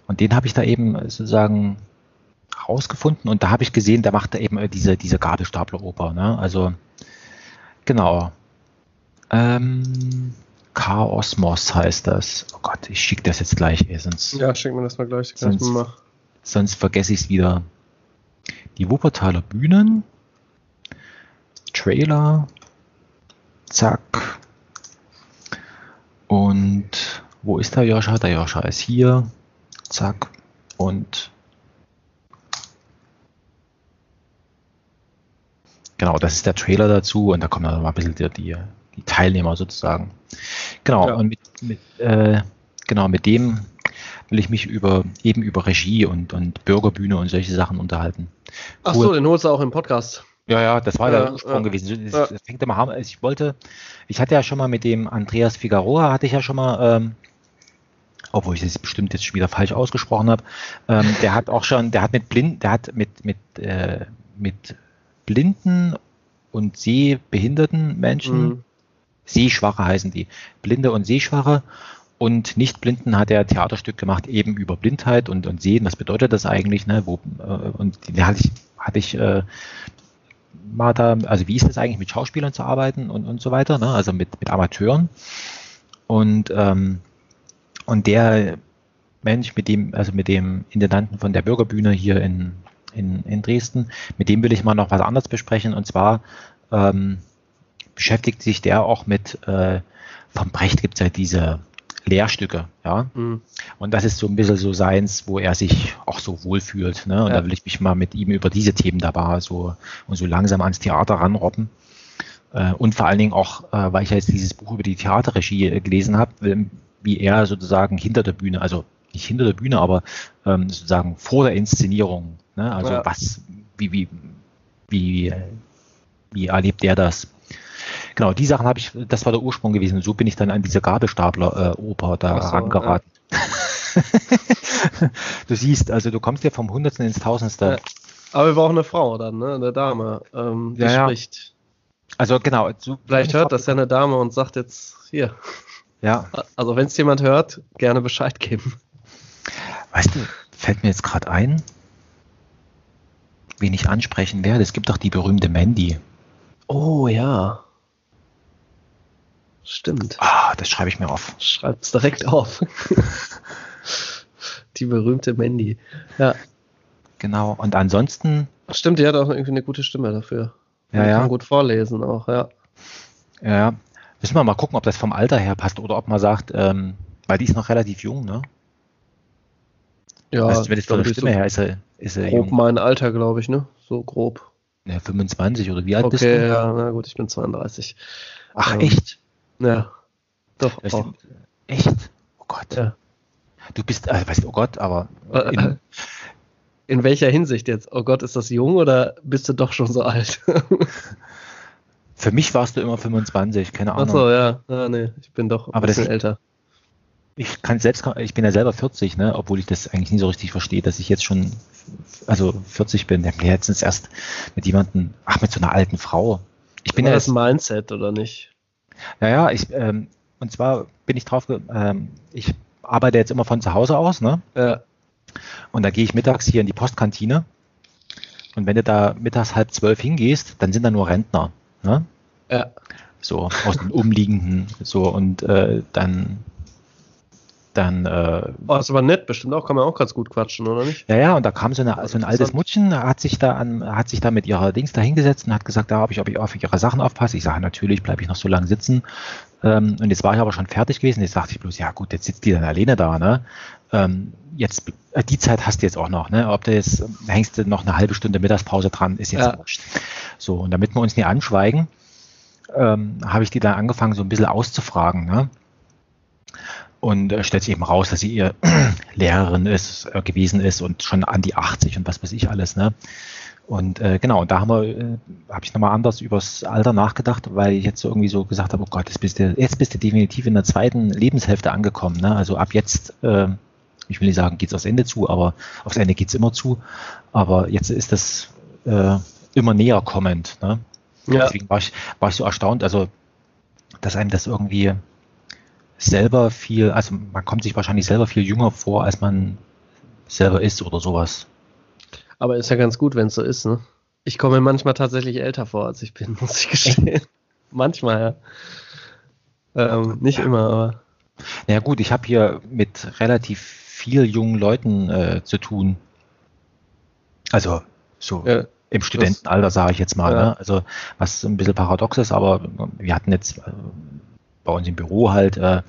Speaker 3: und den habe ich da eben sozusagen rausgefunden und da habe ich gesehen, der macht da eben diese, diese Gabelstapleroper, ne? Also, genau. Ähm, Chaosmos heißt das. Oh Gott, ich schicke das jetzt gleich, ey, sonst.
Speaker 2: Ja, schick mir das mal gleich.
Speaker 3: Sonst, mal. Sonst vergesse ich es wieder. Die Wuppertaler Bühnen. Trailer. Zack. Und wo ist der Joscha? Der Joscha ist hier. Zack. Und genau, das ist der Trailer dazu und da kommen dann mal ein bisschen die, die, die Teilnehmer sozusagen. Genau, ja. und mit, mit äh, genau, mit dem will ich mich über eben über Regie und, und Bürgerbühne und solche Sachen unterhalten.
Speaker 2: Ach so, den holst du auch im Podcast.
Speaker 3: Ja, ja, das war ja, der Ursprung ja, gewesen. Das, das fängt immer an. Ich wollte, ich hatte ja schon mal mit dem Andreas Figueroa, hatte ich ja schon mal, ähm, obwohl ich das bestimmt jetzt schon wieder falsch ausgesprochen habe, ähm, der hat auch schon, der hat mit blind, der hat mit, mit, äh, mit blinden und sehbehinderten Menschen mhm. Sehschwache heißen die. Blinde und Sehschwache. Und Nichtblinden hat er Theaterstück gemacht, eben über Blindheit und, und Sehen. Was bedeutet das eigentlich? Ne? Wo, äh, und da hatte ich, hatte ich äh, mal da, also wie ist das eigentlich mit Schauspielern zu arbeiten und, und so weiter, ne? also mit, mit Amateuren. Und, ähm, und der Mensch, mit dem, also mit dem Intendanten von der Bürgerbühne hier in, in, in Dresden, mit dem will ich mal noch was anderes besprechen. Und zwar ähm, beschäftigt sich der auch mit, äh, vom Brecht gibt es ja diese Lehrstücke, ja. Mhm. Und das ist so ein bisschen so seins, wo er sich auch so wohlfühlt. Ne? Und ja. da will ich mich mal mit ihm über diese Themen dabei so und so langsam ans Theater ranrobben. Äh, und vor allen Dingen auch, äh, weil ich ja jetzt dieses Buch über die Theaterregie äh, gelesen habe, wie er sozusagen hinter der Bühne, also nicht hinter der Bühne, aber ähm, sozusagen vor der Inszenierung, ne? also ja. was, wie, wie, wie, wie erlebt er das? Genau, die Sachen habe ich, das war der Ursprung gewesen. So bin ich dann an diese Gabelstapler-Oper da so, rangeraten. Ja. du siehst, also du kommst ja vom Hundertsten ins Tausendste. Ja.
Speaker 2: Aber wir brauchen eine Frau dann, ne? Eine Dame, ähm, die ja, spricht.
Speaker 3: Also genau.
Speaker 2: So, Vielleicht hört das ja eine Dame und sagt jetzt hier.
Speaker 3: Ja.
Speaker 2: Also wenn es jemand hört, gerne Bescheid geben.
Speaker 3: Weißt du, fällt mir jetzt gerade ein, wen ich ansprechen werde. Es gibt doch die berühmte Mandy.
Speaker 2: Oh ja. Stimmt.
Speaker 3: Ah, das schreibe ich mir auf.
Speaker 2: Schreib es direkt auf. die berühmte Mandy. Ja.
Speaker 3: Genau. Und ansonsten.
Speaker 2: Stimmt, die hat auch irgendwie eine gute Stimme dafür.
Speaker 3: Ja, ja. Kann
Speaker 2: gut vorlesen auch, ja.
Speaker 3: Ja. Müssen wir mal gucken, ob das vom Alter her passt oder ob man sagt, ähm, weil die ist noch relativ jung, ne?
Speaker 2: Ja.
Speaker 3: Weißt wenn es von der Stimme so her ist, er, ist er
Speaker 2: grob jung. mein Alter, glaube ich, ne? So grob.
Speaker 3: Ja, 25 oder wie alt
Speaker 2: okay,
Speaker 3: bist du?
Speaker 2: Okay, ja, na gut, ich bin 32.
Speaker 3: Ach, ähm, echt?
Speaker 2: Ja.
Speaker 3: Doch. Weißt du, echt? Oh Gott. Ja. Du bist, äh, weißt du, oh Gott, aber.
Speaker 2: Äh, in, in, welcher Hinsicht jetzt? Oh Gott, ist das jung oder bist du doch schon so alt?
Speaker 3: Für mich warst du immer 25, keine Ahnung.
Speaker 2: Achso, ja. Ah, nee, ich bin doch ein
Speaker 3: aber
Speaker 2: bisschen
Speaker 3: das,
Speaker 2: älter.
Speaker 3: Ich kann selbst, ich bin ja selber 40, ne, obwohl ich das eigentlich nie so richtig verstehe, dass ich jetzt schon, also 40 bin. Ich habe letztens erst mit jemandem, ach, mit so einer alten Frau.
Speaker 2: Ich bin ja das Mindset, oder nicht?
Speaker 3: Ja, ja, ich, ähm, Und zwar bin ich drauf, ähm, ich arbeite jetzt immer von zu Hause aus, ne? Ja. Und da gehe ich mittags hier in die Postkantine. Und wenn du da mittags halb zwölf hingehst, dann sind da nur Rentner. Ne? Ja. So aus den umliegenden, so und äh, dann dann. Äh,
Speaker 2: oh, das ist aber nett, bestimmt auch, kann man auch ganz gut quatschen, oder nicht?
Speaker 3: Ja, ja, und da kam so, eine, so ein altes Mutchen, hat sich da an, hat sich da mit ihrer Dings da hingesetzt und hat gesagt, da habe ich, ob ich auf ihre Sachen aufpasse. Ich sage, natürlich bleibe ich noch so lange sitzen. Ähm, und jetzt war ich aber schon fertig gewesen. Jetzt dachte ich bloß, ja gut, jetzt sitzt die dann alleine da, ne? Ähm, jetzt, äh, die Zeit hast du jetzt auch noch, ne? Ob du jetzt, hängst du noch eine halbe Stunde Mittagspause dran, ist jetzt ja. wurscht. So, und damit wir uns nicht anschweigen, ähm, habe ich die dann angefangen, so ein bisschen auszufragen, ne? Und äh, stellt sich eben raus, dass sie ihr Lehrerin ist, äh, gewesen ist und schon an die 80 und was weiß ich alles, ne? Und äh, genau, und da haben wir, äh, habe ich nochmal anders übers Alter nachgedacht, weil ich jetzt so irgendwie so gesagt habe, oh Gott, jetzt bist du, jetzt bist du definitiv in der zweiten Lebenshälfte angekommen. Ne? Also ab jetzt, äh, ich will nicht sagen, geht's aufs Ende zu, aber aufs Ende geht's immer zu. Aber jetzt ist das äh, immer näher kommend. Ne? Ja. Deswegen war ich, war ich so erstaunt, also dass einem das irgendwie selber viel, also man kommt sich wahrscheinlich selber viel jünger vor, als man selber ist oder sowas.
Speaker 2: Aber ist ja ganz gut, wenn es so ist, ne? Ich komme manchmal tatsächlich älter vor, als ich bin, muss ich gestehen. manchmal, ja. Ähm, nicht immer, aber.
Speaker 3: Ja gut, ich habe hier mit relativ viel jungen Leuten äh, zu tun. Also so ja, im Studentenalter, sage ich jetzt mal. Ja. Ne? Also was ein bisschen paradox ist, aber wir hatten jetzt bei uns im Büro halt äh,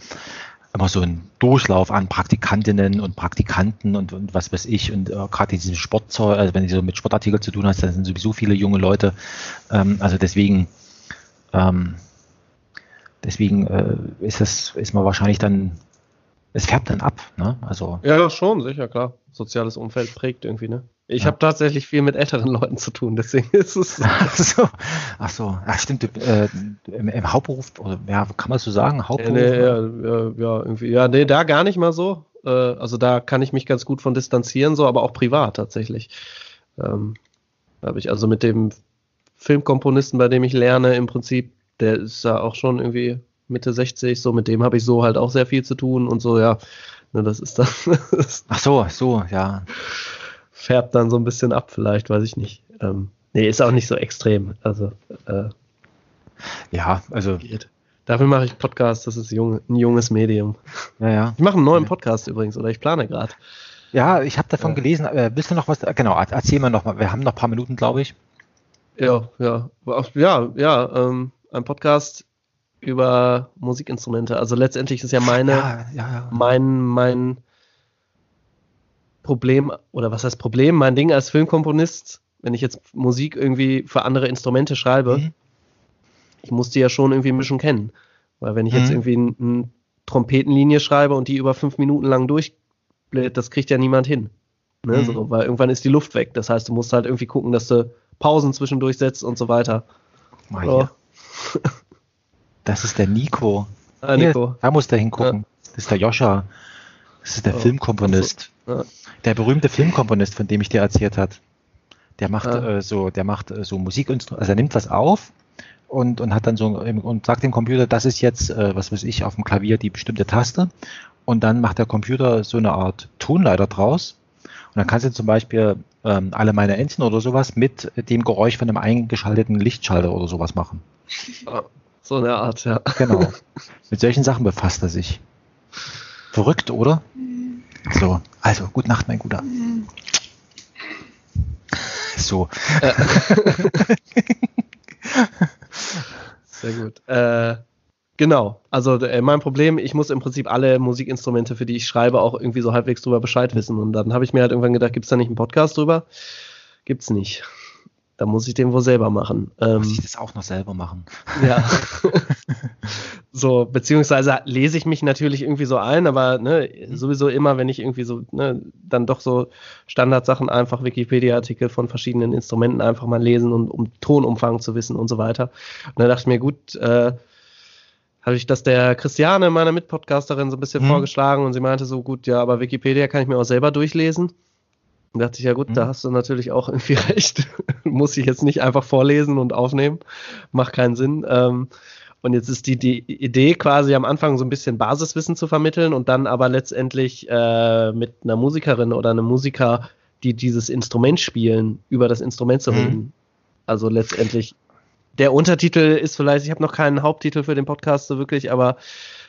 Speaker 3: immer so ein Durchlauf an Praktikantinnen und Praktikanten und, und was weiß ich und äh, gerade diese Sportzeug, also wenn du so mit Sportartikeln zu tun hast, dann sind sowieso viele junge Leute. Ähm, also deswegen ähm, deswegen äh, ist das ist man wahrscheinlich dann es färbt dann ab, ne? Also
Speaker 2: ja, schon sicher klar. Soziales Umfeld prägt irgendwie, ne? Ich ja. habe tatsächlich viel mit älteren Leuten zu tun, deswegen ist es.
Speaker 3: Ach so, ach so. Ach, stimmt. Äh, im, im, Hauptberuf, oder ja, kann man so sagen?
Speaker 2: Hauptberuf? Nee, ja, ja, ja, irgendwie. Ja, nee, da gar nicht mal so. Äh, also da kann ich mich ganz gut von distanzieren, so, aber auch privat tatsächlich. Ähm, habe ich also mit dem Filmkomponisten, bei dem ich lerne, im Prinzip, der ist da auch schon irgendwie Mitte 60, so mit dem habe ich so halt auch sehr viel zu tun und so, ja. Ne, das ist dann.
Speaker 3: ach so, so, ja
Speaker 2: färbt dann so ein bisschen ab, vielleicht, weiß ich nicht. Ähm, nee, ist auch nicht so extrem. Also,
Speaker 3: äh, ja, also. Geht.
Speaker 2: Dafür mache ich Podcast, das ist jung, ein junges Medium.
Speaker 3: Ja, ja.
Speaker 2: Ich mache einen neuen Podcast übrigens, oder ich plane gerade.
Speaker 3: Ja, ich habe davon ja. gelesen. Äh, willst du noch was? Genau, erzähl mal noch mal. Wir haben noch ein paar Minuten, glaube ich.
Speaker 2: Ja, ja. Ja, ja. Ähm, ein Podcast über Musikinstrumente. Also letztendlich ist ja meine, ja, ja, mein, mein Problem, oder was heißt Problem? Mein Ding als Filmkomponist, wenn ich jetzt Musik irgendwie für andere Instrumente schreibe, mhm. ich muss die ja schon irgendwie ein bisschen kennen. Weil wenn ich mhm. jetzt irgendwie eine ein Trompetenlinie schreibe und die über fünf Minuten lang durchbläht, das kriegt ja niemand hin. Ne? Mhm. So, weil irgendwann ist die Luft weg. Das heißt, du musst halt irgendwie gucken, dass du Pausen zwischendurch setzt und so weiter.
Speaker 3: Mal so. Das ist der Nico. Ah, Nico. Hier, da muss der hingucken. Ja. Das ist der Joscha. Das ist der oh. Filmkomponist. Ja. Der berühmte Filmkomponist, von dem ich dir erzählt hat, der macht ja. äh, so, der macht äh, so Musikinstrumente, also er nimmt was auf und, und hat dann so und sagt dem Computer, das ist jetzt, äh, was weiß ich, auf dem Klavier die bestimmte Taste. Und dann macht der Computer so eine Art Tonleiter draus. Und dann kannst du zum Beispiel ähm, alle meine Entchen oder sowas mit dem Geräusch von einem eingeschalteten Lichtschalter oder sowas machen.
Speaker 2: So eine Art, ja.
Speaker 3: Genau. Mit solchen Sachen befasst er sich. Verrückt, oder? So, also, gute Nacht, mein Guter. So.
Speaker 2: Sehr gut. Äh, genau. Also äh, mein Problem, ich muss im Prinzip alle Musikinstrumente, für die ich schreibe, auch irgendwie so halbwegs drüber Bescheid wissen. Und dann habe ich mir halt irgendwann gedacht, gibt es da nicht einen Podcast drüber? Gibt's nicht. Da muss ich den wohl selber machen.
Speaker 3: Ähm, muss ich das auch noch selber machen?
Speaker 2: Ja. so, beziehungsweise lese ich mich natürlich irgendwie so ein, aber ne, mhm. sowieso immer, wenn ich irgendwie so, ne, dann doch so Standardsachen einfach Wikipedia-Artikel von verschiedenen Instrumenten einfach mal lesen und um Tonumfang zu wissen und so weiter. Und dann dachte ich mir, gut, äh, habe ich das der Christiane, meiner Mitpodcasterin, so ein bisschen mhm. vorgeschlagen und sie meinte so, gut, ja, aber Wikipedia kann ich mir auch selber durchlesen. Und dachte ich, ja gut, mhm. da hast du natürlich auch irgendwie recht. Muss ich jetzt nicht einfach vorlesen und aufnehmen. Macht keinen Sinn. Ähm, Und jetzt ist die, die Idee quasi am Anfang so ein bisschen Basiswissen zu vermitteln und dann aber letztendlich äh, mit einer Musikerin oder einem Musiker, die dieses Instrument spielen, über das Instrument zu mhm. reden. Mhm. Also letztendlich, der Untertitel ist vielleicht, ich habe noch keinen Haupttitel für den Podcast so wirklich, aber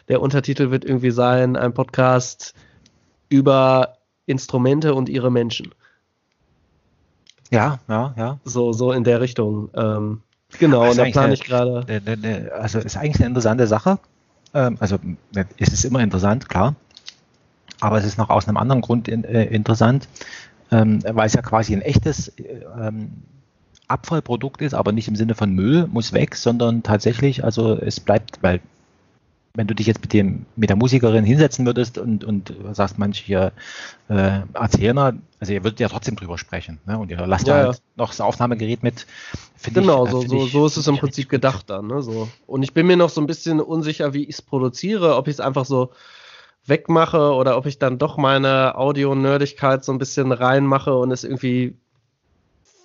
Speaker 2: der Untertitel wird irgendwie sein, ein Podcast über Instrumente und ihre Menschen.
Speaker 3: Ja, ja, ja.
Speaker 2: So, so in der Richtung. Ähm, genau,
Speaker 3: und da plane ich gerade. Also ist eigentlich eine interessante Sache. Ähm, also es ist immer interessant, klar. Aber es ist noch aus einem anderen Grund in, äh, interessant, ähm, weil es ja quasi ein echtes äh, ähm, Abfallprodukt ist, aber nicht im Sinne von Müll, muss weg, sondern tatsächlich, also es bleibt, weil wenn du dich jetzt mit dem mit der Musikerin hinsetzen würdest und und sagst manche hier äh, Erzähler, also ihr würdet ja trotzdem drüber sprechen, ne? Und ihr lasst ja, halt ja. noch das Aufnahmegerät mit.
Speaker 2: Genau, ich, so, so, so ist es im Prinzip gedacht dann, ne? So. Und ich bin mir noch so ein bisschen unsicher, wie ich es produziere, ob ich es einfach so wegmache oder ob ich dann doch meine Audio-Nerdigkeit so ein bisschen reinmache und es irgendwie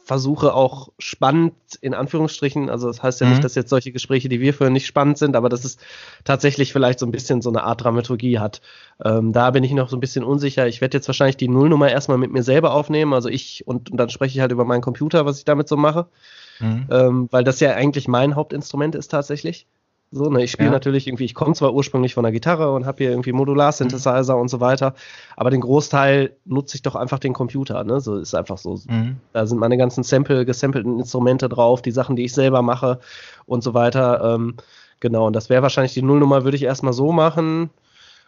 Speaker 2: versuche auch spannend in Anführungsstrichen, also das heißt ja mhm. nicht, dass jetzt solche Gespräche, die wir führen, nicht spannend sind, aber dass es tatsächlich vielleicht so ein bisschen so eine Art Dramaturgie hat. Ähm, da bin ich noch so ein bisschen unsicher. Ich werde jetzt wahrscheinlich die Nullnummer erstmal mit mir selber aufnehmen, also ich und, und dann spreche ich halt über meinen Computer, was ich damit so mache, mhm. ähm, weil das ja eigentlich mein Hauptinstrument ist tatsächlich. So, ne, ich spiele ja. natürlich irgendwie, ich komme zwar ursprünglich von der Gitarre und habe hier irgendwie Modular-Synthesizer mhm. und so weiter, aber den Großteil nutze ich doch einfach den Computer, ne? So ist einfach so. Mhm. Da sind meine ganzen Sample, gesampelten Instrumente drauf, die Sachen, die ich selber mache und so weiter. Ähm, genau, und das wäre wahrscheinlich die Nullnummer, würde ich erstmal so machen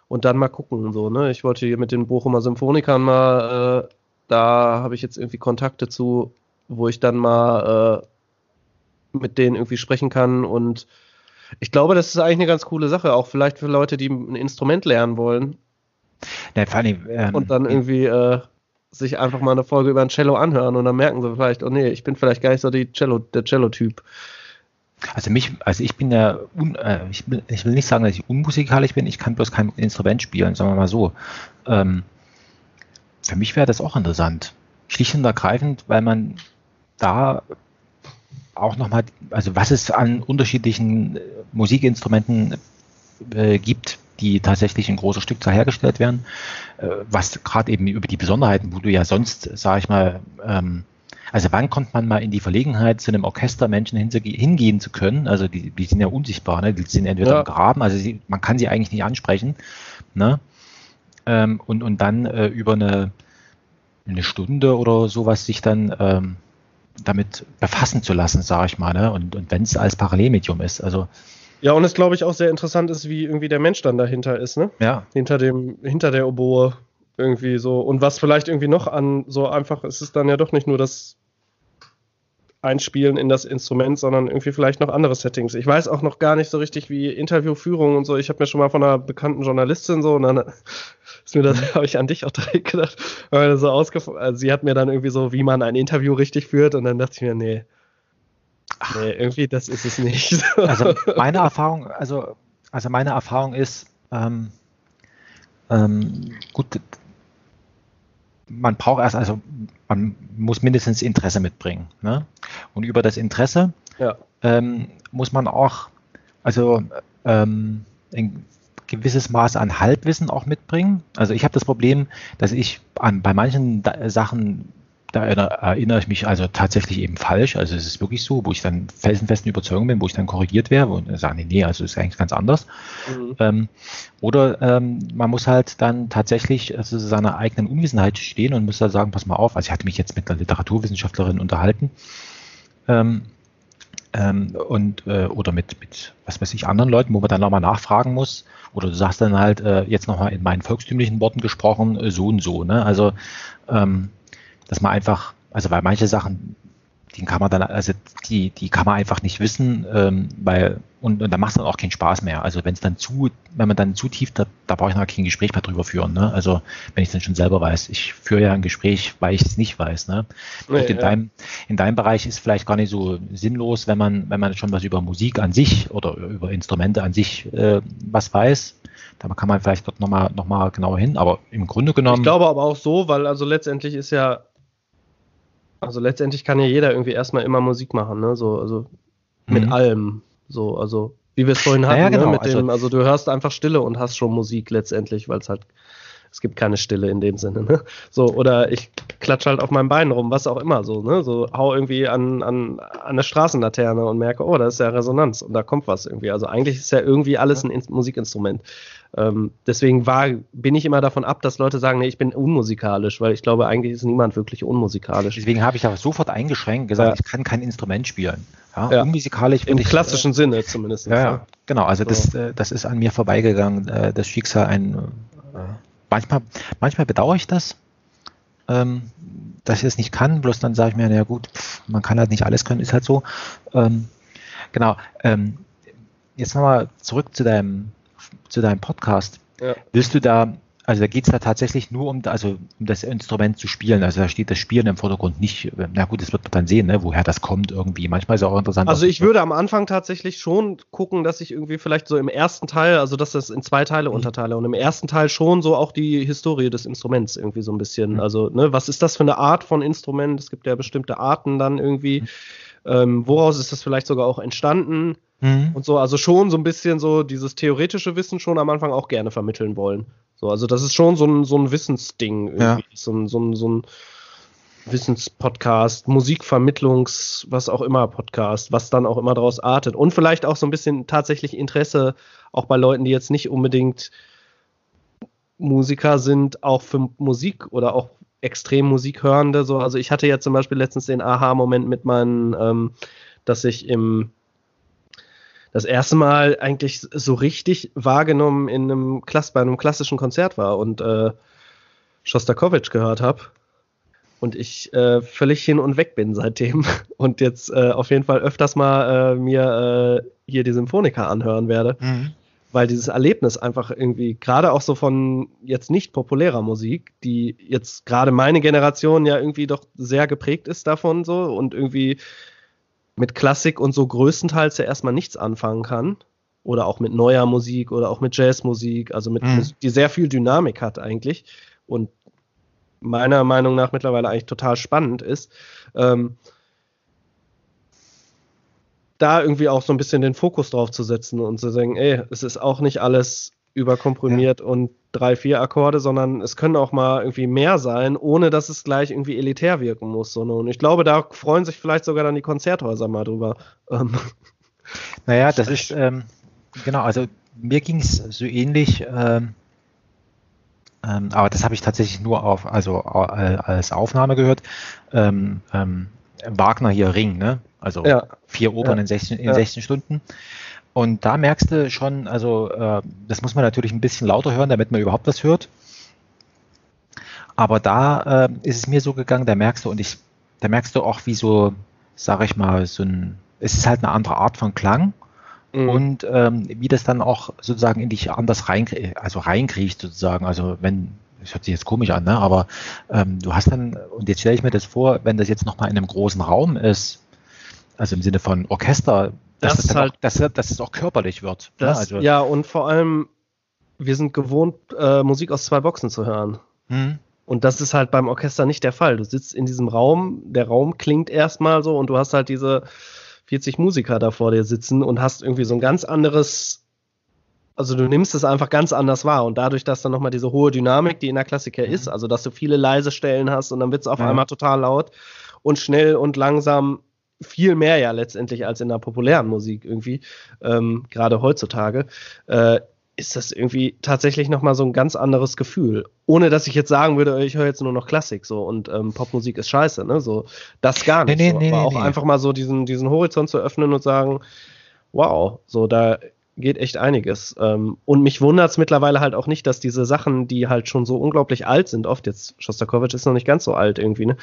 Speaker 2: und dann mal gucken. So, ne? Ich wollte hier mit den Bochumer Symphonikern mal, äh, da habe ich jetzt irgendwie Kontakte zu, wo ich dann mal äh, mit denen irgendwie sprechen kann und ich glaube, das ist eigentlich eine ganz coole Sache, auch vielleicht für Leute, die ein Instrument lernen wollen.
Speaker 3: Ja, allem, ähm,
Speaker 2: und dann irgendwie äh, sich einfach mal eine Folge über ein Cello anhören und dann merken sie vielleicht, oh nee, ich bin vielleicht gar nicht so die Cello, der Cello-Typ.
Speaker 3: Also mich, also ich bin ja, un, äh, ich, will, ich will nicht sagen, dass ich unmusikalisch bin, ich kann bloß kein Instrument spielen, sagen wir mal so. Ähm, für mich wäre das auch interessant. Schlicht und ergreifend, weil man da auch nochmal, also was es an unterschiedlichen äh, Musikinstrumenten äh, gibt, die tatsächlich in großer Stückzahl hergestellt werden, äh, was gerade eben über die Besonderheiten, wo du ja sonst, sage ich mal, ähm, also wann kommt man mal in die Verlegenheit, zu einem Orchester Menschen hingehen zu können? Also die, die sind ja unsichtbar, ne? die sind entweder ja. im Graben, also sie, man kann sie eigentlich nicht ansprechen. Ne? Ähm, und, und dann äh, über eine, eine Stunde oder sowas sich dann ähm, damit befassen zu lassen, sage ich mal. Ne? Und, und wenn es als Parallelmedium ist. Also
Speaker 2: ja, und es glaube ich auch sehr interessant ist, wie irgendwie der Mensch dann dahinter ist, ne?
Speaker 3: Ja.
Speaker 2: Hinter dem, hinter der Oboe irgendwie so. Und was vielleicht irgendwie noch an so einfach ist es dann ja doch nicht nur das Einspielen in das Instrument, sondern irgendwie vielleicht noch andere Settings. Ich weiß auch noch gar nicht so richtig, wie Interviewführung und so. Ich habe mir schon mal von einer bekannten Journalistin so, und dann ist mir das, mhm. habe ich an dich auch direkt gedacht, weil so ausgefallen, also sie hat mir dann irgendwie so, wie man ein Interview richtig führt, und dann dachte ich mir, nee, nee, irgendwie das ist es nicht.
Speaker 3: Also meine Erfahrung, also, also meine Erfahrung ist, ähm, ähm, gut, man braucht erst, also man muss mindestens Interesse mitbringen. Ne? Und über das Interesse ja. ähm, muss man auch, also ähm, ein gewisses Maß an Halbwissen auch mitbringen. Also ich habe das Problem, dass ich an, bei manchen Sachen da erinnere ich mich also tatsächlich eben falsch. Also es ist wirklich so, wo ich dann felsenfesten Überzeugung bin, wo ich dann korrigiert wäre und sage, nee, also ist eigentlich ganz anders. Mhm. Ähm, oder ähm, man muss halt dann tatsächlich also seiner eigenen Unwissenheit stehen und muss da sagen, pass mal auf, also ich hatte mich jetzt mit einer Literaturwissenschaftlerin unterhalten ähm, ähm, und äh, oder mit, mit, was weiß ich, anderen Leuten, wo man dann nochmal nachfragen muss. Oder du sagst dann halt äh, jetzt nochmal in meinen volkstümlichen Worten gesprochen, äh, so und so. Ne? Also ähm, dass man einfach, also weil manche Sachen, die kann man dann, also die, die kann man einfach nicht wissen, ähm, weil, und, und da macht es dann auch keinen Spaß mehr. Also wenn es dann zu, wenn man dann zu tief, da, da brauche ich noch kein Gespräch mehr drüber führen. Ne? Also wenn ich es dann schon selber weiß. Ich führe ja ein Gespräch, weil ich es nicht weiß. Ne? Nee, in, ja. deinem, in deinem Bereich ist vielleicht gar nicht so sinnlos, wenn man, wenn man schon was über Musik an sich oder über Instrumente an sich äh, was weiß. Da kann man vielleicht dort nochmal noch mal genauer hin, aber im Grunde genommen. Ich
Speaker 2: glaube aber auch so, weil also letztendlich ist ja also letztendlich kann ja jeder irgendwie erstmal immer Musik machen, ne? So, also mit mhm. allem. So, also
Speaker 3: Wie wir es vorhin hatten,
Speaker 2: naja, genau.
Speaker 3: ne? also, dem, also, du hörst einfach Stille und hast schon Musik letztendlich, weil es halt es gibt keine Stille in dem Sinne, ne? So, oder ich klatsche halt auf meinem Bein rum, was auch immer so, ne? So hau irgendwie an, an, an der Straßenlaterne und merke, oh, da ist ja Resonanz und da kommt was irgendwie. Also eigentlich ist ja irgendwie alles ein Musikinstrument. Ähm, deswegen war, bin ich immer davon ab, dass Leute sagen, nee, ich bin unmusikalisch, weil ich glaube, eigentlich ist niemand wirklich unmusikalisch.
Speaker 2: Deswegen habe ich aber sofort eingeschränkt und gesagt, ja. ich kann kein Instrument spielen.
Speaker 3: Ja, ja. Unmusikalisch
Speaker 2: Im ich, klassischen äh, Sinne zumindest.
Speaker 3: Ja, ja. genau. Also so. das, äh, das ist an mir vorbeigegangen, äh, das Schicksal ein äh, manchmal, manchmal bedauere ich das, ähm, dass ich es nicht kann, bloß dann sage ich mir, na gut, pff, man kann halt nicht alles können, ist halt so. Ähm, genau. Ähm, jetzt nochmal zurück zu deinem, zu deinem Podcast. Ja. Willst du da also da geht es da tatsächlich nur um, also um das Instrument zu spielen. Also da steht das Spielen im Vordergrund nicht. Na gut, das wird man dann sehen, ne, woher das kommt irgendwie. Manchmal ist es auch interessant.
Speaker 2: Also ich würde am Anfang tatsächlich schon gucken, dass ich irgendwie vielleicht so im ersten Teil, also dass das in zwei Teile mhm. unterteile und im ersten Teil schon so auch die Historie des Instruments irgendwie so ein bisschen. Mhm. Also ne, was ist das für eine Art von Instrument? Es gibt ja bestimmte Arten dann irgendwie. Mhm. Ähm, woraus ist das vielleicht sogar auch entstanden? Mhm. Und so, also schon so ein bisschen so dieses theoretische Wissen schon am Anfang auch gerne vermitteln wollen. So, also das ist schon so ein, so ein Wissensding irgendwie, ja. so, ein, so, ein, so ein Wissenspodcast, Musikvermittlungs, was auch immer Podcast, was dann auch immer daraus artet. Und vielleicht auch so ein bisschen tatsächlich Interesse auch bei Leuten, die jetzt nicht unbedingt Musiker sind, auch für Musik oder auch extrem Musikhörende. So, also ich hatte ja zum Beispiel letztens den Aha-Moment mit meinen, ähm, dass ich im das erste Mal eigentlich so richtig wahrgenommen in einem Klass bei einem klassischen Konzert war und äh, Shostakovich gehört habe und ich äh, völlig hin und weg bin seitdem und jetzt äh, auf jeden Fall öfters mal äh, mir äh, hier die Symphoniker anhören werde, mhm. weil dieses Erlebnis einfach irgendwie gerade auch so von jetzt nicht populärer Musik, die jetzt gerade meine Generation ja irgendwie doch sehr geprägt ist davon so und irgendwie mit Klassik und so größtenteils ja erstmal nichts anfangen kann. Oder auch mit neuer Musik oder auch mit Jazzmusik, also mit mhm. Musik, die sehr viel Dynamik hat eigentlich und meiner Meinung nach mittlerweile eigentlich total spannend ist. Ähm, da irgendwie auch so ein bisschen den Fokus drauf zu setzen und zu sagen, ey, es ist auch nicht alles überkomprimiert ja. und drei, vier Akkorde, sondern es können auch mal irgendwie mehr sein, ohne dass es gleich irgendwie elitär wirken muss. So, ne? und ich glaube, da freuen sich vielleicht sogar dann die Konzerthäuser mal drüber. Ähm.
Speaker 3: Naja, das ist, ähm, genau, also mir ging es so ähnlich, ähm, ähm, aber das habe ich tatsächlich nur auf, also äh, als Aufnahme gehört. Ähm, ähm, Wagner hier Ring, ne? Also ja. vier Opern ja. in 16, in ja. 16 Stunden. Und da merkst du schon, also äh, das muss man natürlich ein bisschen lauter hören, damit man überhaupt was hört. Aber da äh, ist es mir so gegangen, da merkst du, und ich, da merkst du auch, wie so, sag ich mal, so ein, es ist halt eine andere Art von Klang. Mhm. Und ähm, wie das dann auch sozusagen in dich anders rein, also reinkriegt sozusagen. Also wenn, das hört sich jetzt komisch an, ne? aber ähm, du hast dann, und jetzt stelle ich mir das vor, wenn das jetzt nochmal in einem großen Raum ist, also im Sinne von Orchester,
Speaker 2: dass das,
Speaker 3: das
Speaker 2: halt,
Speaker 3: auch, dass, dass es auch körperlich wird.
Speaker 2: Ne? Das,
Speaker 3: ne? also,
Speaker 2: ja, und vor allem, wir sind gewohnt, äh, Musik aus zwei Boxen zu hören. Mhm. Und das ist halt beim Orchester nicht der Fall. Du sitzt in diesem Raum, der Raum klingt erstmal so und du hast halt diese 40 Musiker da vor dir sitzen und hast irgendwie so ein ganz anderes, also du nimmst es einfach ganz anders wahr und dadurch, dass dann nochmal diese hohe Dynamik, die in der Klassiker mhm. ist, also dass du viele leise Stellen hast und dann wird es auf ja. einmal total laut und schnell und langsam viel mehr ja letztendlich als in der populären Musik irgendwie, ähm, gerade heutzutage, äh, ist das irgendwie tatsächlich nochmal so ein ganz anderes Gefühl. Ohne dass ich jetzt sagen würde, ich höre jetzt nur noch Klassik so und ähm, Popmusik ist scheiße, ne? So, das gar nicht. Nee, nee, so. nee, Aber auch einfach mal so diesen, diesen Horizont zu öffnen und sagen, wow, so da geht echt einiges. Ähm, und mich wundert es mittlerweile halt auch nicht, dass diese Sachen, die halt schon so unglaublich alt sind, oft jetzt, Shostakovich ist noch nicht ganz so alt irgendwie, ne?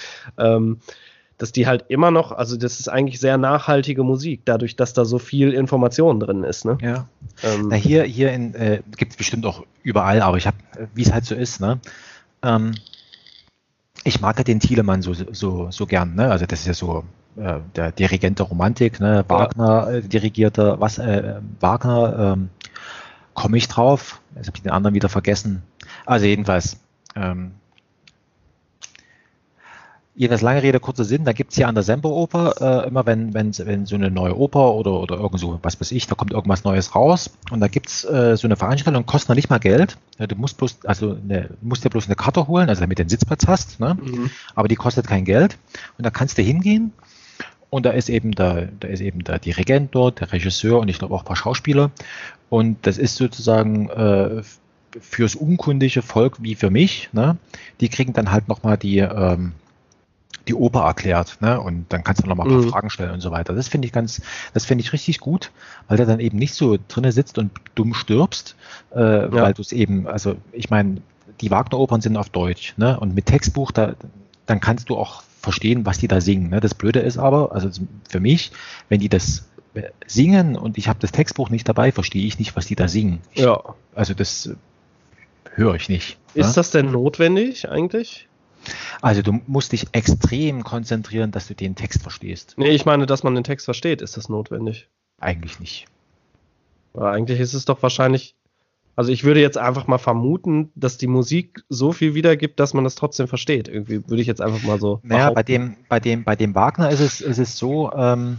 Speaker 2: Dass die halt immer noch, also das ist eigentlich sehr nachhaltige Musik, dadurch, dass da so viel Information drin ist. Ne?
Speaker 3: Ja. Ähm, Na hier hier äh, gibt es bestimmt auch überall, aber ich habe, wie es halt so ist, ne? Ähm, ich mag ja den Thielemann so, so, so gern, ne? Also das ist ja so äh, der Dirigent der Romantik, ne? Wagner äh, dirigierte, was, äh, Wagner, ähm, komme ich drauf? Jetzt habe ich den anderen wieder vergessen. Also jedenfalls, ähm, Jedenfalls lange Rede, kurzer Sinn, da gibt es hier an der Semperoper äh, immer, wenn, wenn, wenn so eine neue Oper oder, oder irgend so, was weiß ich, da kommt irgendwas Neues raus und da gibt es äh, so eine Veranstaltung, kostet noch nicht mal Geld. Ja, du musst bloß, also eine, musst dir bloß eine Karte holen, also damit du den Sitzplatz hast, ne? Mhm. aber die kostet kein Geld. Und da kannst du hingehen und da ist eben der, da ist eben der Dirigent dort, der Regisseur und ich glaube auch ein paar Schauspieler. Und das ist sozusagen äh, fürs unkundige Volk wie für mich, ne? die kriegen dann halt nochmal die, ähm, die Oper erklärt, ne? Und dann kannst du noch mal ein paar mhm. Fragen stellen und so weiter. Das finde ich ganz, das finde ich richtig gut, weil der dann eben nicht so drinne sitzt und dumm stirbst, äh, ja. weil du es eben, also ich meine, die Wagner-Opern sind auf Deutsch, ne? Und mit Textbuch, da, dann kannst du auch verstehen, was die da singen. Ne? Das Blöde ist aber, also für mich, wenn die das äh, singen und ich habe das Textbuch nicht dabei, verstehe ich nicht, was die da singen.
Speaker 2: ja.
Speaker 3: Also das höre ich nicht.
Speaker 2: Ist ne? das denn notwendig eigentlich?
Speaker 3: Also du musst dich extrem konzentrieren, dass du den Text verstehst.
Speaker 2: Nee, ich meine, dass man den Text versteht. Ist das notwendig?
Speaker 3: Eigentlich nicht.
Speaker 2: Aber eigentlich ist es doch wahrscheinlich. Also ich würde jetzt einfach mal vermuten, dass die Musik so viel wiedergibt, dass man das trotzdem versteht. Irgendwie würde ich jetzt einfach mal so.
Speaker 3: Naja, bei dem, bei dem, bei dem Wagner ist es, ist es so, ähm,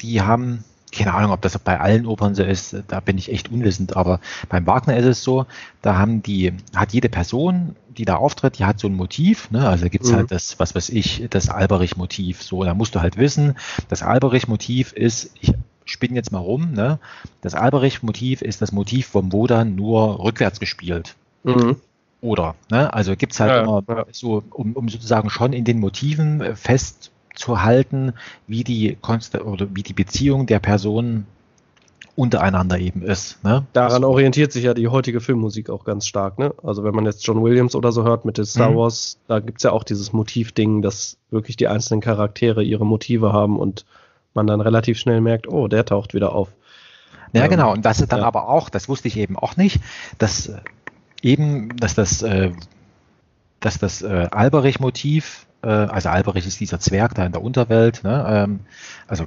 Speaker 3: die haben keine Ahnung, ob das bei allen Opern so ist, da bin ich echt unwissend, aber beim Wagner ist es so, da haben die, hat jede Person, die da auftritt, die hat so ein Motiv, ne? also gibt's mhm. halt das, was weiß ich, das Alberich-Motiv, so, da musst du halt wissen, das Alberich-Motiv ist, ich spinne jetzt mal rum, ne? das Alberich-Motiv ist das Motiv vom Wodan nur rückwärts gespielt. Mhm. Oder, ne? also gibt's halt ja, immer ja. so, um, um sozusagen schon in den Motiven fest zu halten, wie die Konst oder wie die Beziehung der Personen untereinander eben ist. Ne?
Speaker 2: Daran orientiert sich ja die heutige Filmmusik auch ganz stark. Ne? Also wenn man jetzt John Williams oder so hört mit den Star mhm. Wars, da gibt es ja auch dieses Motivding, dass wirklich die einzelnen Charaktere ihre Motive haben und man dann relativ schnell merkt, oh, der taucht wieder auf.
Speaker 3: Ja, ähm, genau. Und das ist dann ja. aber auch, das wusste ich eben auch nicht, dass äh, eben, dass das, äh, dass das äh, Alberich-Motiv äh, also Alberich ist dieser Zwerg da in der Unterwelt. Ne? Ähm, also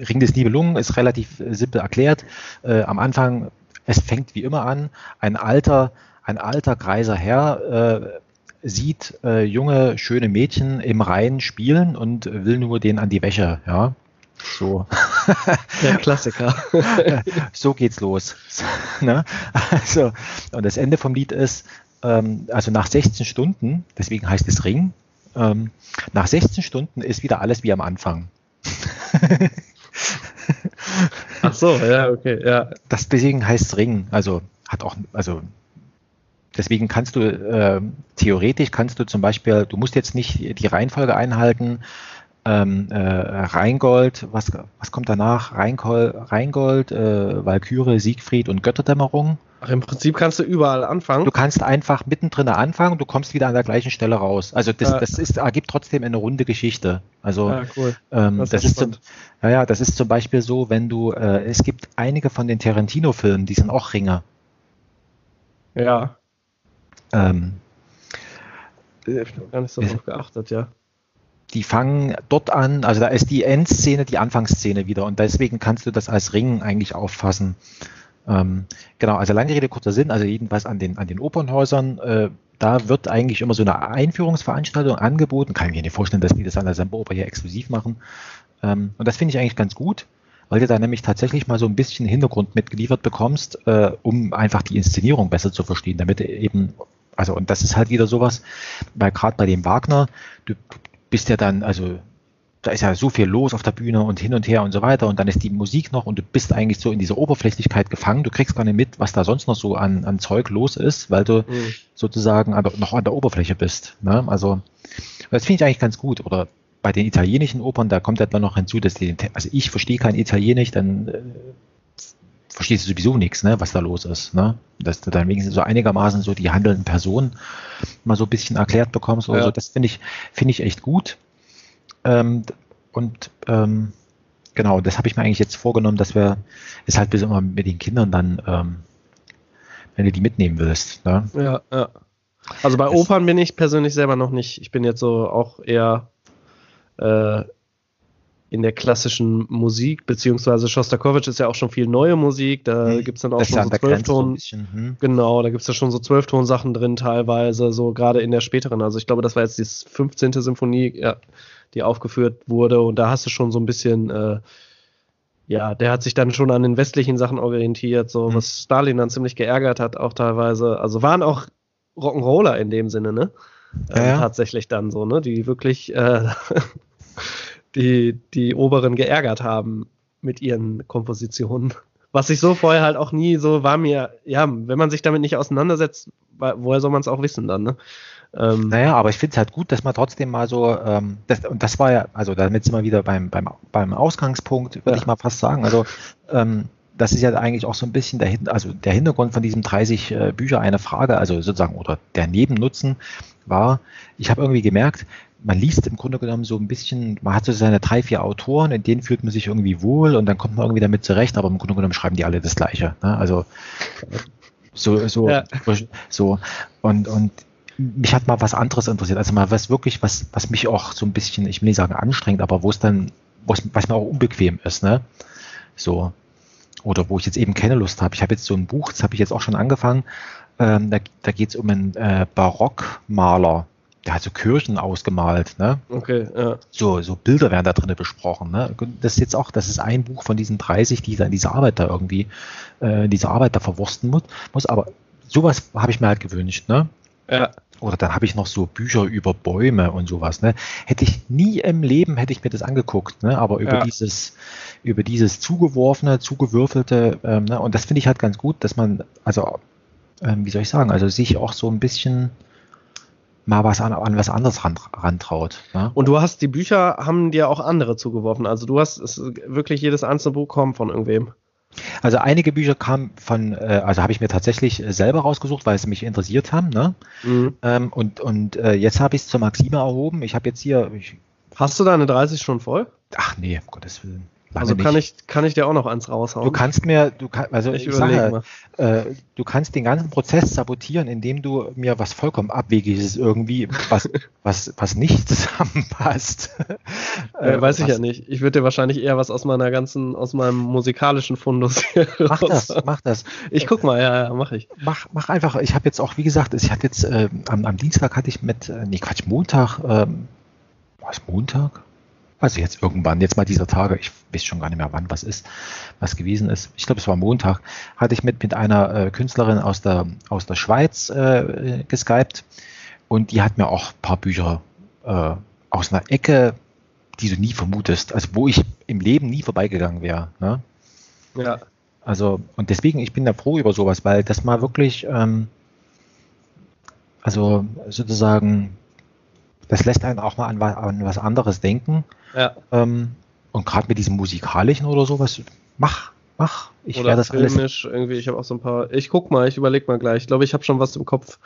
Speaker 3: Ring des Nibelungen ist relativ äh, simpel erklärt. Äh, am Anfang, es fängt wie immer an, ein alter, ein alter greiser Herr äh, sieht äh, junge, schöne Mädchen im Rhein spielen und will nur denen an die Wäsche, ja. So.
Speaker 2: Der Klassiker.
Speaker 3: so geht's los. ne? Also, und das Ende vom Lied ist, ähm, also nach 16 Stunden, deswegen heißt es Ring, ähm, nach 16 Stunden ist wieder alles wie am Anfang.
Speaker 2: Ach so, ja, okay, ja.
Speaker 3: Das deswegen heißt es Ring, also hat auch, also deswegen kannst du äh, theoretisch kannst du zum Beispiel, du musst jetzt nicht die Reihenfolge einhalten, ähm, äh, Rheingold, was, was kommt danach? Rheingold, Rheingold äh, Walküre, Siegfried und Götterdämmerung.
Speaker 2: Ach, im Prinzip kannst du überall anfangen.
Speaker 3: Du kannst einfach mittendrin anfangen, du kommst wieder an der gleichen Stelle raus. Also das, ja. das ist, ergibt trotzdem eine runde Geschichte. Also ja, cool. ähm, das, das ist zum, ja, das ist zum Beispiel so, wenn du, äh, es gibt einige von den Tarantino-Filmen, die sind auch Ringe.
Speaker 2: Ja. Ähm, ich habe gar nicht so drauf geachtet, ja
Speaker 3: die fangen dort an, also da ist die Endszene die Anfangsszene wieder und deswegen kannst du das als Ring eigentlich auffassen. Ähm, genau, also lange Rede, kurzer Sinn, also jedenfalls an den, an den Opernhäusern, äh, da wird eigentlich immer so eine Einführungsveranstaltung angeboten. Kann ich mir nicht vorstellen, dass die das an der Semperoper hier exklusiv machen. Ähm, und das finde ich eigentlich ganz gut, weil du da nämlich tatsächlich mal so ein bisschen Hintergrund mitgeliefert bekommst, äh, um einfach die Inszenierung besser zu verstehen, damit eben, also und das ist halt wieder sowas, weil gerade bei dem Wagner, du, bist ja dann, also da ist ja so viel los auf der Bühne und hin und her und so weiter und dann ist die Musik noch und du bist eigentlich so in dieser Oberflächlichkeit gefangen. Du kriegst gar nicht mit, was da sonst noch so an, an Zeug los ist, weil du mhm. sozusagen noch an der Oberfläche bist. Ne? Also das finde ich eigentlich ganz gut. Oder bei den italienischen Opern, da kommt halt dann noch hinzu, dass die, also ich verstehe kein Italienisch, dann äh, verstehst du sowieso nichts, ne, was da los ist. Ne? Dass du dann wenigstens so einigermaßen so die handelnden Personen mal so ein bisschen erklärt bekommst oder ja. so. Das finde ich, finde ich echt gut. Ähm, und ähm, genau, das habe ich mir eigentlich jetzt vorgenommen, dass wir es halt bis immer mit den Kindern dann, ähm, wenn du die mitnehmen willst. Ne?
Speaker 2: Ja, ja. Also bei das, Opern bin ich persönlich selber noch nicht. Ich bin jetzt so auch eher äh, in der klassischen Musik, beziehungsweise Shostakovich ist ja auch schon viel neue Musik, da hm, gibt es dann auch schon so Zwölfton. Hm. Genau, da gibt es ja schon so Zwölfton-Sachen drin teilweise, so gerade in der späteren. Also ich glaube, das war jetzt die 15. Symphonie, ja, die aufgeführt wurde und da hast du schon so ein bisschen, äh, ja, der hat sich dann schon an den westlichen Sachen orientiert, so hm. was Stalin dann ziemlich geärgert hat, auch teilweise. Also waren auch Rock'n'Roller in dem Sinne, ne? Ja, äh, ja. Tatsächlich dann so, ne? Die wirklich äh, die, die Oberen geärgert haben mit ihren Kompositionen. Was ich so vorher halt auch nie so war mir, ja, wenn man sich damit nicht auseinandersetzt, woher soll man es auch wissen dann, ne?
Speaker 3: Ähm, naja, aber ich finde es halt gut, dass man trotzdem mal so, ähm, das, und das war ja, also damit sind wir wieder beim, beim, beim Ausgangspunkt, würde ja. ich mal fast sagen. Also ähm, das ist ja eigentlich auch so ein bisschen der, also der Hintergrund von diesem 30 äh, Bücher eine Frage, also sozusagen, oder der Nebennutzen war, ich habe irgendwie gemerkt, man liest im Grunde genommen so ein bisschen, man hat so seine drei, vier Autoren, in denen fühlt man sich irgendwie wohl und dann kommt man irgendwie damit zurecht, aber im Grunde genommen schreiben die alle das Gleiche. Ne? Also so, so, ja. so und, und mich hat mal was anderes interessiert, also mal was wirklich, was, was mich auch so ein bisschen, ich will nicht sagen anstrengt, aber wo es dann, was mir auch unbequem ist, ne? So. Oder wo ich jetzt eben keine Lust habe. Ich habe jetzt so ein Buch, das habe ich jetzt auch schon angefangen, ähm, da da geht es um einen äh, Barockmaler, der hat so Kirchen ausgemalt, ne?
Speaker 2: Okay, ja.
Speaker 3: So, so Bilder werden da drinnen besprochen, ne? Das ist jetzt auch, das ist ein Buch von diesen 30, die da in diese Arbeit da irgendwie, äh, diese Arbeit da verwursten muss, muss aber sowas habe ich mir halt gewünscht, ne? Ja. Oder dann habe ich noch so Bücher über Bäume und sowas, ne? Hätte ich nie im Leben, hätte ich mir das angeguckt, ne? Aber über ja. dieses, über dieses zugeworfene, zugewürfelte, ähm, ne? Und das finde ich halt ganz gut, dass man, also, ähm, wie soll ich sagen, also sich auch so ein bisschen, mal was an, an was anderes ran, rantraut.
Speaker 2: Ne? Und du hast die Bücher, haben dir auch andere zugeworfen. Also du hast es, wirklich jedes einzelne Buch kommen von irgendwem.
Speaker 3: Also einige Bücher kamen von, äh, also habe ich mir tatsächlich selber rausgesucht, weil sie mich interessiert haben. Ne? Mhm. Ähm, und und äh, jetzt habe ich es zur Maxime erhoben. Ich habe jetzt hier. Ich,
Speaker 2: Hast du deine 30 schon voll?
Speaker 3: Ach nee, um Gottes Willen.
Speaker 2: Also kann ich, kann ich dir auch noch eins raushauen?
Speaker 3: Du kannst mir, du kann, also ich, ich sage, äh, du kannst den ganzen Prozess sabotieren, indem du mir was vollkommen abwegiges irgendwie, was, was, was nicht zusammenpasst.
Speaker 2: äh, weiß ich ja nicht. Ich würde dir wahrscheinlich eher was aus meiner ganzen, aus meinem musikalischen Fundus
Speaker 3: Mach das, mach das.
Speaker 2: Ich guck mal, ja, ja, mach ich.
Speaker 3: Mach, mach einfach. Ich habe jetzt auch, wie gesagt, ich hatte jetzt äh, am, am Dienstag hatte ich mit, äh, nee Quatsch, Montag, ähm, was Montag? Also jetzt irgendwann, jetzt mal dieser Tage, ich weiß schon gar nicht mehr, wann was ist, was gewesen ist. Ich glaube, es war Montag, hatte ich mit, mit einer äh, Künstlerin aus der, aus der Schweiz äh, geskypt und die hat mir auch ein paar Bücher äh, aus einer Ecke, die du nie vermutest, also wo ich im Leben nie vorbeigegangen wäre. Ne? Ja. Also, und deswegen, ich bin da froh über sowas, weil das mal wirklich, ähm, also sozusagen das lässt einen auch mal an, an was anderes denken. Ja. Ähm, und gerade mit diesem musikalischen oder sowas, mach, mach.
Speaker 2: Ich oder das filmisch alles irgendwie. Ich habe auch so ein paar. Ich guck mal, ich überleg mal gleich. Ich glaube, ich habe schon was im Kopf.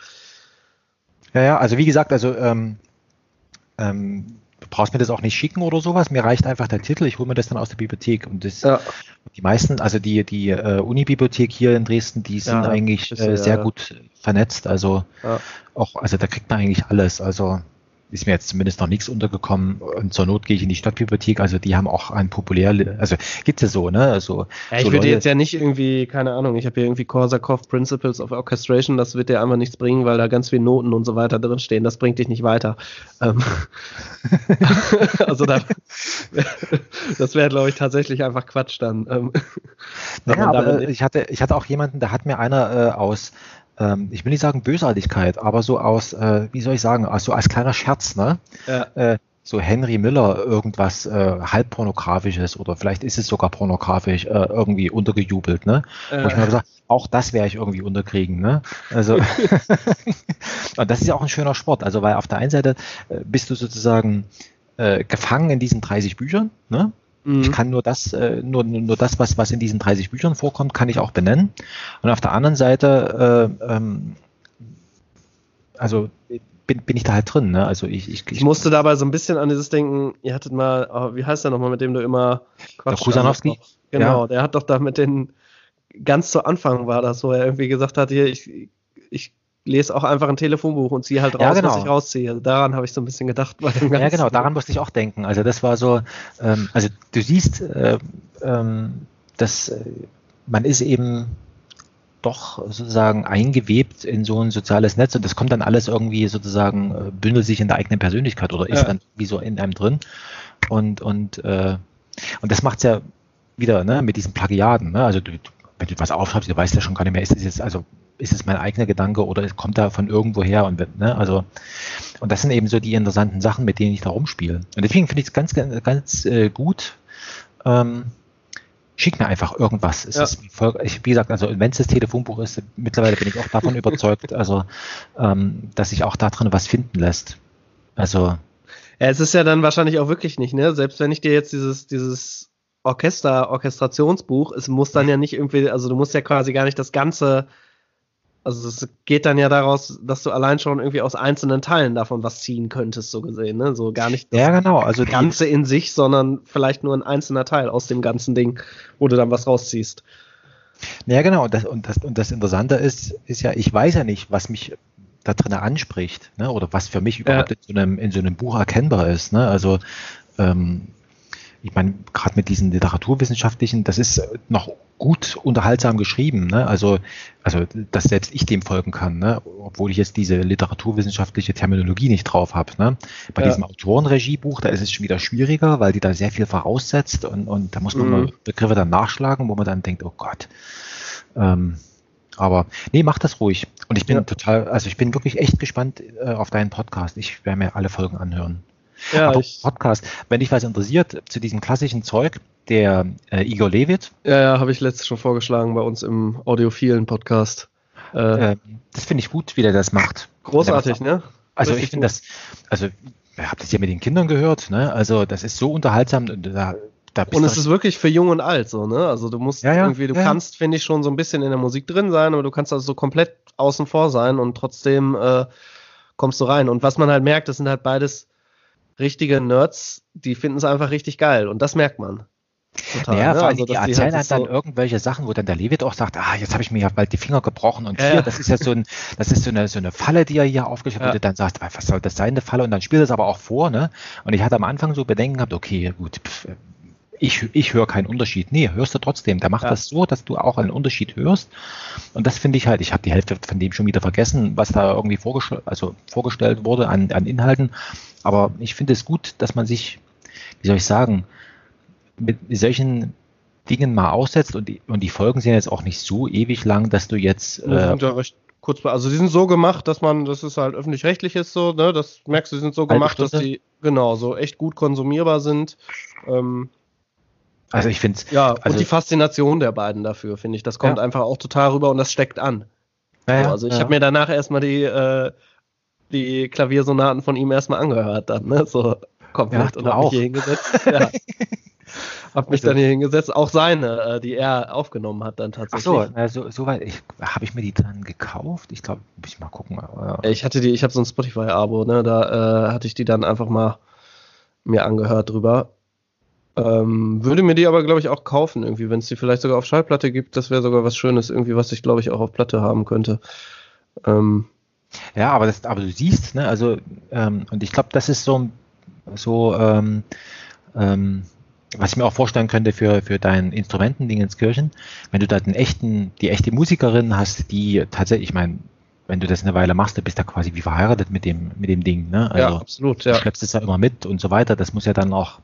Speaker 3: Ja, ja. Also wie gesagt, also ähm, ähm, du brauchst mir das auch nicht schicken oder sowas. Mir reicht einfach der Titel. Ich hole mir das dann aus der Bibliothek. Und das, ja. die meisten, also die die äh, Uni-Bibliothek hier in Dresden, die sind ja, eigentlich äh, sehr ja. gut vernetzt. Also auch, also da kriegt man eigentlich alles. Also ist mir jetzt zumindest noch nichts untergekommen. Und zur Not gehe ich in die Stadtbibliothek. Also die haben auch ein populär, also gibt's ja so, ne? Also,
Speaker 2: ja, ich
Speaker 3: so
Speaker 2: würde jetzt ja nicht irgendwie, keine Ahnung, ich habe hier irgendwie Korsakov Principles of Orchestration, das wird dir einfach nichts bringen, weil da ganz viele Noten und so weiter drin stehen. Das bringt dich nicht weiter. Ähm, also da, das wäre, glaube ich, tatsächlich einfach Quatsch dann. Ähm,
Speaker 3: ja, aber ich hatte, ich hatte auch jemanden, da hat mir einer äh, aus ähm, ich will nicht sagen Bösartigkeit, aber so aus, äh, wie soll ich sagen, also als kleiner Scherz, ne? Ja. Äh, so Henry Miller irgendwas äh, halb pornografisches oder vielleicht ist es sogar pornografisch äh, irgendwie untergejubelt, ne? Äh. Wo ich mir gesagt, auch das werde ich irgendwie unterkriegen, ne? Also und das ist ja auch ein schöner Sport, also weil auf der einen Seite äh, bist du sozusagen äh, gefangen in diesen 30 Büchern, ne? Mhm. Ich kann nur das, äh, nur, nur das, was, was in diesen 30 Büchern vorkommt, kann ich auch benennen. Und auf der anderen Seite, äh, ähm, also bin, bin ich da halt drin. Ne? Also ich, ich,
Speaker 2: ich, musste dabei so ein bisschen an dieses Denken, ihr hattet mal, oh, wie heißt der nochmal, mit dem du immer
Speaker 3: Quatsch, der Kusanowski?
Speaker 2: Genau, ja. der hat doch da mit den, ganz zu Anfang war das, wo er irgendwie gesagt hat, hier, ich, ich lese auch einfach ein Telefonbuch und ziehe halt raus, ja, genau. was ich rausziehe. Also daran habe ich so ein bisschen gedacht.
Speaker 3: ja, genau, daran musste ich auch denken. Also das war so, ähm, also du siehst, äh, ähm, dass äh, man ist eben doch sozusagen eingewebt in so ein soziales Netz und das kommt dann alles irgendwie sozusagen, äh, bündelt sich in der eigenen Persönlichkeit oder ist ja. dann wie so in einem drin. Und, und, äh, und das macht es ja wieder ne, mit diesen Plagiaten. Ne? Also du, wenn du was aufschreibst, du weißt ja schon gar nicht mehr, ist es jetzt, also ist es mein eigener Gedanke oder kommt da von irgendwo her und ne, also und das sind eben so die interessanten Sachen, mit denen ich da rumspiele. Und deswegen finde ich es ganz, ganz, ganz äh, gut. Ähm, schick mir einfach irgendwas. Es ja. ist wie gesagt, also wenn es das Telefonbuch ist, mittlerweile bin ich auch davon überzeugt, also ähm, dass sich auch da drin was finden lässt. Also
Speaker 2: ja, es ist ja dann wahrscheinlich auch wirklich nicht, ne? Selbst wenn ich dir jetzt dieses, dieses Orchester, Orchestrationsbuch, es muss dann ja nicht irgendwie, also du musst ja quasi gar nicht das ganze, also es geht dann ja daraus, dass du allein schon irgendwie aus einzelnen Teilen davon was ziehen könntest, so gesehen, ne? So gar nicht
Speaker 3: das ja, genau, also
Speaker 2: Ganze in sich, sondern vielleicht nur ein einzelner Teil aus dem ganzen Ding, wo du dann was rausziehst.
Speaker 3: Ja, genau, und das, und das, und das Interessante ist, ist ja, ich weiß ja nicht, was mich da drin anspricht, ne? oder was für mich überhaupt ja. in, so einem, in so einem Buch erkennbar ist. Ne? Also ähm, ich meine, gerade mit diesen literaturwissenschaftlichen, das ist noch gut unterhaltsam geschrieben, ne? Also, also dass selbst ich dem folgen kann, ne? obwohl ich jetzt diese literaturwissenschaftliche Terminologie nicht drauf habe. Ne? Bei ja. diesem Autorenregiebuch, da ist es schon wieder schwieriger, weil die da sehr viel voraussetzt und, und da muss man mhm. Begriffe dann nachschlagen, wo man dann denkt, oh Gott. Ähm, aber nee, mach das ruhig. Und ich bin ja. total, also ich bin wirklich echt gespannt äh, auf deinen Podcast. Ich werde mir alle Folgen anhören. Ja, Aber Podcast, wenn dich was interessiert zu diesem klassischen Zeug, der äh, Igor Levit.
Speaker 2: Ja, ja, habe ich letztes schon vorgeschlagen bei uns im audiophilen Podcast.
Speaker 3: Äh, äh, das finde ich gut, wie der das macht.
Speaker 2: Großartig, ne?
Speaker 3: Also Richtig ich finde das, also ihr habt es ja mit den Kindern gehört, ne? Also das ist so unterhaltsam. Da,
Speaker 2: da und es ist wirklich für jung und alt so, ne? Also du musst ja, ja, irgendwie, du ja. kannst, finde ich, schon so ein bisschen in der Musik drin sein, aber du kannst also so komplett außen vor sein und trotzdem äh, kommst du rein. Und was man halt merkt, das sind halt beides richtige Nerds, die finden es einfach richtig geil und das merkt man.
Speaker 3: Total, ja, ne? vor allem, also, die erzählen halt dann so irgendwelche Sachen, wo dann der Levit auch sagt, ah, jetzt habe ich mir ja bald die Finger gebrochen und ja, hier, das ist ja so ein, das ist so eine, so eine Falle, die er hier aufgestellt hat, ja. und dann sagt, was soll das sein, eine Falle, und dann spielt es aber auch vor, ne? Und ich hatte am Anfang so Bedenken gehabt, okay, gut, pff, ich, ich höre keinen Unterschied. Nee, hörst du trotzdem. Der macht ja. das so, dass du auch einen Unterschied hörst. Und das finde ich halt, ich habe die Hälfte von dem schon wieder vergessen, was da irgendwie vorgestell, also vorgestellt wurde an, an Inhalten. Aber ich finde es gut, dass man sich, wie soll ich sagen, mit solchen Dingen mal aussetzt und die, und die Folgen sind jetzt auch nicht so ewig lang, dass du jetzt.
Speaker 2: Äh, kurz, also die sind so gemacht, dass man, das ist halt öffentlich-rechtlich ist so, ne? Das merkst du, die sind so gemacht, dass die genau so echt gut konsumierbar sind. Ähm,
Speaker 3: also ich finde
Speaker 2: Ja, also und die Faszination der beiden dafür, finde ich, das kommt ja. einfach auch total rüber und das steckt an. Ja, so, also ich ja. habe mir danach erstmal die äh, die Klaviersonaten von ihm erstmal angehört dann, ne? So komplett ja, und hab mich hier hingesetzt. ja. hab mich also, dann hier hingesetzt, auch seine, äh, die er aufgenommen hat dann tatsächlich.
Speaker 3: Ach so, also, soweit, ich, habe ich mir die dann gekauft? Ich glaube, muss ich mal gucken.
Speaker 2: Aber, ich hatte die, ich habe so ein Spotify-Abo, ne? Da äh, hatte ich die dann einfach mal mir angehört drüber. Ähm, würde mir die aber, glaube ich, auch kaufen, irgendwie, wenn es die vielleicht sogar auf Schallplatte gibt, das wäre sogar was Schönes, irgendwie, was ich, glaube ich, auch auf Platte haben könnte. Ähm,
Speaker 3: ja, aber, das, aber du siehst, ne, also, ähm, und ich glaube, das ist so, so ähm, ähm, was ich mir auch vorstellen könnte für, für dein Instrumentending ins Kirchen, wenn du da den echten, die echte Musikerin hast, die tatsächlich, ich meine, wenn du das eine Weile machst, du bist da quasi wie verheiratet mit dem, mit dem Ding, ne?
Speaker 2: Also, ja, absolut, ja.
Speaker 3: Du schleppst es ja immer mit und so weiter. Das muss ja dann auch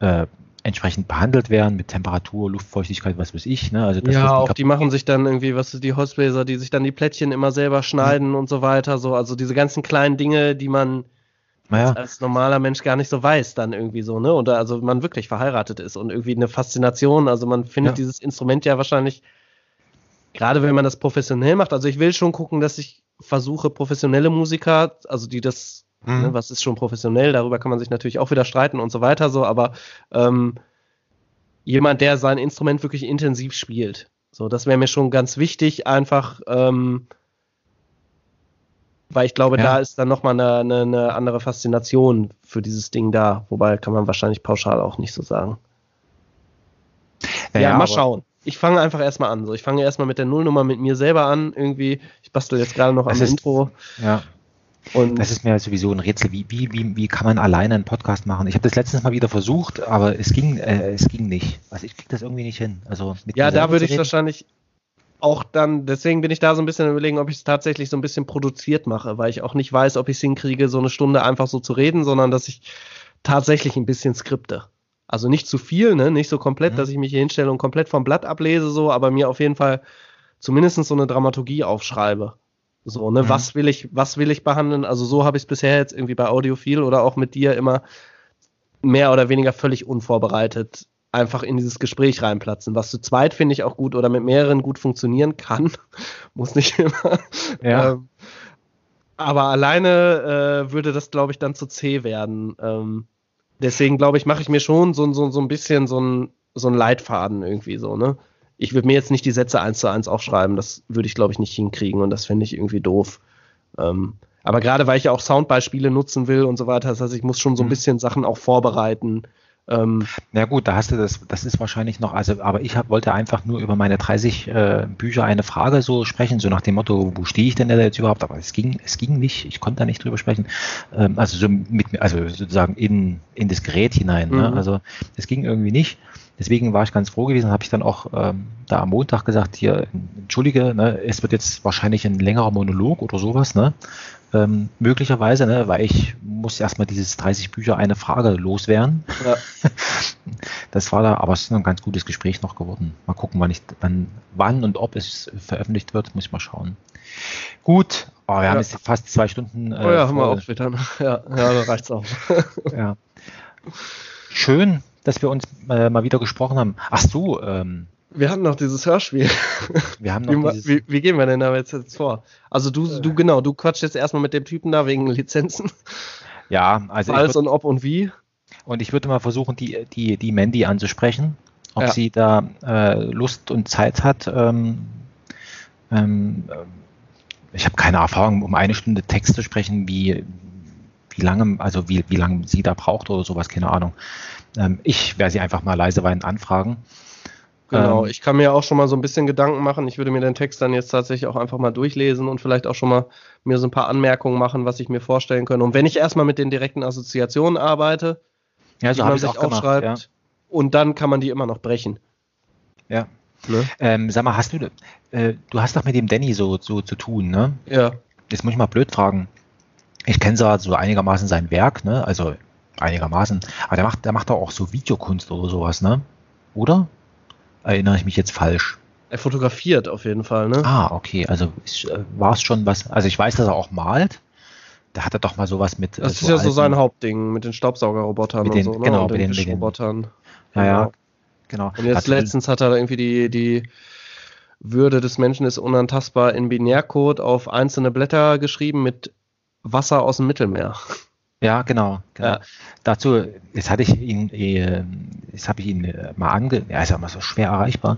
Speaker 3: äh, entsprechend behandelt werden mit Temperatur, Luftfeuchtigkeit, was weiß ich. Ne?
Speaker 2: Also das, ja, auch die machen sich dann irgendwie, was die Holzbläser, die sich dann die Plättchen immer selber schneiden mhm. und so weiter. So, also diese ganzen kleinen Dinge, die man naja. als, normaler Mensch gar nicht so weiß, dann irgendwie so, ne? Oder also man wirklich verheiratet ist und irgendwie eine Faszination. Also man findet ja. dieses Instrument ja wahrscheinlich, gerade wenn man das professionell macht, also ich will schon gucken, dass ich versuche, professionelle Musiker, also die das mhm. Ne, was ist schon professionell? Darüber kann man sich natürlich auch wieder streiten und so weiter, so, aber ähm, jemand, der sein Instrument wirklich intensiv spielt. So, das wäre mir schon ganz wichtig, einfach, ähm, weil ich glaube, ja. da ist dann nochmal eine, eine, eine andere Faszination für dieses Ding da. Wobei kann man wahrscheinlich pauschal auch nicht so sagen.
Speaker 3: Ja, ja mal schauen.
Speaker 2: ich fange einfach erstmal an. So, ich fange erstmal mit der Nullnummer mit mir selber an. Irgendwie, ich bastel jetzt gerade noch am Intro.
Speaker 3: Ja. Und das ist mir sowieso ein Rätsel. Wie, wie, wie, wie kann man alleine einen Podcast machen? Ich habe das letztens mal wieder versucht, aber es ging, äh, es ging nicht. Also ich kriege das irgendwie nicht hin. Also
Speaker 2: ja, da würde ich wahrscheinlich auch dann, deswegen bin ich da so ein bisschen überlegen, ob ich es tatsächlich so ein bisschen produziert mache, weil ich auch nicht weiß, ob ich es hinkriege, so eine Stunde einfach so zu reden, sondern dass ich tatsächlich ein bisschen skripte. Also nicht zu viel, ne? nicht so komplett, mhm. dass ich mich hier hinstelle und komplett vom Blatt ablese, so, aber mir auf jeden Fall zumindest so eine Dramaturgie aufschreibe. So, ne, mhm. was will ich, was will ich behandeln? Also so habe ich es bisher jetzt irgendwie bei Audiophil oder auch mit dir immer mehr oder weniger völlig unvorbereitet einfach in dieses Gespräch reinplatzen, was zu zweit finde ich auch gut oder mit mehreren gut funktionieren kann. Muss nicht immer. Ja. Ähm, aber alleine äh, würde das, glaube ich, dann zu zäh werden. Ähm, deswegen, glaube ich, mache ich mir schon so, so, so ein bisschen so ein, so ein Leitfaden irgendwie so, ne? Ich würde mir jetzt nicht die Sätze eins zu eins aufschreiben, das würde ich, glaube ich, nicht hinkriegen und das finde ich irgendwie doof. Ähm, aber gerade weil ich ja auch Soundbeispiele nutzen will und so weiter, das heißt, ich muss schon so ein mhm. bisschen Sachen auch vorbereiten,
Speaker 3: ähm, Na gut, da hast du das, das ist wahrscheinlich noch, also, aber ich hab, wollte einfach nur über meine 30 äh, Bücher eine Frage so sprechen, so nach dem Motto, wo stehe ich denn da jetzt überhaupt? Aber es ging, es ging nicht, ich konnte da nicht drüber sprechen. Ähm, also so mit, also sozusagen in, in das Gerät hinein. Ne? Mhm. Ne? Also es ging irgendwie nicht. Deswegen war ich ganz froh gewesen, habe ich dann auch ähm, da am Montag gesagt, hier, entschuldige, ne, es wird jetzt wahrscheinlich ein längerer Monolog oder sowas, ne? Ähm, möglicherweise, ne, weil ich muss erstmal dieses 30 Bücher eine Frage loswerden. Ja. Das war da, aber es ist ein ganz gutes Gespräch noch geworden. Mal gucken, wann, ich, wann, wann und ob es veröffentlicht wird, muss ich mal schauen. Gut, oh, wir ja. haben jetzt fast zwei Stunden.
Speaker 2: Äh, oh ja, haben wir auch später. Ja, ja, da reicht's auch.
Speaker 3: ja. Schön, dass wir uns äh, mal wieder gesprochen haben. Ach so, ähm,
Speaker 2: wir hatten noch dieses Hörspiel.
Speaker 3: Wir haben noch
Speaker 2: wie, dieses wie, wie, gehen wir denn da jetzt, jetzt vor? Also du, du genau, du quatschst jetzt erstmal mit dem Typen da wegen Lizenzen.
Speaker 3: Ja, also.
Speaker 2: Alles und ob und wie.
Speaker 3: Und ich würde mal versuchen, die, die, die Mandy anzusprechen, ob ja. sie da äh, Lust und Zeit hat. Ähm, ähm, ich habe keine Erfahrung, um eine Stunde Text zu sprechen, wie, wie lange, also wie, wie lange sie da braucht oder sowas, keine Ahnung. Ähm, ich werde sie einfach mal leise anfragen.
Speaker 2: Genau, ähm, ich kann mir auch schon mal so ein bisschen Gedanken machen. Ich würde mir den Text dann jetzt tatsächlich auch einfach mal durchlesen und vielleicht auch schon mal mir so ein paar Anmerkungen machen, was ich mir vorstellen könnte. Und wenn ich erstmal mit den direkten Assoziationen arbeite,
Speaker 3: ja, so die man sich auch aufschreibt, gemacht,
Speaker 2: ja. und dann kann man die immer noch brechen.
Speaker 3: Ja. Ne? Ähm, sag mal, hast du, äh, du hast doch mit dem Danny so, so zu tun, ne?
Speaker 2: Ja.
Speaker 3: Jetzt muss ich mal blöd fragen. Ich kenne zwar so einigermaßen sein Werk, ne? Also einigermaßen, aber der macht, der macht doch auch so Videokunst oder sowas, ne? Oder? erinnere ich mich jetzt falsch?
Speaker 2: Er fotografiert auf jeden Fall, ne?
Speaker 3: Ah, okay. Also äh, war es schon was. Also ich weiß, dass er auch malt. Da hat er doch mal sowas mit.
Speaker 2: Das so ist ja so sein Hauptding mit den Staubsaugerrobotern
Speaker 3: mit den,
Speaker 2: und so,
Speaker 3: ne? Genau, und mit den, den Robotern.
Speaker 2: Ja, ja, genau. Und jetzt hat letztens hat er irgendwie die, die Würde des Menschen ist unantastbar in Binärcode auf einzelne Blätter geschrieben mit Wasser aus dem Mittelmeer.
Speaker 3: Ja, genau. genau. Ja. Dazu, jetzt hatte ich ihn, äh, jetzt habe ich ihn äh, mal ange, er ist ja immer so schwer erreichbar,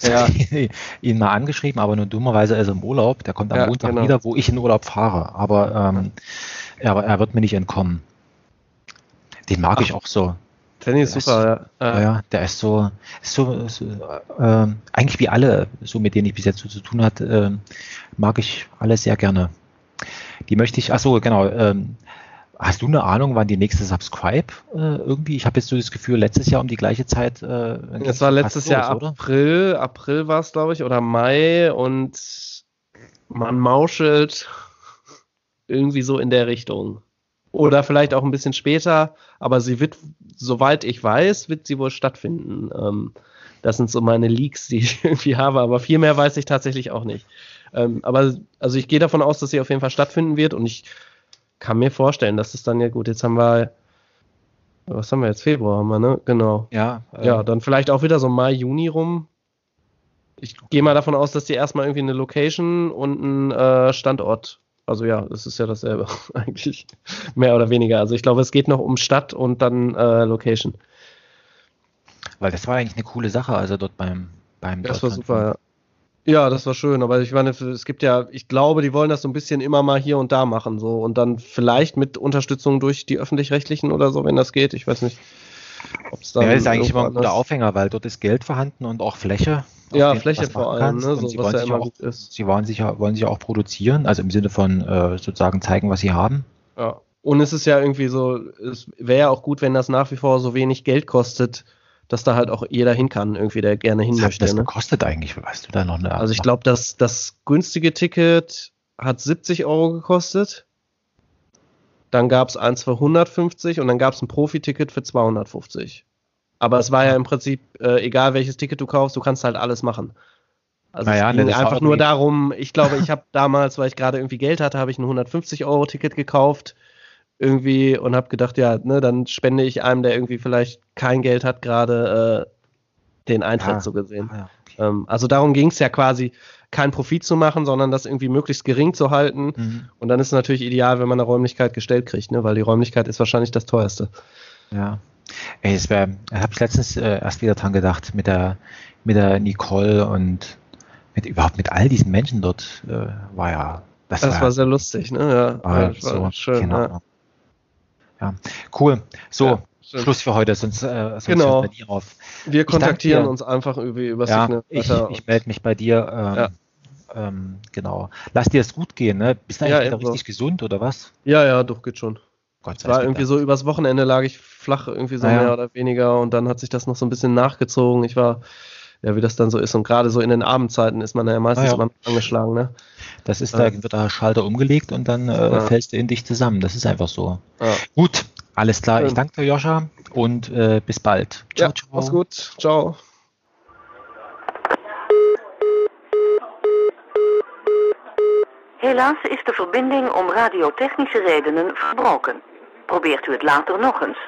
Speaker 3: ja. ihn mal angeschrieben, aber nur dummerweise ist er im Urlaub. Der kommt am ja, Montag genau. wieder, wo ich in Urlaub fahre. Aber, ähm, er, er wird mir nicht entkommen. Den mag Ach, ich auch so.
Speaker 2: Danny ist super,
Speaker 3: ja. ja. der ist so, ist so, so äh, eigentlich wie alle, so mit denen ich bis jetzt so zu tun hatte, äh, mag ich alle sehr gerne. Die möchte ich, ach so, genau, ähm, Hast du eine Ahnung, wann die nächste Subscribe äh, irgendwie? Ich habe jetzt so das Gefühl, letztes Jahr um die gleiche Zeit. Äh,
Speaker 2: es war letztes Jahr los, April, oder? April war es, glaube ich, oder Mai und man mauschelt irgendwie so in der Richtung. Oder vielleicht auch ein bisschen später, aber sie wird, soweit ich weiß, wird sie wohl stattfinden. Ähm, das sind so meine Leaks, die ich irgendwie habe, aber viel mehr weiß ich tatsächlich auch nicht. Ähm, aber also ich gehe davon aus, dass sie auf jeden Fall stattfinden wird und ich kann mir vorstellen, dass es dann ja gut, jetzt haben wir, was haben wir jetzt, Februar haben wir, ne? Genau.
Speaker 3: Ja.
Speaker 2: Äh, ja, dann vielleicht auch wieder so Mai, Juni rum. Ich gehe mal davon aus, dass die erstmal irgendwie eine Location und einen äh, Standort, also ja, das ist ja dasselbe eigentlich, mehr oder weniger. Also ich glaube, es geht noch um Stadt und dann äh, Location.
Speaker 3: Weil das war eigentlich eine coole Sache, also dort beim beim
Speaker 2: Das war super, ja. Ja, das war schön, aber ich meine, es gibt ja, ich glaube, die wollen das so ein bisschen immer mal hier und da machen, so und dann vielleicht mit Unterstützung durch die öffentlich-rechtlichen oder so, wenn das geht. Ich weiß nicht.
Speaker 3: Ob's dann ja, das ist eigentlich immer ein guter Aufhänger, weil dort ist Geld vorhanden und auch Fläche.
Speaker 2: Ja, Fläche vor allem,
Speaker 3: ne? so, was ja immer auch, gut ist. Sie wollen sich, wollen sich auch produzieren, also im Sinne von äh, sozusagen zeigen, was sie haben.
Speaker 2: Ja. Und es ist ja irgendwie so, es wäre ja auch gut, wenn das nach wie vor so wenig Geld kostet, dass da halt auch jeder hin kann, irgendwie, der gerne hin
Speaker 3: möchte. Was das ne? kostet eigentlich, weißt du da noch eine
Speaker 2: Also ich glaube, dass das günstige Ticket hat 70 Euro gekostet. Dann gab es eins für 150 und dann gab es ein Profi-Ticket für 250. Aber es war ja im Prinzip, äh, egal welches Ticket du kaufst, du kannst halt alles machen. Also naja, es ging ne, einfach nur darum, ich glaube, ich habe damals, weil ich gerade irgendwie Geld hatte, habe ich ein 150-Euro-Ticket gekauft irgendwie und habe gedacht, ja, ne, dann spende ich einem, der irgendwie vielleicht kein Geld hat, gerade äh, den Eintritt ah, so gesehen. Ah, ja, okay. ähm, also darum ging es ja quasi, keinen Profit zu machen, sondern das irgendwie möglichst gering zu halten. Mhm. Und dann ist es natürlich ideal, wenn man eine Räumlichkeit gestellt kriegt, ne? weil die Räumlichkeit ist wahrscheinlich das teuerste.
Speaker 3: Ja. Ey, es wäre, habe ich letztens äh, erst wieder dran gedacht, mit der, mit der Nicole und mit überhaupt mit all diesen Menschen dort äh, war ja.
Speaker 2: Das, das war, war, sehr lustig, ne? Ja,
Speaker 3: war, war so, schön. Genau. Ja. Ja. cool. So, ja. Schluss für heute, sonst, äh, sonst
Speaker 2: genau. hört nie auf. Wir kontaktieren uns einfach über, über
Speaker 3: ja, Signal. Ich, ich melde mich bei dir. Ähm, ja. ähm, genau. Lass dir es gut gehen, ne? Bist du eigentlich ja, richtig gesund oder was?
Speaker 2: Ja, ja, doch, geht schon. Gott sei Dank. War irgendwie so übers Wochenende lag ich flach, irgendwie so naja. mehr oder weniger und dann hat sich das noch so ein bisschen nachgezogen. Ich war, ja, wie das dann so ist und gerade so in den Abendzeiten ist man ja meistens naja. immer angeschlagen, ne?
Speaker 3: Das ist, da wird der Schalter umgelegt und dann äh, ja. fällst du in dich zusammen. Das ist einfach so. Ja. Gut, alles klar. Schön. Ich danke dir, Joscha, und äh, bis bald.
Speaker 2: Ciao, ja, ciao. Mach's gut. Ciao.
Speaker 1: Helaas is de verbinding om radiotechnische redenen verbroken. Probeert u het later nog eens.